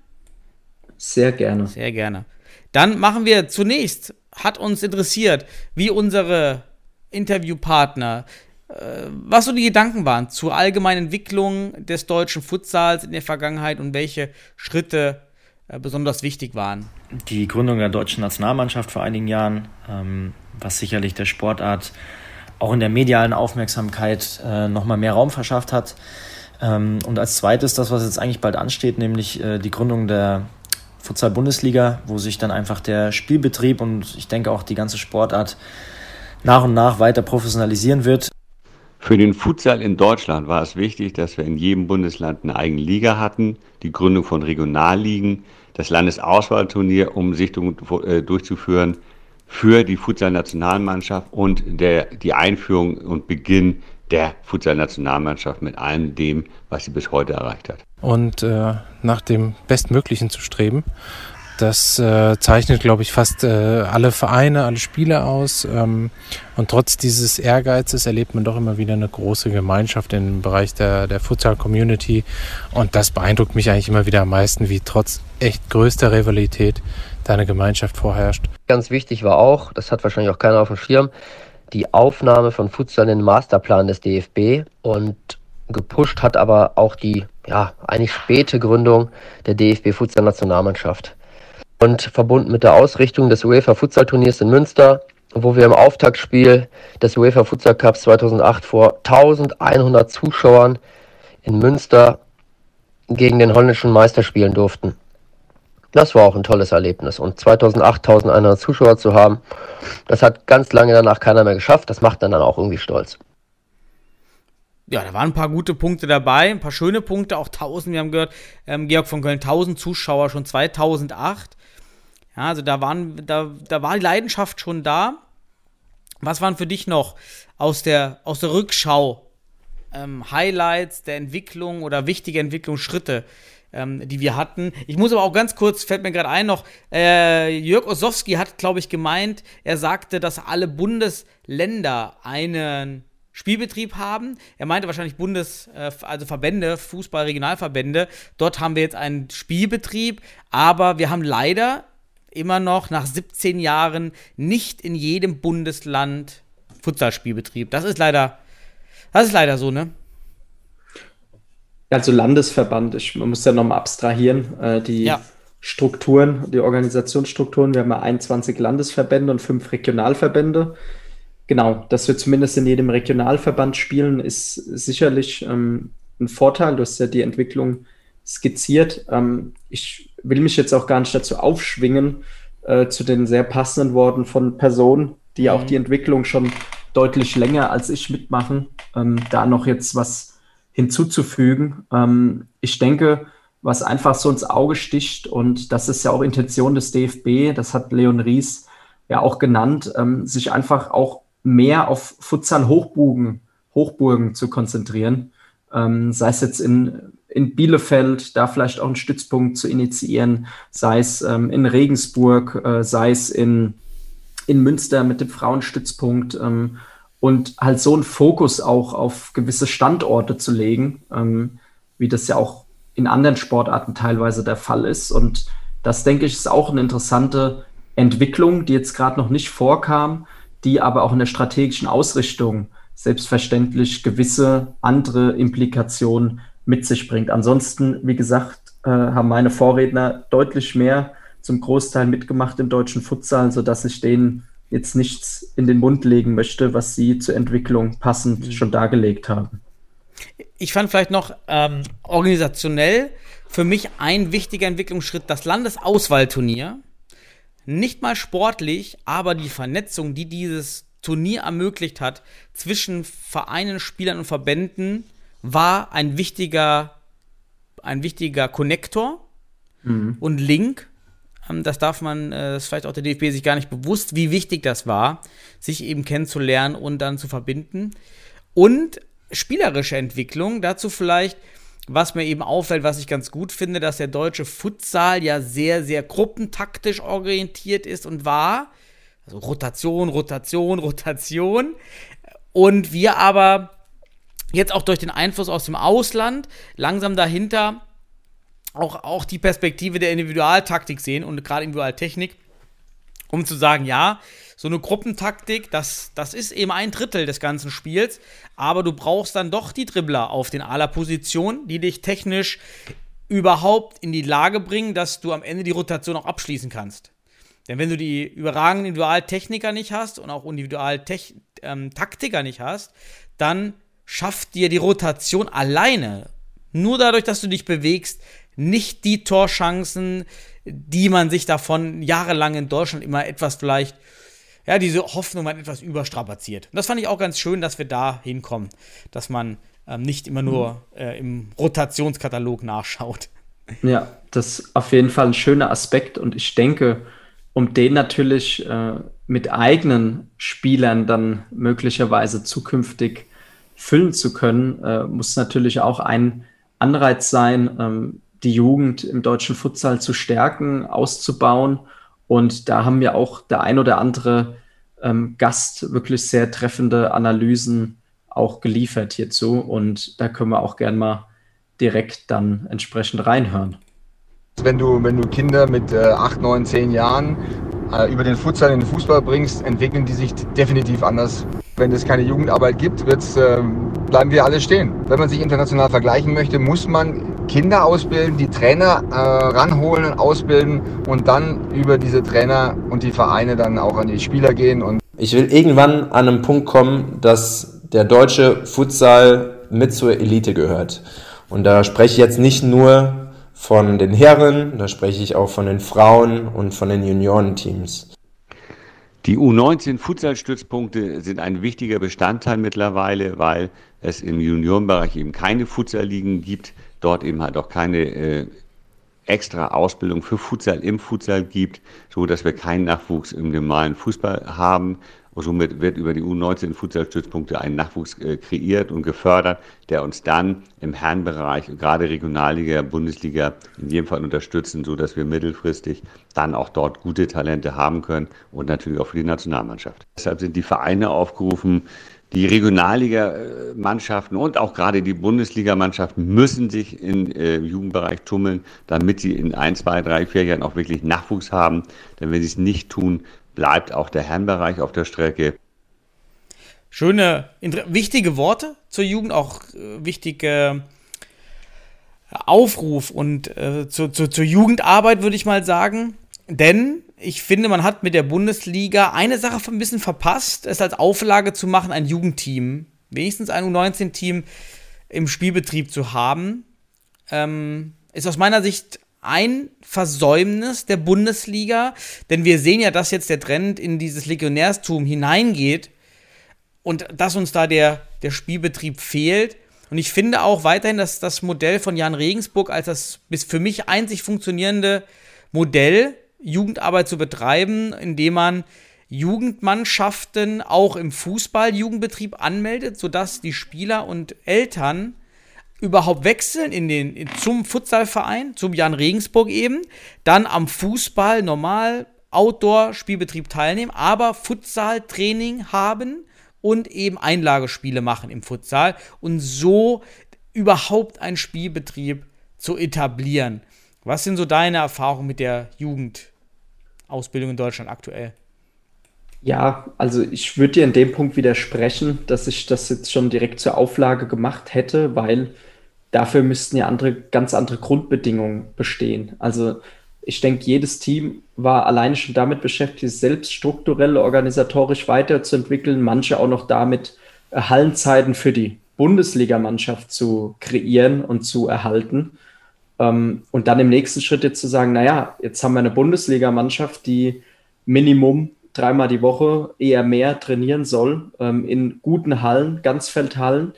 Sehr gerne. Sehr gerne. Dann machen wir zunächst, hat uns interessiert, wie unsere Interviewpartner, äh, was so die Gedanken waren zur allgemeinen Entwicklung des deutschen Futsals in der Vergangenheit und welche Schritte äh, besonders wichtig waren. Die Gründung der deutschen Nationalmannschaft vor einigen Jahren, ähm, was sicherlich der Sportart auch in der medialen Aufmerksamkeit äh, nochmal mehr Raum verschafft hat. Ähm, und als zweites das, was jetzt eigentlich bald ansteht, nämlich äh, die Gründung der Futsal-Bundesliga, wo sich dann einfach der Spielbetrieb und ich denke auch die ganze Sportart nach und nach weiter professionalisieren wird. Für den Futsal in Deutschland war es wichtig, dass wir in jedem Bundesland eine eigene Liga hatten, die Gründung von Regionalligen, das Landesauswahlturnier, um Sichtungen äh, durchzuführen, für die Futsal-Nationalmannschaft und der, die Einführung und Beginn der Futsal-Nationalmannschaft mit allem dem, was sie bis heute erreicht hat. Und äh, nach dem Bestmöglichen zu streben. Das äh, zeichnet, glaube ich, fast äh, alle Vereine, alle Spiele aus. Ähm, und trotz dieses Ehrgeizes erlebt man doch immer wieder eine große Gemeinschaft im Bereich der, der Futsal-Community. Und das beeindruckt mich eigentlich immer wieder am meisten, wie trotz echt größter Rivalität da eine Gemeinschaft vorherrscht. Ganz wichtig war auch, das hat wahrscheinlich auch keiner auf dem Schirm, die Aufnahme von Futsal in den Masterplan des DFB. Und gepusht hat aber auch die ja, eigentlich späte Gründung der DFB Futsal Nationalmannschaft und verbunden mit der Ausrichtung des UEFA Futsal Turniers in Münster, wo wir im Auftaktspiel des UEFA Futsal Cups 2008 vor 1100 Zuschauern in Münster gegen den holländischen Meister spielen durften. Das war auch ein tolles Erlebnis. Und 2008 1100 Zuschauer zu haben, das hat ganz lange danach keiner mehr geschafft. Das macht dann, dann auch irgendwie stolz. Ja, da waren ein paar gute Punkte dabei, ein paar schöne Punkte, auch 1000, wir haben gehört, ähm, Georg von Köln, 1000 Zuschauer schon 2008. Ja, also da, waren, da, da war die Leidenschaft schon da. Was waren für dich noch aus der, aus der Rückschau ähm, Highlights der Entwicklung oder wichtige Entwicklungsschritte, ähm, die wir hatten? Ich muss aber auch ganz kurz, fällt mir gerade ein noch, äh, Jörg Osowski hat, glaube ich, gemeint, er sagte, dass alle Bundesländer einen Spielbetrieb haben. Er meinte wahrscheinlich Bundes, äh, also Verbände, Fußball-Regionalverbände. Dort haben wir jetzt einen Spielbetrieb, aber wir haben leider immer noch nach 17 Jahren nicht in jedem Bundesland Futsalspielbetrieb. Das ist leider, das ist leider so, ne? Also Landesverband, ich man muss ja nochmal abstrahieren, äh, die ja. Strukturen, die Organisationsstrukturen. Wir haben ja 21 Landesverbände und fünf Regionalverbände. Genau, dass wir zumindest in jedem Regionalverband spielen, ist sicherlich ähm, ein Vorteil. Du hast ja die Entwicklung skizziert. Ähm, ich will mich jetzt auch gar nicht dazu aufschwingen, äh, zu den sehr passenden Worten von Personen, die mhm. auch die Entwicklung schon deutlich länger als ich mitmachen, ähm, da noch jetzt was hinzuzufügen. Ähm, ich denke, was einfach so ins Auge sticht, und das ist ja auch Intention des DFB, das hat Leon Ries ja auch genannt, ähm, sich einfach auch mehr auf Futsal-Hochburgen Hochburgen zu konzentrieren. Ähm, sei es jetzt in in Bielefeld da vielleicht auch einen Stützpunkt zu initiieren, sei es ähm, in Regensburg, äh, sei es in, in Münster mit dem Frauenstützpunkt ähm, und halt so einen Fokus auch auf gewisse Standorte zu legen, ähm, wie das ja auch in anderen Sportarten teilweise der Fall ist. Und das, denke ich, ist auch eine interessante Entwicklung, die jetzt gerade noch nicht vorkam, die aber auch in der strategischen Ausrichtung selbstverständlich gewisse andere Implikationen mit sich bringt. Ansonsten, wie gesagt, äh, haben meine Vorredner deutlich mehr zum Großteil mitgemacht im deutschen Futsal, sodass ich denen jetzt nichts in den Mund legen möchte, was sie zur Entwicklung passend mhm. schon dargelegt haben. Ich fand vielleicht noch ähm, organisationell für mich ein wichtiger Entwicklungsschritt das Landesauswahlturnier. Nicht mal sportlich, aber die Vernetzung, die dieses Turnier ermöglicht hat zwischen Vereinen, Spielern und Verbänden, war ein wichtiger, ein wichtiger Konnektor mhm. und Link. Ähm, das darf man, äh, das ist vielleicht auch der DFB sich gar nicht bewusst, wie wichtig das war, sich eben kennenzulernen und dann zu verbinden. Und spielerische Entwicklung, dazu vielleicht, was mir eben auffällt, was ich ganz gut finde, dass der deutsche Futsal ja sehr, sehr gruppentaktisch orientiert ist und war. Also Rotation, Rotation, Rotation. Und wir aber jetzt auch durch den Einfluss aus dem Ausland langsam dahinter auch, auch die Perspektive der Individualtaktik sehen und gerade Individualtechnik, um zu sagen, ja, so eine Gruppentaktik, das, das ist eben ein Drittel des ganzen Spiels, aber du brauchst dann doch die Dribbler auf den aller Position, die dich technisch überhaupt in die Lage bringen, dass du am Ende die Rotation auch abschließen kannst. Denn wenn du die überragenden Individualtechniker nicht hast und auch Individualtaktiker ähm, nicht hast, dann schafft dir die Rotation alleine, nur dadurch, dass du dich bewegst, nicht die Torchancen, die man sich davon jahrelang in Deutschland immer etwas vielleicht, ja, diese Hoffnung man etwas überstrapaziert. Und das fand ich auch ganz schön, dass wir da hinkommen, dass man ähm, nicht immer nur mhm. äh, im Rotationskatalog nachschaut. Ja, das ist auf jeden Fall ein schöner Aspekt und ich denke, um den natürlich äh, mit eigenen Spielern dann möglicherweise zukünftig füllen zu können, äh, muss natürlich auch ein Anreiz sein, ähm, die Jugend im deutschen Futsal zu stärken, auszubauen. Und da haben wir auch der ein oder andere ähm, Gast wirklich sehr treffende Analysen auch geliefert hierzu. Und da können wir auch gern mal direkt dann entsprechend reinhören. Wenn du, wenn du Kinder mit äh, 8, 9, 10 Jahren äh, über den Futsal in den Fußball bringst, entwickeln die sich definitiv anders. Wenn es keine Jugendarbeit gibt, äh, bleiben wir alle stehen. Wenn man sich international vergleichen möchte, muss man Kinder ausbilden, die Trainer äh, ranholen und ausbilden und dann über diese Trainer und die Vereine dann auch an die Spieler gehen. Und ich will irgendwann an einen Punkt kommen, dass der deutsche Futsal mit zur Elite gehört. Und da spreche ich jetzt nicht nur von den Herren, da spreche ich auch von den Frauen und von den Juniorenteams. Die U19-Futsal-Stützpunkte sind ein wichtiger Bestandteil mittlerweile, weil es im Juniorenbereich eben keine Futsal-Ligen gibt, dort eben halt auch keine äh, extra Ausbildung für Futsal im Futsal gibt, so dass wir keinen Nachwuchs im normalen Fußball haben. Und somit wird über die U19 Futsalstützpunkte ein Nachwuchs äh, kreiert und gefördert, der uns dann im Herrenbereich, gerade Regionalliga, Bundesliga, in jedem Fall unterstützen, so dass wir mittelfristig dann auch dort gute Talente haben können und natürlich auch für die Nationalmannschaft. Deshalb sind die Vereine aufgerufen, die Regionalliga-Mannschaften und auch gerade die Bundesligamannschaften müssen sich im äh, Jugendbereich tummeln, damit sie in ein, zwei, drei, vier Jahren auch wirklich Nachwuchs haben. Denn wenn sie es nicht tun, bleibt auch der Herrenbereich auf der Strecke. Schöne, wichtige Worte zur Jugend, auch äh, wichtige Aufruf und äh, zu, zu, zur Jugendarbeit würde ich mal sagen. Denn ich finde, man hat mit der Bundesliga eine Sache ein bisschen verpasst, es als Auflage zu machen, ein Jugendteam, wenigstens ein U19-Team im Spielbetrieb zu haben. Ähm, ist aus meiner Sicht ein Versäumnis der Bundesliga, denn wir sehen ja, dass jetzt der Trend in dieses Legionärstum hineingeht und dass uns da der, der Spielbetrieb fehlt. Und ich finde auch weiterhin, dass das Modell von Jan Regensburg als das bis für mich einzig funktionierende Modell, Jugendarbeit zu betreiben, indem man Jugendmannschaften auch im Fußball-Jugendbetrieb anmeldet, sodass die Spieler und Eltern überhaupt wechseln in den, zum Futsalverein, zum Jan Regensburg eben, dann am Fußball normal Outdoor-Spielbetrieb teilnehmen, aber Futsal-Training haben und eben Einlagespiele machen im Futsal und so überhaupt einen Spielbetrieb zu etablieren. Was sind so deine Erfahrungen mit der Jugendausbildung in Deutschland aktuell? Ja, also ich würde dir in dem Punkt widersprechen, dass ich das jetzt schon direkt zur Auflage gemacht hätte, weil dafür müssten ja andere, ganz andere Grundbedingungen bestehen. Also ich denke, jedes Team war alleine schon damit beschäftigt, selbst strukturell, organisatorisch weiterzuentwickeln, manche auch noch damit, äh, Hallenzeiten für die Bundesligamannschaft zu kreieren und zu erhalten. Ähm, und dann im nächsten Schritt jetzt zu sagen, naja, jetzt haben wir eine Bundesligamannschaft, die Minimum dreimal die Woche eher mehr trainieren soll, ähm, in guten Hallen, Ganzfeldhallen.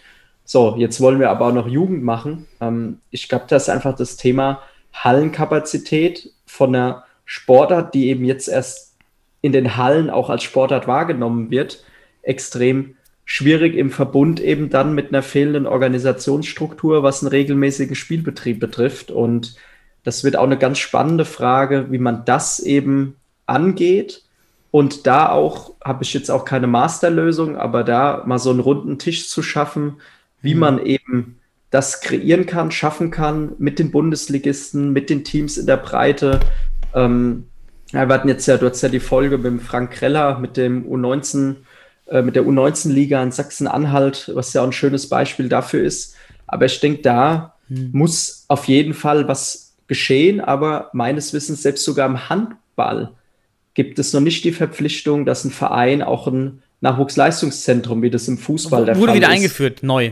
So, jetzt wollen wir aber auch noch Jugend machen. Ähm, ich glaube, das ist einfach das Thema Hallenkapazität von einer Sportart, die eben jetzt erst in den Hallen auch als Sportart wahrgenommen wird, extrem schwierig im Verbund eben dann mit einer fehlenden Organisationsstruktur, was einen regelmäßigen Spielbetrieb betrifft. Und das wird auch eine ganz spannende Frage, wie man das eben angeht. Und da auch habe ich jetzt auch keine Masterlösung, aber da mal so einen runden Tisch zu schaffen, wie mhm. man eben das kreieren kann, schaffen kann mit den Bundesligisten, mit den Teams in der Breite. Ähm, ja, wir hatten jetzt ja, du hast ja die Folge mit dem Frank Kreller, mit dem U19, äh, mit der U19-Liga in Sachsen-Anhalt, was ja auch ein schönes Beispiel dafür ist. Aber ich denke, da hm. muss auf jeden Fall was geschehen, aber meines Wissens selbst sogar im Handball gibt es noch nicht die Verpflichtung, dass ein Verein auch ein Nachwuchsleistungszentrum, wie das im Fußball der Fall ist. Wurde wieder eingeführt, neu.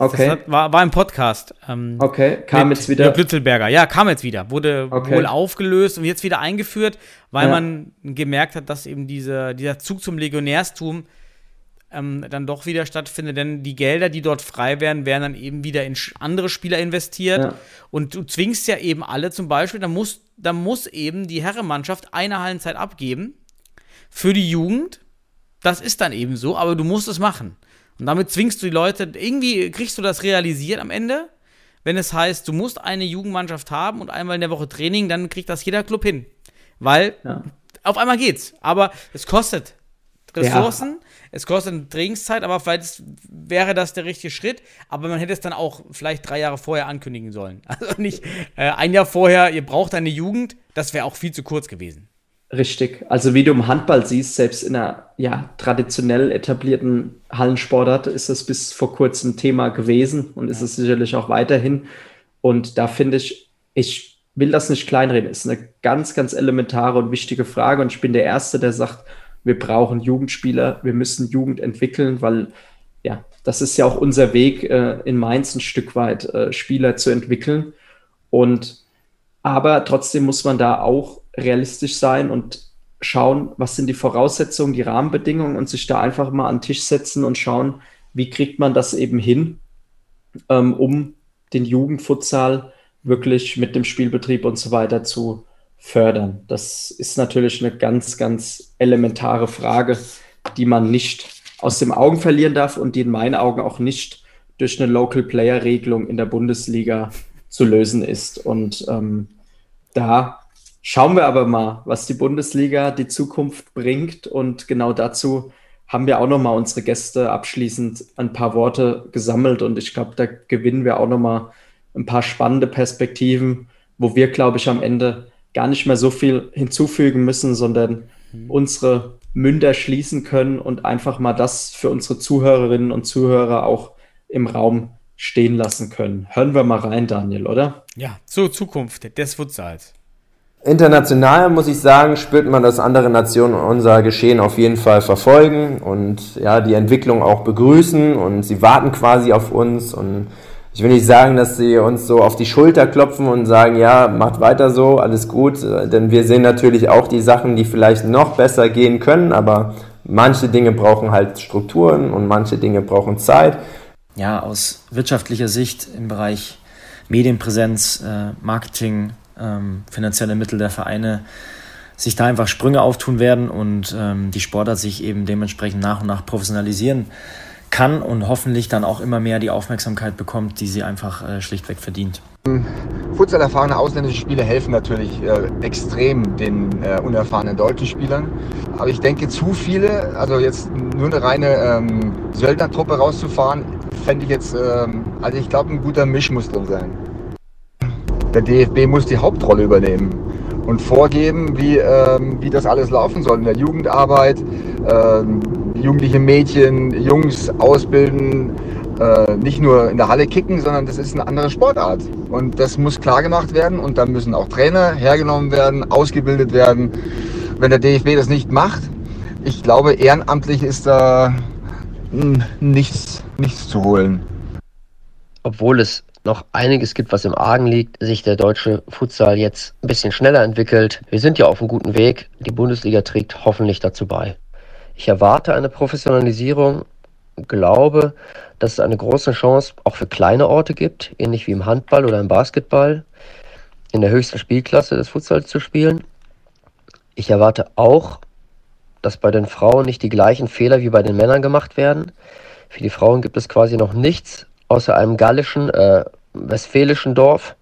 Okay. Hat, war, war im Podcast. Ähm, okay, kam jetzt wieder. Lützelberger, ja, kam jetzt wieder. Wurde okay. wohl aufgelöst und jetzt wieder eingeführt, weil ja. man gemerkt hat, dass eben diese, dieser Zug zum Legionärstum ähm, dann doch wieder stattfindet. Denn die Gelder, die dort frei werden, werden dann eben wieder in andere Spieler investiert. Ja. Und du zwingst ja eben alle zum Beispiel, da muss, da muss eben die Herrenmannschaft eine Hallenzeit abgeben für die Jugend. Das ist dann eben so, aber du musst es machen. Und damit zwingst du die Leute, irgendwie kriegst du das realisiert am Ende, wenn es heißt, du musst eine Jugendmannschaft haben und einmal in der Woche Training, dann kriegt das jeder Club hin. Weil ja. auf einmal geht's. Aber es kostet Ressourcen, ja. es kostet eine Trainingszeit, aber vielleicht wäre das der richtige Schritt. Aber man hätte es dann auch vielleicht drei Jahre vorher ankündigen sollen. Also nicht äh, ein Jahr vorher, ihr braucht eine Jugend, das wäre auch viel zu kurz gewesen. Richtig. Also wie du im Handball siehst, selbst in einer ja, traditionell etablierten Hallensportart ist es bis vor kurzem Thema gewesen und ist es sicherlich auch weiterhin. Und da finde ich, ich will das nicht kleinreden, ist eine ganz, ganz elementare und wichtige Frage. Und ich bin der Erste, der sagt, wir brauchen Jugendspieler, wir müssen Jugend entwickeln, weil ja, das ist ja auch unser Weg, äh, in Mainz ein Stück weit äh, Spieler zu entwickeln. Und aber trotzdem muss man da auch realistisch sein und schauen, was sind die Voraussetzungen, die Rahmenbedingungen und sich da einfach mal an den Tisch setzen und schauen, wie kriegt man das eben hin, ähm, um den Jugendfutsal wirklich mit dem Spielbetrieb und so weiter zu fördern. Das ist natürlich eine ganz, ganz elementare Frage, die man nicht aus dem Augen verlieren darf und die in meinen Augen auch nicht durch eine Local Player Regelung in der Bundesliga zu lösen ist. Und ähm, da Schauen wir aber mal, was die Bundesliga die Zukunft bringt. Und genau dazu haben wir auch noch mal unsere Gäste abschließend ein paar Worte gesammelt. Und ich glaube, da gewinnen wir auch noch mal ein paar spannende Perspektiven, wo wir, glaube ich, am Ende gar nicht mehr so viel hinzufügen müssen, sondern mhm. unsere Münder schließen können und einfach mal das für unsere Zuhörerinnen und Zuhörer auch im Raum stehen lassen können. Hören wir mal rein, Daniel, oder? Ja, zur Zukunft des Futsals. International muss ich sagen, spürt man, dass andere Nationen unser Geschehen auf jeden Fall verfolgen und ja, die Entwicklung auch begrüßen und sie warten quasi auf uns und ich will nicht sagen, dass sie uns so auf die Schulter klopfen und sagen, ja, macht weiter so, alles gut, denn wir sehen natürlich auch die Sachen, die vielleicht noch besser gehen können, aber manche Dinge brauchen halt Strukturen und manche Dinge brauchen Zeit. Ja, aus wirtschaftlicher Sicht im Bereich Medienpräsenz, äh, Marketing, ähm, finanzielle Mittel der Vereine sich da einfach Sprünge auftun werden und ähm, die Sportart sich eben dementsprechend nach und nach professionalisieren kann und hoffentlich dann auch immer mehr die Aufmerksamkeit bekommt, die sie einfach äh, schlichtweg verdient. Futsal erfahrene ausländische Spieler helfen natürlich äh, extrem den äh, unerfahrenen deutschen Spielern. Aber ich denke, zu viele, also jetzt nur eine reine ähm, Söldnertruppe rauszufahren, fände ich jetzt, ähm, also ich glaube, ein guter Misch muss drin sein. Der DFB muss die Hauptrolle übernehmen und vorgeben, wie, ähm, wie das alles laufen soll in der Jugendarbeit. Ähm, jugendliche Mädchen, Jungs ausbilden, äh, nicht nur in der Halle kicken, sondern das ist eine andere Sportart. Und das muss klar gemacht werden und dann müssen auch Trainer hergenommen werden, ausgebildet werden. Wenn der DFB das nicht macht, ich glaube, ehrenamtlich ist da hm, nichts, nichts zu holen. Obwohl es noch einiges gibt, was im Argen liegt, sich der deutsche Futsal jetzt ein bisschen schneller entwickelt. Wir sind ja auf einem guten Weg. Die Bundesliga trägt hoffentlich dazu bei. Ich erwarte eine Professionalisierung, glaube, dass es eine große Chance auch für kleine Orte gibt, ähnlich wie im Handball oder im Basketball, in der höchsten Spielklasse des Futsals zu spielen. Ich erwarte auch, dass bei den Frauen nicht die gleichen Fehler wie bei den Männern gemacht werden. Für die Frauen gibt es quasi noch nichts außer einem gallischen äh, westfälischen Dorf.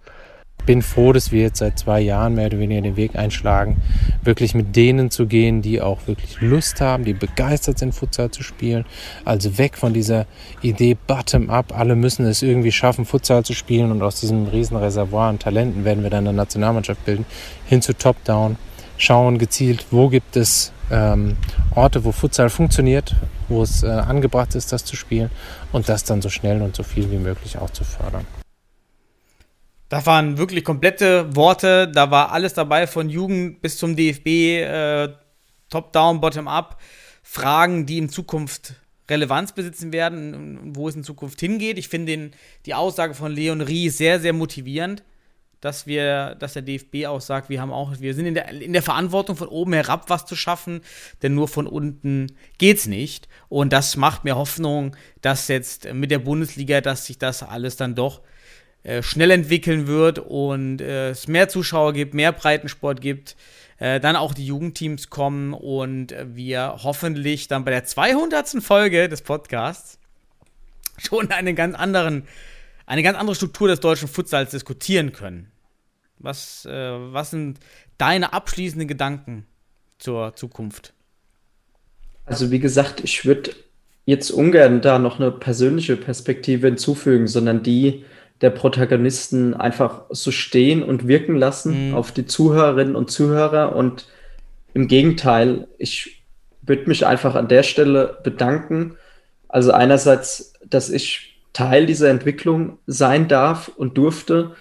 Ich bin froh, dass wir jetzt seit zwei Jahren mehr oder weniger den Weg einschlagen, wirklich mit denen zu gehen, die auch wirklich Lust haben, die begeistert sind, Futsal zu spielen. Also weg von dieser Idee bottom-up, alle müssen es irgendwie schaffen, Futsal zu spielen und aus diesem riesen Reservoir an Talenten werden wir dann eine Nationalmannschaft bilden, hin zu top-down, schauen gezielt, wo gibt es ähm, Orte, wo Futsal funktioniert, wo es äh, angebracht ist, das zu spielen und das dann so schnell und so viel wie möglich auch zu fördern. Das waren wirklich komplette Worte. Da war alles dabei, von Jugend bis zum DFB, äh, Top-Down, Bottom-Up. Fragen, die in Zukunft Relevanz besitzen werden wo es in Zukunft hingeht. Ich finde die Aussage von Leon Ries sehr, sehr motivierend, dass wir, dass der DFB auch sagt, wir haben auch, wir sind in der, in der Verantwortung von oben herab was zu schaffen, denn nur von unten geht's nicht. Und das macht mir Hoffnung, dass jetzt mit der Bundesliga, dass sich das alles dann doch äh, schnell entwickeln wird und äh, es mehr Zuschauer gibt, mehr Breitensport gibt, äh, dann auch die Jugendteams kommen und wir hoffentlich dann bei der 200. Folge des Podcasts schon einen ganz anderen eine ganz andere Struktur des deutschen Futsals diskutieren können. Was, äh, was sind deine abschließenden Gedanken zur Zukunft? Also wie gesagt, ich würde jetzt ungern da noch eine persönliche Perspektive hinzufügen, sondern die der Protagonisten einfach so stehen und wirken lassen mhm. auf die Zuhörerinnen und Zuhörer. Und im Gegenteil, ich würde mich einfach an der Stelle bedanken. Also einerseits, dass ich Teil dieser Entwicklung sein darf und durfte,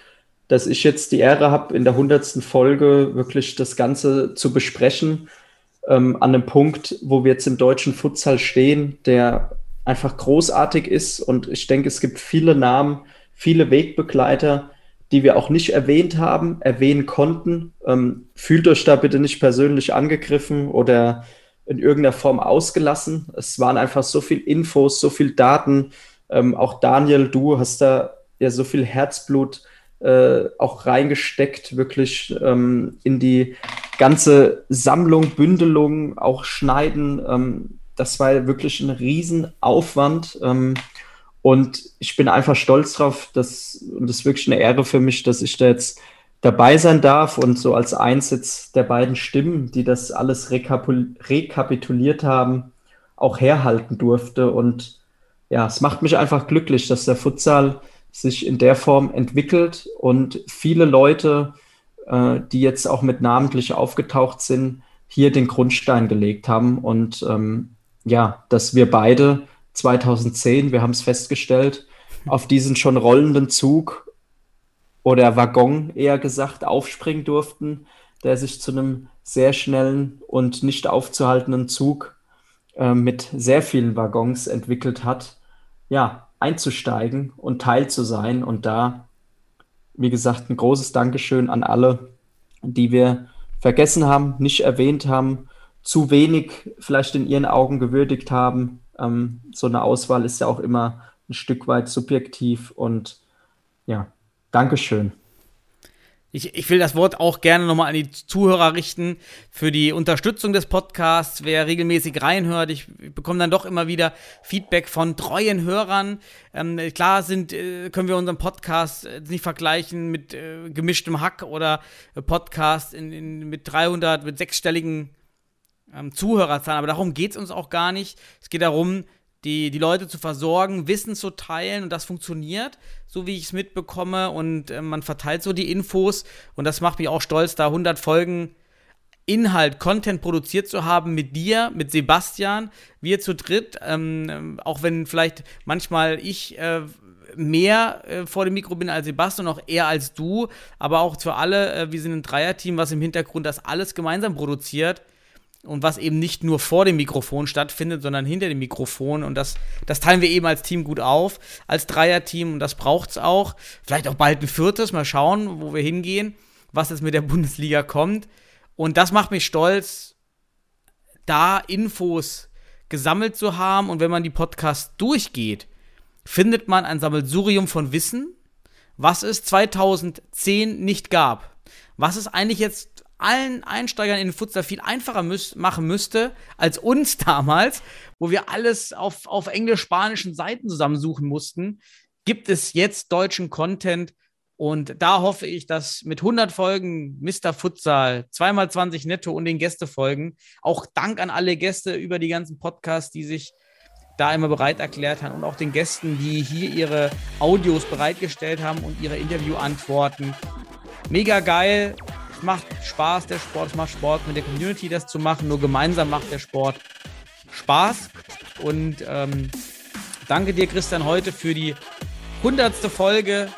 dass ich jetzt die Ehre habe, in der hundertsten Folge wirklich das Ganze zu besprechen, ähm, an einem Punkt, wo wir jetzt im deutschen Futsal stehen, der einfach großartig ist. Und ich denke, es gibt viele Namen, viele Wegbegleiter, die wir auch nicht erwähnt haben, erwähnen konnten. Ähm, fühlt euch da bitte nicht persönlich angegriffen oder in irgendeiner Form ausgelassen. Es waren einfach so viel Infos, so viel Daten. Ähm, auch Daniel, du hast da ja so viel Herzblut äh, auch reingesteckt, wirklich ähm, in die ganze Sammlung, Bündelung, auch Schneiden. Ähm, das war wirklich ein Riesenaufwand. Ähm, und ich bin einfach stolz drauf, dass, und das ist wirklich eine Ehre für mich, dass ich da jetzt dabei sein darf und so als eins jetzt der beiden Stimmen, die das alles rekapituliert haben, auch herhalten durfte. Und ja, es macht mich einfach glücklich, dass der Futsal sich in der Form entwickelt und viele Leute, äh, die jetzt auch mit namentlich aufgetaucht sind, hier den Grundstein gelegt haben. Und ähm, ja, dass wir beide 2010, wir haben es festgestellt, auf diesen schon rollenden Zug oder Waggon eher gesagt aufspringen durften, der sich zu einem sehr schnellen und nicht aufzuhaltenden Zug äh, mit sehr vielen Waggons entwickelt hat, ja, einzusteigen und Teil zu sein. Und da, wie gesagt, ein großes Dankeschön an alle, die wir vergessen haben, nicht erwähnt haben, zu wenig vielleicht in ihren Augen gewürdigt haben, ähm, so eine Auswahl ist ja auch immer ein Stück weit subjektiv und ja, Dankeschön. Ich, ich will das Wort auch gerne nochmal an die Zuhörer richten für die Unterstützung des Podcasts. Wer regelmäßig reinhört, ich bekomme dann doch immer wieder Feedback von treuen Hörern. Ähm, klar sind, äh, können wir unseren Podcast nicht vergleichen mit äh, gemischtem Hack oder Podcast in, in, mit 300, mit sechsstelligen ähm, Zuhörerzahlen, aber darum geht es uns auch gar nicht. Es geht darum, die, die Leute zu versorgen, Wissen zu teilen und das funktioniert, so wie ich es mitbekomme und äh, man verteilt so die Infos und das macht mich auch stolz, da 100 Folgen Inhalt, Content produziert zu haben mit dir, mit Sebastian, wir zu dritt, ähm, auch wenn vielleicht manchmal ich äh, mehr äh, vor dem Mikro bin als Sebastian, auch eher als du, aber auch für alle, äh, wir sind ein Dreierteam, was im Hintergrund das alles gemeinsam produziert und was eben nicht nur vor dem Mikrofon stattfindet, sondern hinter dem Mikrofon. Und das, das teilen wir eben als Team gut auf, als Dreierteam. Und das braucht es auch. Vielleicht auch bald ein viertes. Mal schauen, wo wir hingehen, was jetzt mit der Bundesliga kommt. Und das macht mich stolz, da Infos gesammelt zu haben. Und wenn man die Podcasts durchgeht, findet man ein Sammelsurium von Wissen, was es 2010 nicht gab. Was es eigentlich jetzt allen Einsteigern in den Futsal viel einfacher müß machen müsste als uns damals, wo wir alles auf, auf englisch-spanischen Seiten zusammensuchen mussten, gibt es jetzt deutschen Content. Und da hoffe ich, dass mit 100 Folgen Mr. Futsal, zweimal 20 netto und den Gästefolgen, auch Dank an alle Gäste über die ganzen Podcasts, die sich da immer bereit erklärt haben und auch den Gästen, die hier ihre Audios bereitgestellt haben und ihre Interviewantworten. Mega geil. Es macht Spaß, der Sport. Es macht Sport mit der Community, das zu machen. Nur gemeinsam macht der Sport Spaß. Und ähm, danke dir, Christian, heute für die hundertste Folge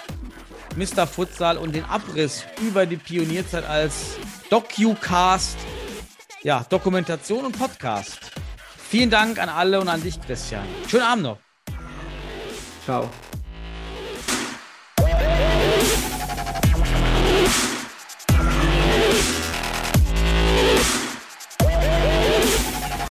Mr. Futsal und den Abriss über die Pionierzeit als DocuCast, ja, Dokumentation und Podcast. Vielen Dank an alle und an dich, Christian. Schönen Abend noch. Ciao.